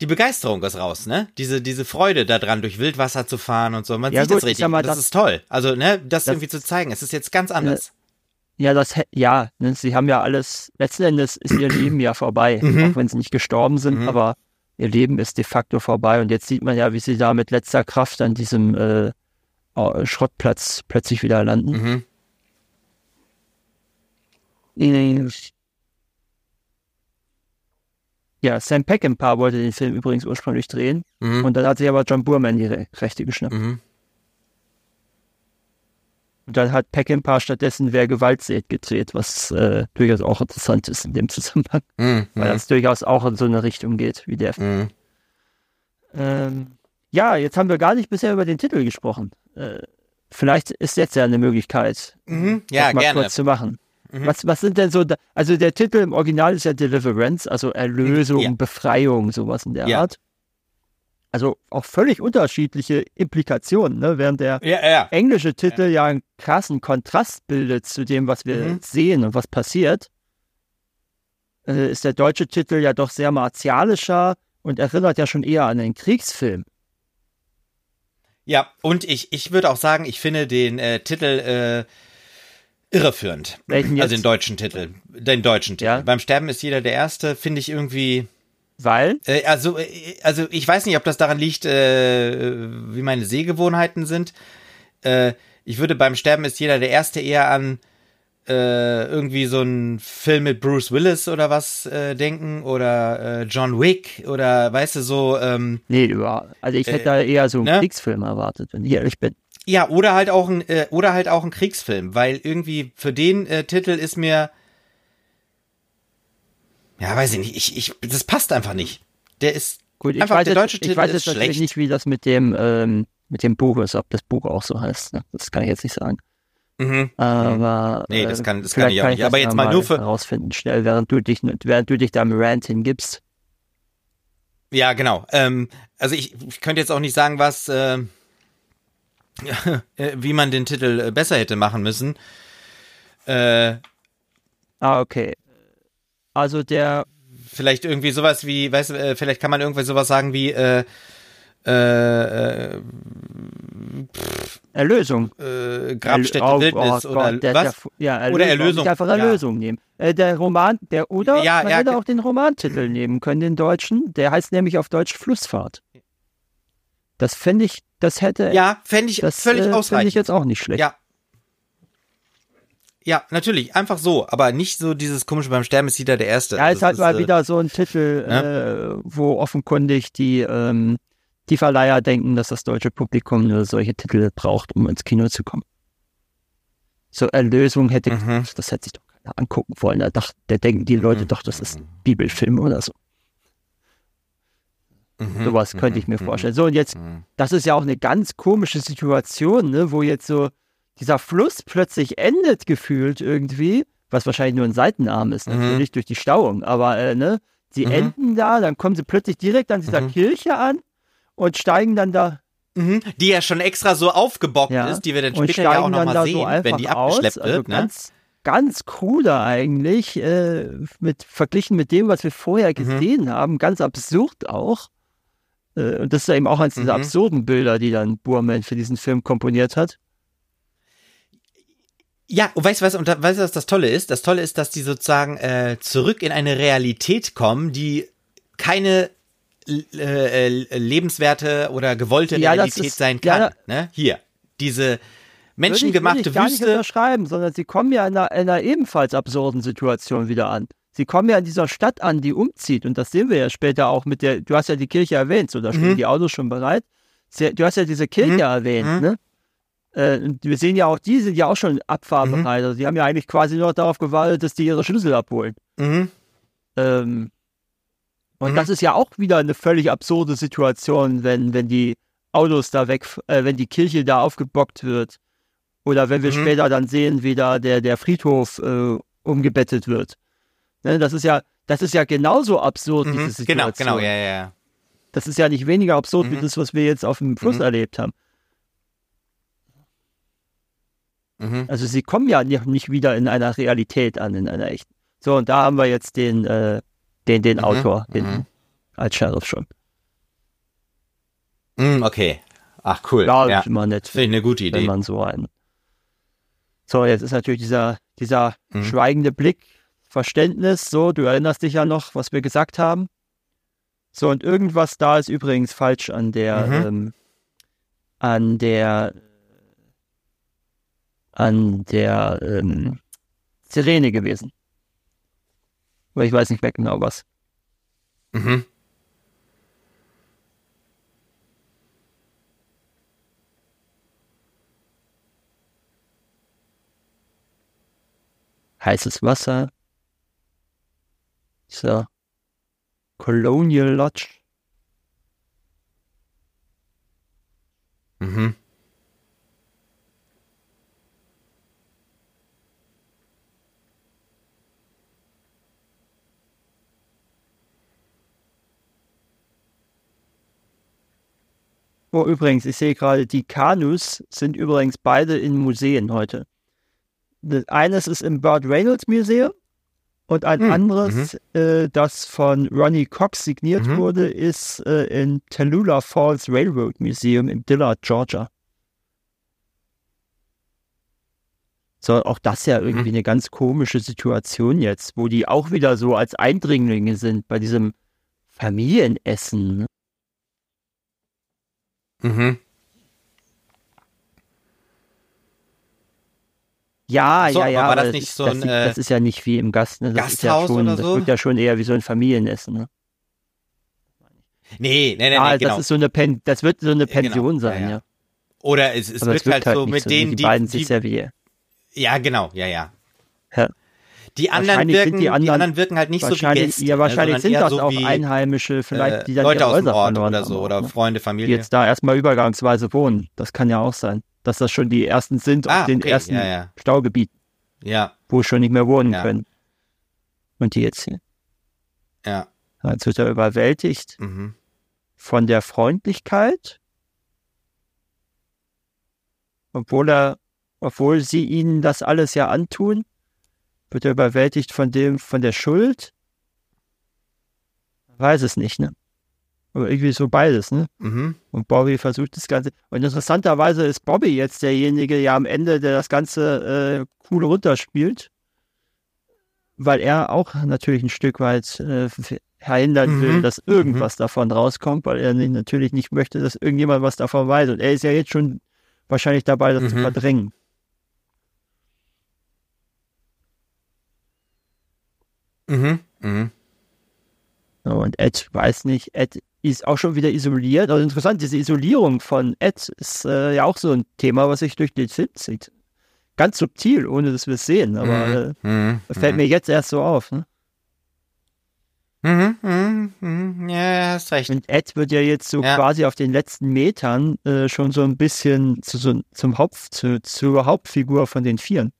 die Begeisterung ist raus, ne? Diese, diese Freude daran, durch Wildwasser zu fahren und so. Man Ja, sieht gut, das ich richtig. mal, das, das- ist toll. Also, ne, das, das- irgendwie zu zeigen. Es ist jetzt ganz anders. Ja, das ja, ne, sie haben ja alles, letzten Endes ist ihr Leben ja vorbei, Mhm. auch wenn sie nicht gestorben sind, Mhm. aber ihr Leben ist de facto vorbei und jetzt sieht man ja, wie sie da mit letzter Kraft an diesem äh, äh, Schrottplatz plötzlich wieder landen. Mhm. Ja, Sam Peckinpah wollte den Film übrigens ursprünglich drehen Mhm. und dann hat sich aber John Boorman die Re Rechte geschnappt. Mhm. Und dann hat Peckinpah stattdessen Wer Gewalt sät gedreht, was äh, durchaus auch interessant ist in dem Zusammenhang, Mhm. weil das durchaus auch in so eine Richtung geht wie der Mhm. Ähm, ja, jetzt haben wir gar nicht bisher über den Titel gesprochen. Äh, vielleicht ist jetzt ja eine Möglichkeit, Mhm. Ja, das mal gerne. kurz zu machen. Mhm. Was, was sind denn so, da, also der Titel im Original ist ja Deliverance, also Erlösung, Ja. Befreiung, sowas in der Ja. Art. Also auch völlig unterschiedliche Implikationen, ne? während der ja. englische Titel ja. einen krassen Kontrast bildet zu dem, was wir Mhm. sehen und was passiert, äh, ist der deutsche Titel ja doch sehr martialischer und erinnert ja schon eher an einen Kriegsfilm. Ja, und ich, ich würde auch sagen, ich finde den äh, Titel äh, irreführend. Welchen Also jetzt? den deutschen Titel. Den deutschen Titel. Ja. Beim Sterben ist jeder der Erste, finde ich irgendwie. Weil, Äh, also, äh, also ich weiß nicht, ob das daran liegt, äh, wie meine Sehgewohnheiten sind. Äh, ich würde beim Sterben ist jeder der Erste eher an äh, irgendwie so einen Film mit Bruce Willis oder was äh, denken oder äh, John Wick oder weißt du so. Ähm, nee, über, also ich hätte Äh, da eher so einen ne? Kriegsfilm erwartet, wenn ich ehrlich bin. Ja, oder halt auch ein äh, oder halt auch ein Kriegsfilm, weil irgendwie für den äh, Titel ist mir ja, weiß ich nicht, ich, ich das passt einfach nicht. Der ist Gut, ich Einfach, weiß, der jetzt, deutsche ich Titel weiß ist jetzt natürlich schlecht. nicht, wie das mit dem, ähm, mit dem Buch ist, ob das Buch auch so heißt. Ne? Das kann ich jetzt nicht sagen. Mhm. Aber Nee, das äh, kann- das kann ich auch nicht. das Aber jetzt mal nur für- herausfinden, schnell, während du dich, während du dich da im Rant hingibst. Ja, genau. Ähm, also ich, ich könnte jetzt auch nicht sagen, was äh, äh, wie man den Titel äh, besser hätte machen müssen. Äh, Ah, okay. Also der, vielleicht irgendwie sowas wie, weißt du, vielleicht kann man irgendwie sowas sagen wie äh, äh, äh, Erlösung. äh, Grabstätte Erl- oh, Wildnis oh oder Gott, der, was? Der, ja, Erlösung. Oder Erlösung. Nicht einfach Ja. Erlösung nehmen. Äh, der Roman, der, oder Ja, man ja, hätte auch den Romantitel nehmen können, den deutschen. Der heißt nämlich auf Deutsch Flussfahrt. Das fände ich, das hätte, Ja, fände ich das völlig äh, fände ausreichend. ich jetzt auch nicht schlecht. Ja. Ja, natürlich, einfach so, aber nicht so dieses komische beim Sterben ist jeder der Erste. Ja, ist Das halt mal äh, wieder so ein Titel, äh, wo offenkundig die, ähm, die Verleiher denken, dass das deutsche Publikum nur solche Titel braucht, um ins Kino zu kommen. So Erlösung hätte, Mhm. das hätte sich doch keiner angucken wollen. Da, dacht, da denken die Leute Mhm. doch, das ist ein Bibelfilm oder so. Mhm, Sowas könnte ich mir vorstellen. So, und jetzt, das ist ja auch eine ganz komische Situation, ne, wo jetzt so dieser Fluss plötzlich endet gefühlt irgendwie, was wahrscheinlich nur ein Seitenarm ist, Mhm. natürlich durch die Stauung, aber äh, ne, sie Mhm. enden da, dann kommen sie plötzlich direkt an dieser Mhm. Kirche an und steigen dann da Mhm. Die ja schon extra so aufgebockt ja, ist, die wir dann später ja auch steigen dann nochmal da sehen, so wenn die aus. abgeschleppt Also wird. Ne? ganz, ganz cooler eigentlich, äh, mit, verglichen mit dem, was wir vorher Mhm. gesehen haben, ganz absurd auch. Äh, und das ist ja eben auch eines dieser Mhm. absurden Bilder, die dann Burman für diesen Film komponiert hat. Ja, und weißt du was, und da, weißt du, was das Tolle ist? Das Tolle ist, dass die sozusagen äh, zurück in eine Realität kommen, die keine äh, äh, lebenswerte oder gewollte Ja, Realität ist- sein ja, kann. ne? Hier, diese Würde menschengemachte ich, würde ich gar nicht Wüste. unterschreiben, sondern sie kommen ja in einer, in einer ebenfalls absurden Situation wieder an. Sie kommen ja in dieser Stadt an, die umzieht. Und das sehen wir ja später auch mit der, du hast ja die Kirche erwähnt, so da stehen Mhm. die Autos schon bereit. Du hast ja diese Kirche Mhm. erwähnt, Mhm. ne? Äh, und wir sehen ja auch, die sind ja auch schon abfahrbereit. Also die haben ja eigentlich quasi nur darauf gewartet, dass die ihre Schlüssel abholen. Mhm. Ähm, und Mhm. das ist ja auch wieder eine völlig absurde Situation, wenn, wenn die Autos da weg, äh, wenn die Kirche da aufgebockt wird. Oder wenn wir Mhm. später dann sehen, wie da der, der Friedhof äh, umgebettet wird. Ne, das ist ja, das ist ja genauso absurd, diese Mhm. Situation. Genau, genau, ja, ja. Das ist ja nicht weniger absurd wie Mhm. das, was wir jetzt auf dem Fluss Mhm. erlebt haben. Mhm. Also sie kommen ja nicht nicht wieder in einer Realität an, in einer echten. So, und da haben wir jetzt den, äh, den, den Mhm. Autor, den, Mhm. als Sheriff schon. Mhm, okay. Ach, cool. Ja, Ja, ist immer nett, finde ich eine gute wenn Idee. man so einen. So, jetzt ist natürlich dieser, dieser Mhm. schweigende Blick, Verständnis, so, du erinnerst dich ja noch, was wir gesagt haben. So, und irgendwas da ist übrigens falsch an der, Mhm. ähm, an der, an der ähm, Sirene gewesen. Aber ich weiß nicht mehr genau was. Mhm. Heißes Wasser. So. Colonial Lodge. Mhm. Oh, übrigens, ich sehe gerade, die Kanus sind übrigens beide in Museen heute. Das eines ist im Burt Reynolds Museum und ein Hm, anderes, äh, das von Ronnie Cox signiert Mhm. wurde, ist äh, im Tallulah Falls Railroad Museum in Dillard, Georgia. So, auch das ja irgendwie eine ganz komische Situation jetzt, wo die auch wieder so als Eindringlinge sind bei diesem Familienessen. Mhm. Ja, So, ja, ja. war das aber nicht so das, ein, äh, das ist ja nicht wie im Gast. Ne? Das ist ja Gasthaus schon, oder Das so? wirkt ja schon eher wie so ein Familienessen. Ne? Nee, nee, nee, ja, nee, das genau. ist so eine Pen das wird so eine genau. Pension Ja, sein, ja. ja. Oder es, es wird es wirkt halt halt so nicht mit so, denen, die, die, beiden die, ja, genau, ja. Ja. Die anderen wirken, die die anderen- anderen, wirken halt nicht so wie Gäste, ja, ne, wahrscheinlich sind das so auch wie, Einheimische, vielleicht, äh, die dann Leute aus dem Ort oder so oder ne? Freunde, die Familie. jetzt da erstmal übergangsweise wohnen. Das kann ja auch sein, dass das schon die ersten sind ah, auf den okay, ersten ja, ja, Staugebieten, ja, wo schon nicht mehr wohnen Ja. können. Und die jetzt hier. ja, Jetzt wird er überwältigt mhm. von der Freundlichkeit, obwohl er, obwohl sie ihnen das alles ja antun, wird er überwältigt von dem, von der Schuld. Weiß es nicht, ne? Aber irgendwie so beides, ne? Mhm. Und Bobby versucht das Ganze. Und interessanterweise ist Bobby jetzt derjenige, ja am Ende, der das Ganze äh, cool runterspielt. Weil er auch natürlich ein Stück weit äh, verhindern will, Mhm. dass irgendwas davon rauskommt, weil er natürlich nicht möchte, dass irgendjemand was davon weiß. Und er ist ja jetzt schon wahrscheinlich dabei, das zu Mhm. verdrängen. Mhm. Mhm. So, und Ed weiß nicht, Ed ist auch schon wieder isoliert. Also interessant, diese Isolierung von Ed ist äh, ja auch so ein Thema, was sich durch den Film zieht. Ganz subtil, ohne dass wir es sehen, aber äh, Mhm. Fällt Mhm. mir jetzt erst so auf. Ne? Mhm, mhm, mhm, ja, hast recht. Und Ed wird ja jetzt so Ja. quasi auf den letzten Metern äh, schon so ein bisschen zu, so, zum Haupt, zu, zur Hauptfigur von den Vieren.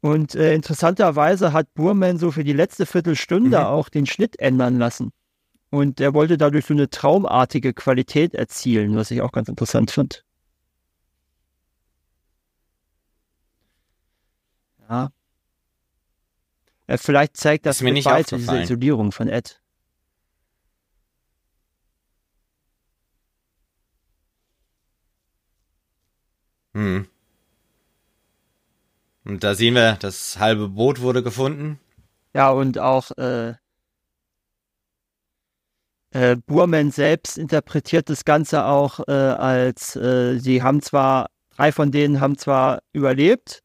Und äh, interessanterweise hat Burman so für die letzte Viertelstunde Mhm. auch den Schnitt ändern lassen. Und er wollte dadurch so eine traumartige Qualität erzielen, was ich auch ganz interessant fand. Ja. Äh, vielleicht zeigt das mir nicht weiter diese. Isolierung von Ed. Hm. Und da sehen wir, das halbe Boot wurde gefunden. Ja, und auch äh, äh, Burman selbst interpretiert das Ganze auch äh, als, äh, sie haben zwar, drei von denen haben zwar überlebt,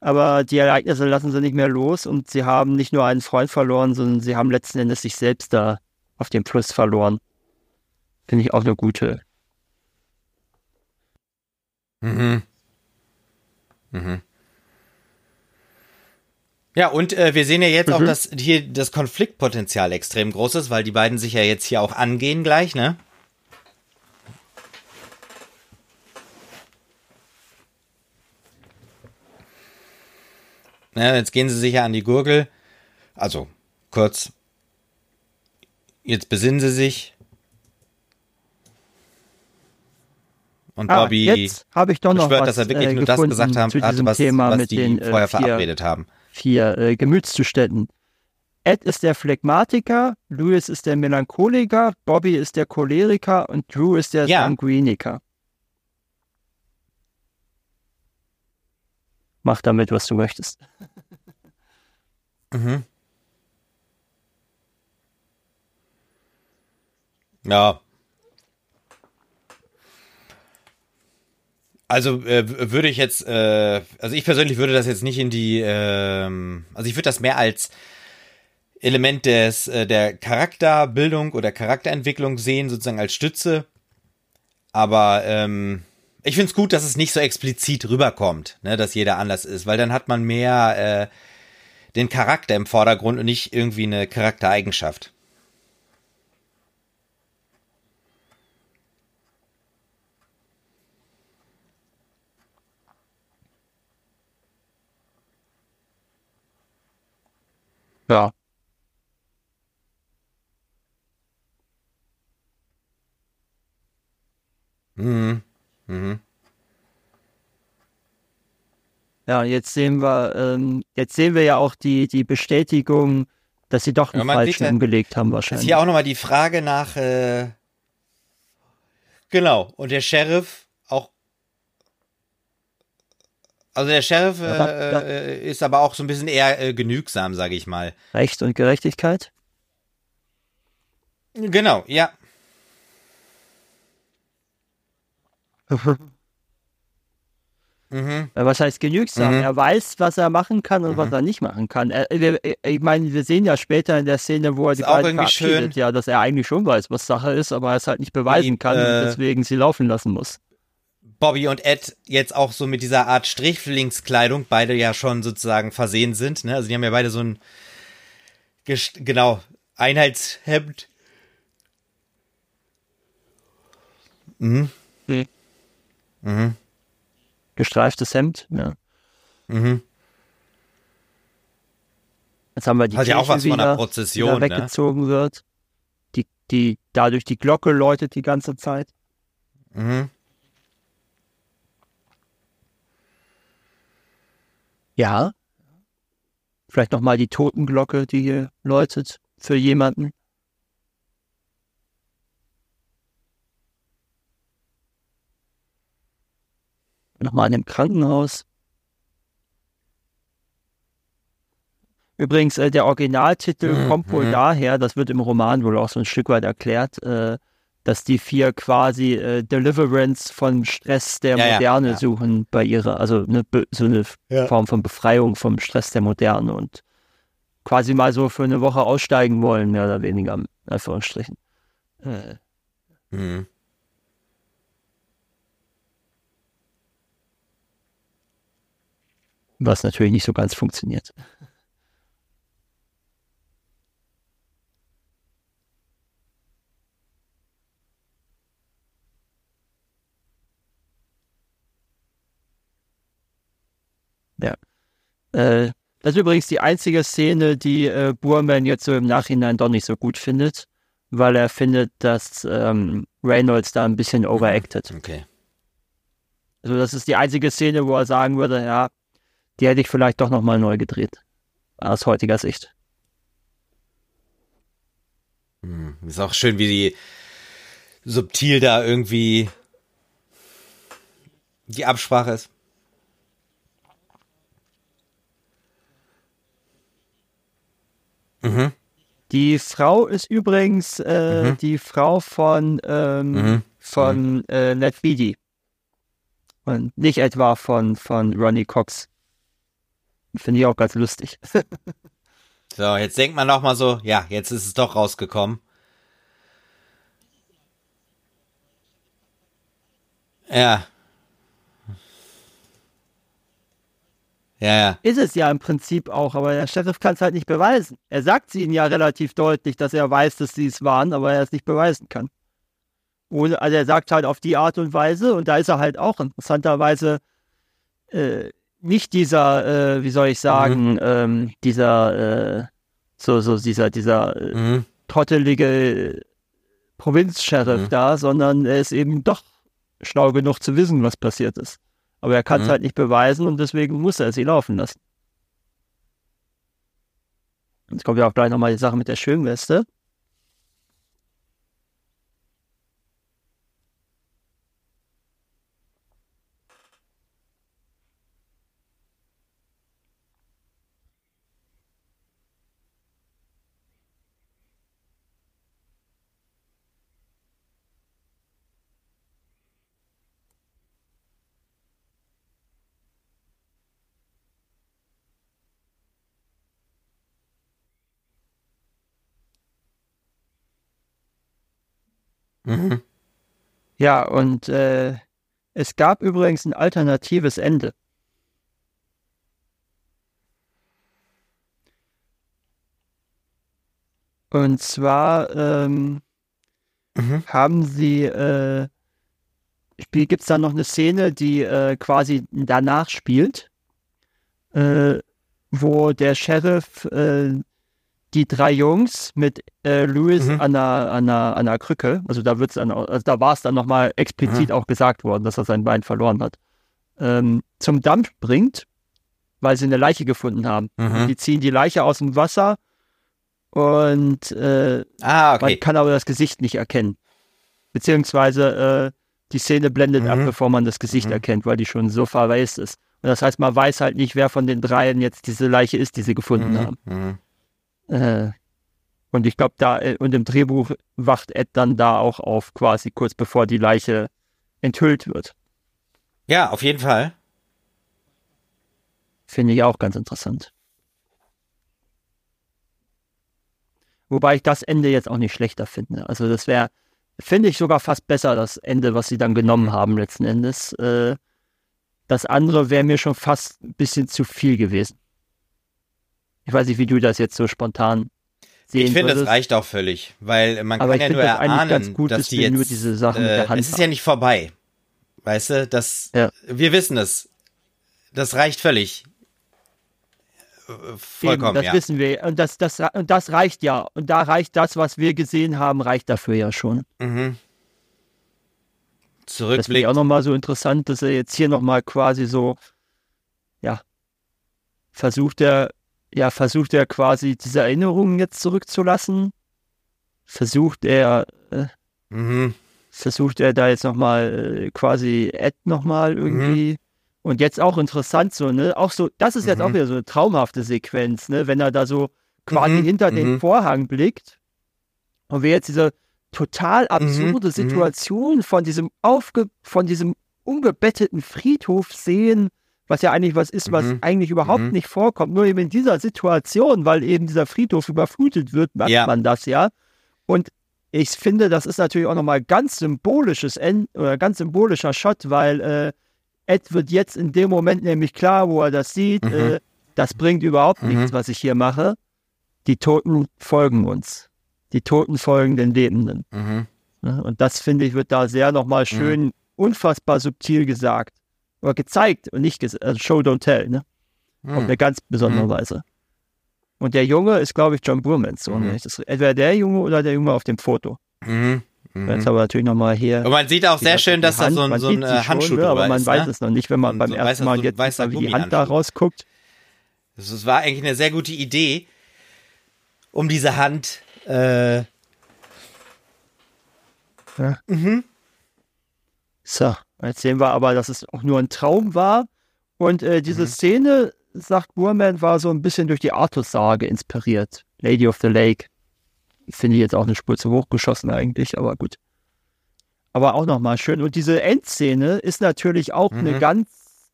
aber die Ereignisse lassen sie nicht mehr los und sie haben nicht nur einen Freund verloren, sondern sie haben letzten Endes sich selbst da auf dem Fluss verloren. Finde ich auch eine gute. Mhm. Mhm. Ja, und äh, wir sehen ja jetzt auch, Mhm. dass hier das Konfliktpotenzial extrem groß ist, weil die beiden sich ja jetzt hier auch angehen gleich, ne? Ja, jetzt gehen sie sich ja an die Gurgel. Also, kurz. Jetzt besinnen sie sich. Und Ah, Bobby jetzt habe ich doch noch beschwört, was dass er wirklich äh, nur das gesagt haben, hatte, was, was die den vorher äh, vier verabredet haben. Vier äh, Gemütszuständen. Ed ist der Phlegmatiker, Louis ist der Melancholiker, Bobby ist der Choleriker und Drew ist der Ja. Sanguiniker. Mach damit, was du möchtest. Mhm. Ja. Also äh, würde ich jetzt, äh, also ich persönlich würde das jetzt nicht in die, ähm, also ich würde das mehr als Element des äh, der Charakterbildung oder Charakterentwicklung sehen, sozusagen als Stütze. Aber ähm, ich finde es gut, dass es nicht so explizit rüberkommt, ne, dass jeder anders ist, weil dann hat man mehr äh, den Charakter im Vordergrund und nicht irgendwie eine Charaktereigenschaft. Ja. Mhm. Mhm. Ja, jetzt sehen wir, ähm, jetzt sehen wir ja auch die, die Bestätigung, dass sie doch einen falschen ja- umgelegt haben Ist wahrscheinlich. hier auch nochmal die Frage nach, äh, genau, und der Sheriff auch, also der Sheriff äh, äh, ist aber auch so ein bisschen eher äh, genügsam, sage ich mal. Recht und Gerechtigkeit. Genau, ja. Mhm. Was heißt genügsam? Mhm. Er weiß, was er machen kann und was Mhm. er nicht machen kann. Er, wir, ich meine, wir sehen ja später in der Szene, wo er die Ist auch beiden verabschiedet, schön. ja, dass er eigentlich schon weiß, was Sache ist, aber er es halt nicht beweisen Wie, kann äh, und deswegen sie laufen lassen muss. Bobby und Ed jetzt auch so mit dieser Art Strichlingskleidung beide ja schon sozusagen versehen sind. Ne? Also die haben ja beide so ein gest- genau Einheitshemd. Mhm. Mhm. Mhm. Gestreiftes Hemd, ja. Mhm. Jetzt haben wir die Hat ja auch Kirche was von wieder, einer die Prozession, ne? weggezogen wird. Die, die, dadurch die Glocke läutet die ganze Zeit. Mhm. Ja. Vielleicht nochmal die Totenglocke, die hier läutet für jemanden. Nochmal in dem Krankenhaus. Übrigens, äh, der Originaltitel Mhm, kommt wohl mhm. daher, das wird im Roman wohl auch so ein Stück weit erklärt, äh, dass die vier quasi äh, Deliverance vom Stress der Ja, ja, Moderne ja. suchen bei ihrer, also eine, Be- so eine Ja. Form von Befreiung vom Stress der Moderne und quasi mal so für eine Woche aussteigen wollen, mehr oder weniger, in Anführungsstrichen. Äh, Mhm. was natürlich nicht so ganz funktioniert. Äh, das ist übrigens die einzige Szene, die äh, Burman jetzt so im Nachhinein doch nicht so gut findet, weil er findet, dass ähm, Reynolds da ein bisschen overacted. Okay. Also das ist die einzige Szene, wo er sagen würde, ja, die hätte ich vielleicht doch nochmal neu gedreht. Aus heutiger Sicht. Hm. Ist auch schön, wie die subtil da irgendwie die Absprache ist. Mhm. Die Frau ist übrigens äh, Mhm. die Frau von, ähm, Mhm. von äh, Ned Beatty. Und nicht etwa von, von Ronnie Cox. Finde ich auch ganz lustig. So, jetzt denkt man noch mal so, ja, jetzt ist es doch rausgekommen. Ja. Ja, ja. Ist es ja im Prinzip auch, aber der Sheriff kann es halt nicht beweisen. Er sagt sie ihnen ja relativ deutlich, dass er weiß, dass sie es waren, aber er es nicht beweisen kann. Ohne, also er sagt halt auf die Art und Weise, und da ist er halt auch interessanterweise äh, nicht dieser, äh, wie soll ich sagen, ähm, dieser, äh, so, so dieser, dieser äh, Mhm. trottelige Provinzsheriff Mhm. da, sondern er ist eben doch schlau genug zu wissen, was passiert ist. Aber er kann es Mhm. halt nicht beweisen und deswegen muss er sie laufen lassen. Jetzt kommt ja auch gleich nochmal die Sache mit der Schwimmweste. Mhm. Ja, und äh, es gab übrigens ein alternatives Ende. Und zwar ähm, Mhm. haben sie, äh, gibt es da noch eine Szene, die äh, quasi danach spielt, äh, wo der Sheriff äh, die drei Jungs mit äh, Louis Mhm. an, einer, an, einer, an einer Krücke, also da wird's dann, also da war es dann nochmal explizit auch gesagt worden, dass er sein Bein verloren hat, ähm, zum Dampf bringt, weil sie eine Leiche gefunden haben. Mhm. Die ziehen die Leiche aus dem Wasser und äh, Ah, man okay. kann aber das Gesicht nicht erkennen. Beziehungsweise äh, die Szene blendet ab, Mhm. bevor man das Gesicht Mhm. erkennt, weil die schon so verwaist ist. Und das heißt, man weiß halt nicht, wer von den dreien jetzt diese Leiche ist, die sie gefunden Mhm. haben. Mhm. Äh, und ich glaube, da, äh, und im Drehbuch wacht Ed dann da auch auf, quasi kurz bevor die Leiche enthüllt wird. Ja, auf jeden Fall. Finde ich auch ganz interessant. Wobei ich das Ende jetzt auch nicht schlechter finde. Also das wäre, finde ich sogar fast besser, das Ende, was sie dann genommen haben letzten Endes. Äh, das andere wäre mir schon fast ein bisschen zu viel gewesen. Ich weiß nicht, wie du das jetzt so spontan sehen Ich finde, es würdest. reicht auch völlig, weil man Aber kann ja nur das erahnen, ganz gut, dass dass die jetzt, diese Sachen äh, es ist haben. ja nicht vorbei. Weißt du, das, Ja. wir wissen es. Das reicht völlig. Vollkommen, Eben, das ja. wissen wir. Und das, das, und das reicht ja. Und da reicht das, was wir gesehen haben, reicht dafür ja schon. Mhm. Das finde Zurückblick. ich auch nochmal so interessant, dass er jetzt hier nochmal quasi so, ja, versucht er, ja, versucht er quasi diese Erinnerungen jetzt zurückzulassen. Versucht er, äh, Mhm. versucht er da jetzt nochmal äh, quasi Ed nochmal irgendwie. Und jetzt auch interessant so, ne? Auch so, das ist jetzt Mhm. auch wieder so eine traumhafte Sequenz, ne? Wenn er da so quasi Mhm, hinter den mhm. Vorhang blickt und wir jetzt diese total absurde mhm. Situation von diesem aufge, von diesem umgebetteten Friedhof sehen, was ja eigentlich was ist, was Mhm, eigentlich überhaupt mhm. nicht vorkommt. Nur eben in dieser Situation, weil eben dieser Friedhof überflutet wird, macht Ja. man das ja. Und ich finde, das ist natürlich auch nochmal ganz symbolisches End oder ganz symbolischer Shot, weil äh, Ed wird jetzt in dem Moment nämlich klar, wo er das sieht, Mhm. äh, das bringt überhaupt Mhm. nichts, was ich hier mache. Die Toten folgen uns. Die Toten folgen den Lebenden. Mhm. Und das, finde ich, wird da sehr nochmal schön, unfassbar subtil gesagt. Oder gezeigt und nicht also Show, don't tell. Ne? Auf eine ganz besondere Mhm. Weise. Und der Junge ist, glaube ich, John Burmans Sohn. Mhm. Das, entweder der Junge oder der Junge auf dem Foto. Mhm. Mhm. Jetzt haben wir natürlich nochmal hier. Und man sieht auch sehr schön, dass da Hand- so ein, man so ein äh, schon, Handschuh ne, drüber Aber man ist. weiß ne? es noch nicht, wenn man Und beim so ersten Mal so jetzt mal, wie die Hand da rausguckt. Das es war eigentlich eine sehr gute Idee, um diese Hand. Äh, So, jetzt sehen wir aber, dass es auch nur ein Traum war. Und äh, diese Mhm. Szene, sagt Burman, war so ein bisschen durch die Artus-Sage inspiriert. Lady of the Lake. Finde ich jetzt auch eine Spur zu hoch geschossen eigentlich, aber gut. Aber auch nochmal schön. Und diese Endszene ist natürlich auch eine Mhm. ganz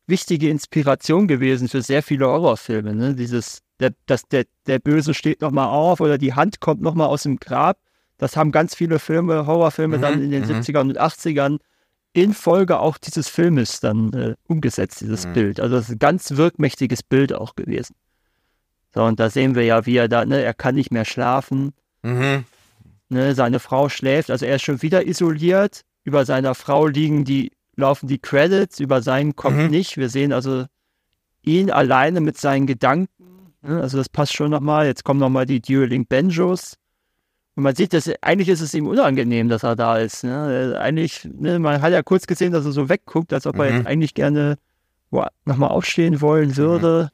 wichtige Inspiration gewesen für sehr viele Horrorfilme. Ne? Dieses, der, dass der, der Böse steht nochmal auf oder die Hand kommt nochmal aus dem Grab. Das haben ganz viele Filme, Horrorfilme Mhm, dann in den mhm. 70ern und 80ern in Folge auch dieses Filmes dann äh, umgesetzt, dieses Mhm. Bild. Also das ist ein ganz wirkmächtiges Bild auch gewesen. So, und da sehen wir ja, wie er da, ne, er kann nicht mehr schlafen, mhm. ne, seine Frau schläft, also er ist schon wieder isoliert. Über seiner Frau liegen die, laufen die Credits, über seinen kommt Mhm. nicht. Wir sehen also ihn alleine mit seinen Gedanken. Ne, also das passt schon nochmal. Jetzt kommen nochmal die Dueling Banjos. Und man sieht, dass eigentlich ist es ihm unangenehm, dass er da ist. Ne? Eigentlich, ne, man hat ja kurz gesehen, dass er so wegguckt, als ob er Mhm. jetzt eigentlich gerne wo- nochmal aufstehen wollen würde.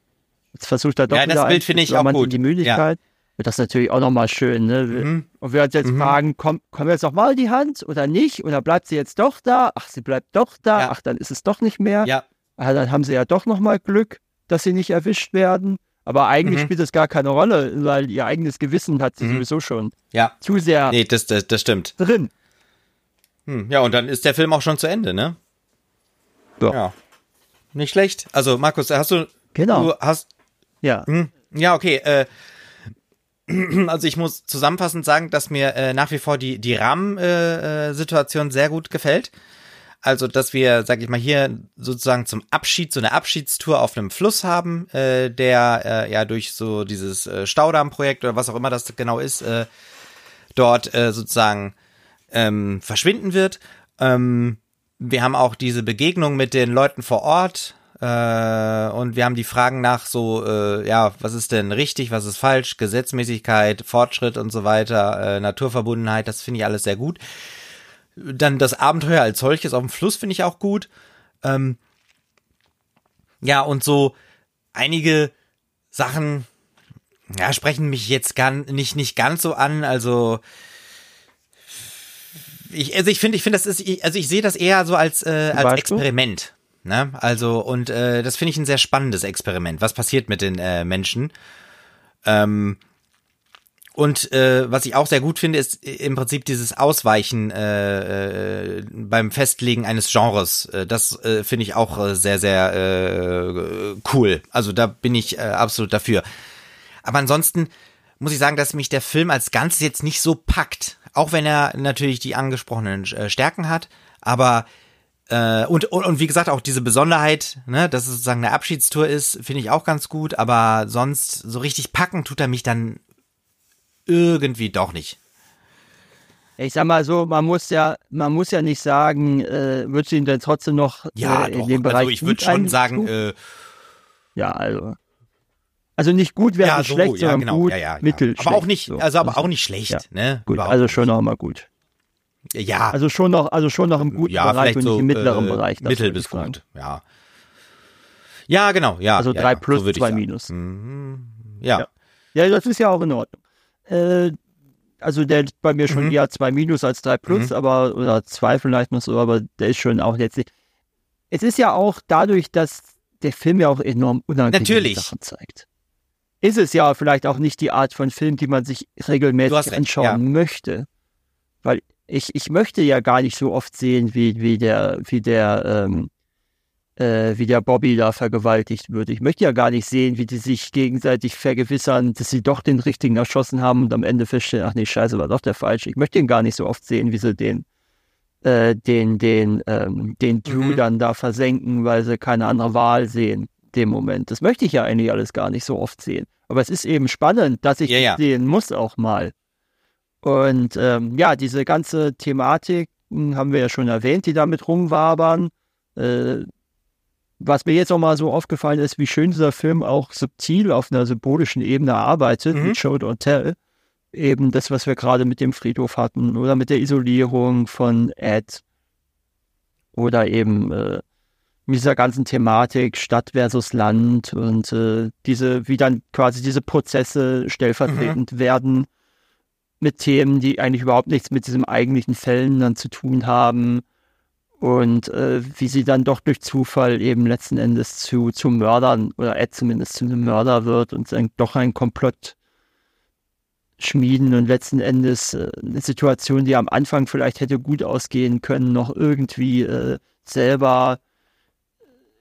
Jetzt versucht er doch Ja, das Bild finde ich auch in die gut. Müdigkeit. Und das ist natürlich auch nochmal schön. Ne? Mhm. Und wir uns jetzt Mhm. fragen, kommt, kommt jetzt noch mal die Hand oder nicht? Oder bleibt sie jetzt doch da? Ach, sie bleibt doch da. Ja. Ach, dann ist es doch nicht mehr. Ja, Ah, dann haben sie ja doch noch mal Glück, dass sie nicht erwischt werden. Aber eigentlich Mhm. spielt es gar keine Rolle, weil ihr eigenes Gewissen hat sie Mhm. sowieso schon ja. zu sehr Nee, das, das, das stimmt. drin. Hm. Ja, und dann ist der Film auch schon zu Ende, ne? Ja. Ja. Nicht schlecht. Also, Markus, hast du. Genau. Du hast. Ja. Hm, ja, okay. Äh, also ich muss zusammenfassend sagen, dass mir äh, nach wie vor die, die Rahmensituation sehr gut gefällt. Also, dass wir, sag ich mal, hier sozusagen zum Abschied, so eine Abschiedstour auf einem Fluss haben, äh, der äh, ja durch so dieses äh, Staudammprojekt oder was auch immer das genau ist, äh, dort äh, sozusagen ähm, verschwinden wird. Ähm, wir haben auch diese Begegnung mit den Leuten vor Ort äh, und wir haben die Fragen nach so, äh, ja, was ist denn richtig, was ist falsch, Gesetzmäßigkeit, Fortschritt und so weiter, äh, Naturverbundenheit, das finde ich alles sehr gut. Dann das Abenteuer als solches auf dem Fluss finde ich auch gut. Ähm, ja, und so einige Sachen, ja, sprechen mich jetzt gar nicht, nicht ganz so an, also ich, also ich finde, ich finde, das ist, also ich sehe das eher so als, äh, als? Experiment. Ne? Also, und äh, das finde ich ein sehr spannendes Experiment. Was passiert mit den äh, Menschen? Ähm, und äh, was ich auch sehr gut finde, ist im Prinzip dieses Ausweichen äh, äh, beim Festlegen eines Genres. Äh, das äh, finde ich auch äh, sehr, sehr äh, cool. Also da bin ich äh, absolut dafür. Aber ansonsten muss ich sagen, dass mich der Film als Ganzes jetzt nicht so packt. Auch wenn er natürlich die angesprochenen äh, Stärken hat. Aber äh, und, und, und wie gesagt, auch diese Besonderheit, ne, dass es sozusagen eine Abschiedstour ist, finde ich auch ganz gut. Aber sonst so richtig packen tut er mich dann irgendwie doch nicht. Ich sag mal so, man muss ja, man muss ja nicht sagen, äh, würdest du ihn denn trotzdem noch Ja, äh, in doch. dem Bereich also ich würde schon sagen, äh, ja, also. Also nicht gut wäre ja, nicht so, schlecht, ja, sondern genau, gut, ja, ja, ja. mittel Aber auch nicht, so. also aber auch nicht schlecht, ne? gut, Überhaupt also schon noch mal gut. Ja, Also schon noch, also schon noch im guten ja, Bereich und so nicht im mittleren äh, Bereich. Mittel bis gut, ja. Ja, genau, ja. Also drei plus, so zwei minus. Mhm. Ja. Ja. Ja, das ist ja auch in Ordnung. Äh, also der liegt bei mir schon Mhm. eher 2 minus als 3 plus, Mhm. aber, oder 2 vielleicht noch so, aber der ist schon auch jetzt. Es ist ja auch dadurch, dass der Film ja auch enorm unangenehme Natürlich. Sachen zeigt. Ist es ja vielleicht auch nicht die Art von Film, die man sich regelmäßig anschauen ja. möchte. Weil ich, ich möchte ja gar nicht so oft sehen, wie, wie der, wie der, ähm, äh, wie der Bobby da vergewaltigt wird. Ich möchte ja gar nicht sehen, wie die sich gegenseitig vergewissern, dass sie doch den richtigen erschossen haben und am Ende feststellen, ach nee, scheiße, war doch der falsche. Ich möchte ihn gar nicht so oft sehen, wie sie den, äh, den, den, ähm, den Drew Mhm. dann da versenken, weil sie keine andere Wahl sehen, dem Moment. Das möchte ich ja eigentlich alles gar nicht so oft sehen. Aber es ist eben spannend, dass ich Ja, ja. sehen muss auch mal. Und ähm, ja, diese ganze Thematik haben wir ja schon erwähnt, die damit rumwabern. Äh, was mir jetzt auch mal so aufgefallen ist, wie schön dieser Film auch subtil auf einer symbolischen Ebene arbeitet, mhm. mit Show Don't Tell. Eben das, was wir gerade mit dem Friedhof hatten oder mit der Isolierung von Ed oder eben äh, mit dieser ganzen Thematik Stadt versus Land und äh, diese, wie dann quasi diese Prozesse stellvertretend mhm. werden mit Themen, die eigentlich überhaupt nichts mit diesem eigentlichen Fällen dann zu tun haben und äh, wie sie dann doch durch Zufall eben letzten Endes zu, zu Mördern oder Ed zumindest zu einem Mörder wird und dann doch ein Komplott schmieden und letzten Endes äh, eine Situation, die am Anfang vielleicht hätte gut ausgehen können, noch irgendwie äh, selber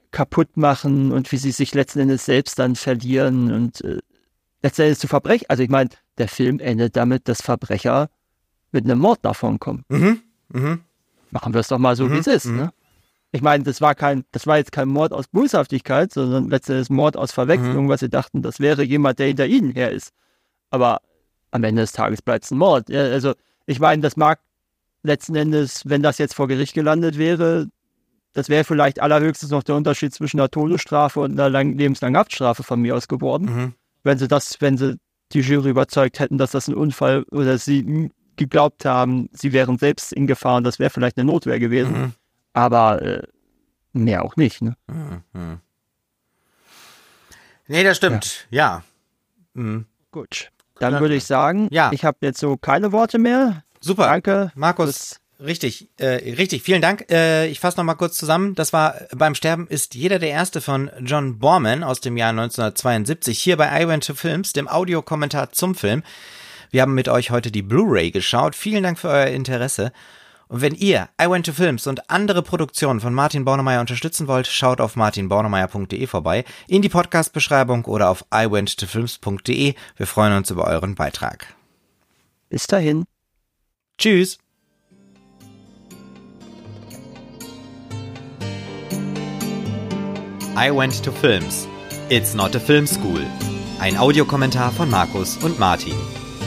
kaputt machen und wie sie sich letzten Endes selbst dann verlieren und äh, letzten Endes zu Verbrechen. Also ich meine, der Film endet damit, dass Verbrecher mit einem Mord davon kommen. Mhm. Mhm machen wir es doch mal so, mhm. wie es ist. Mhm. Ne? Ich meine, das war kein, das war jetzt kein Mord aus Boshaftigkeit, sondern letztendlich Mord aus Verwechslung, mhm. weil sie dachten, das wäre jemand, der hinter ihnen her ist. Aber am Ende des Tages bleibt es ein Mord. Ja, also, ich meine, das mag letzten Endes, wenn das jetzt vor Gericht gelandet wäre, das wäre vielleicht allerhöchstens noch der Unterschied zwischen einer Todesstrafe und einer lang, lebenslangen Haftstrafe von mir aus geworden. Mhm. Wenn sie das, wenn sie die Jury überzeugt hätten, dass das ein Unfall oder sie geglaubt haben, sie wären selbst in Gefahr und das wäre vielleicht eine Notwehr gewesen. Mhm. Aber äh, mehr auch nicht. Ne? Mhm. Nee, das stimmt. Ja. ja. Mhm. Gut. Dann würde ich sagen, ja. ich habe jetzt so keine Worte mehr. Super. Danke. Markus. Richtig, äh, richtig. Vielen Dank. Äh, ich fasse noch mal kurz zusammen. Das war beim Sterben ist jeder der erste von John Borman aus dem Jahr 1972 hier bei I Went to Films, dem Audiokommentar zum Film. Wir haben mit euch heute die Blu-ray geschaut. Vielen Dank für euer Interesse. Und wenn ihr I Went to Films und andere Produktionen von Martin Bornemeyer unterstützen wollt, schaut auf martinbornemeyer.de vorbei, in die Podcast-Beschreibung oder auf iwenttofilms.de. Wir freuen uns über euren Beitrag. Bis dahin. Tschüss. I Went to Films. It's not a film school. Ein Audiokommentar von Markus und Martin.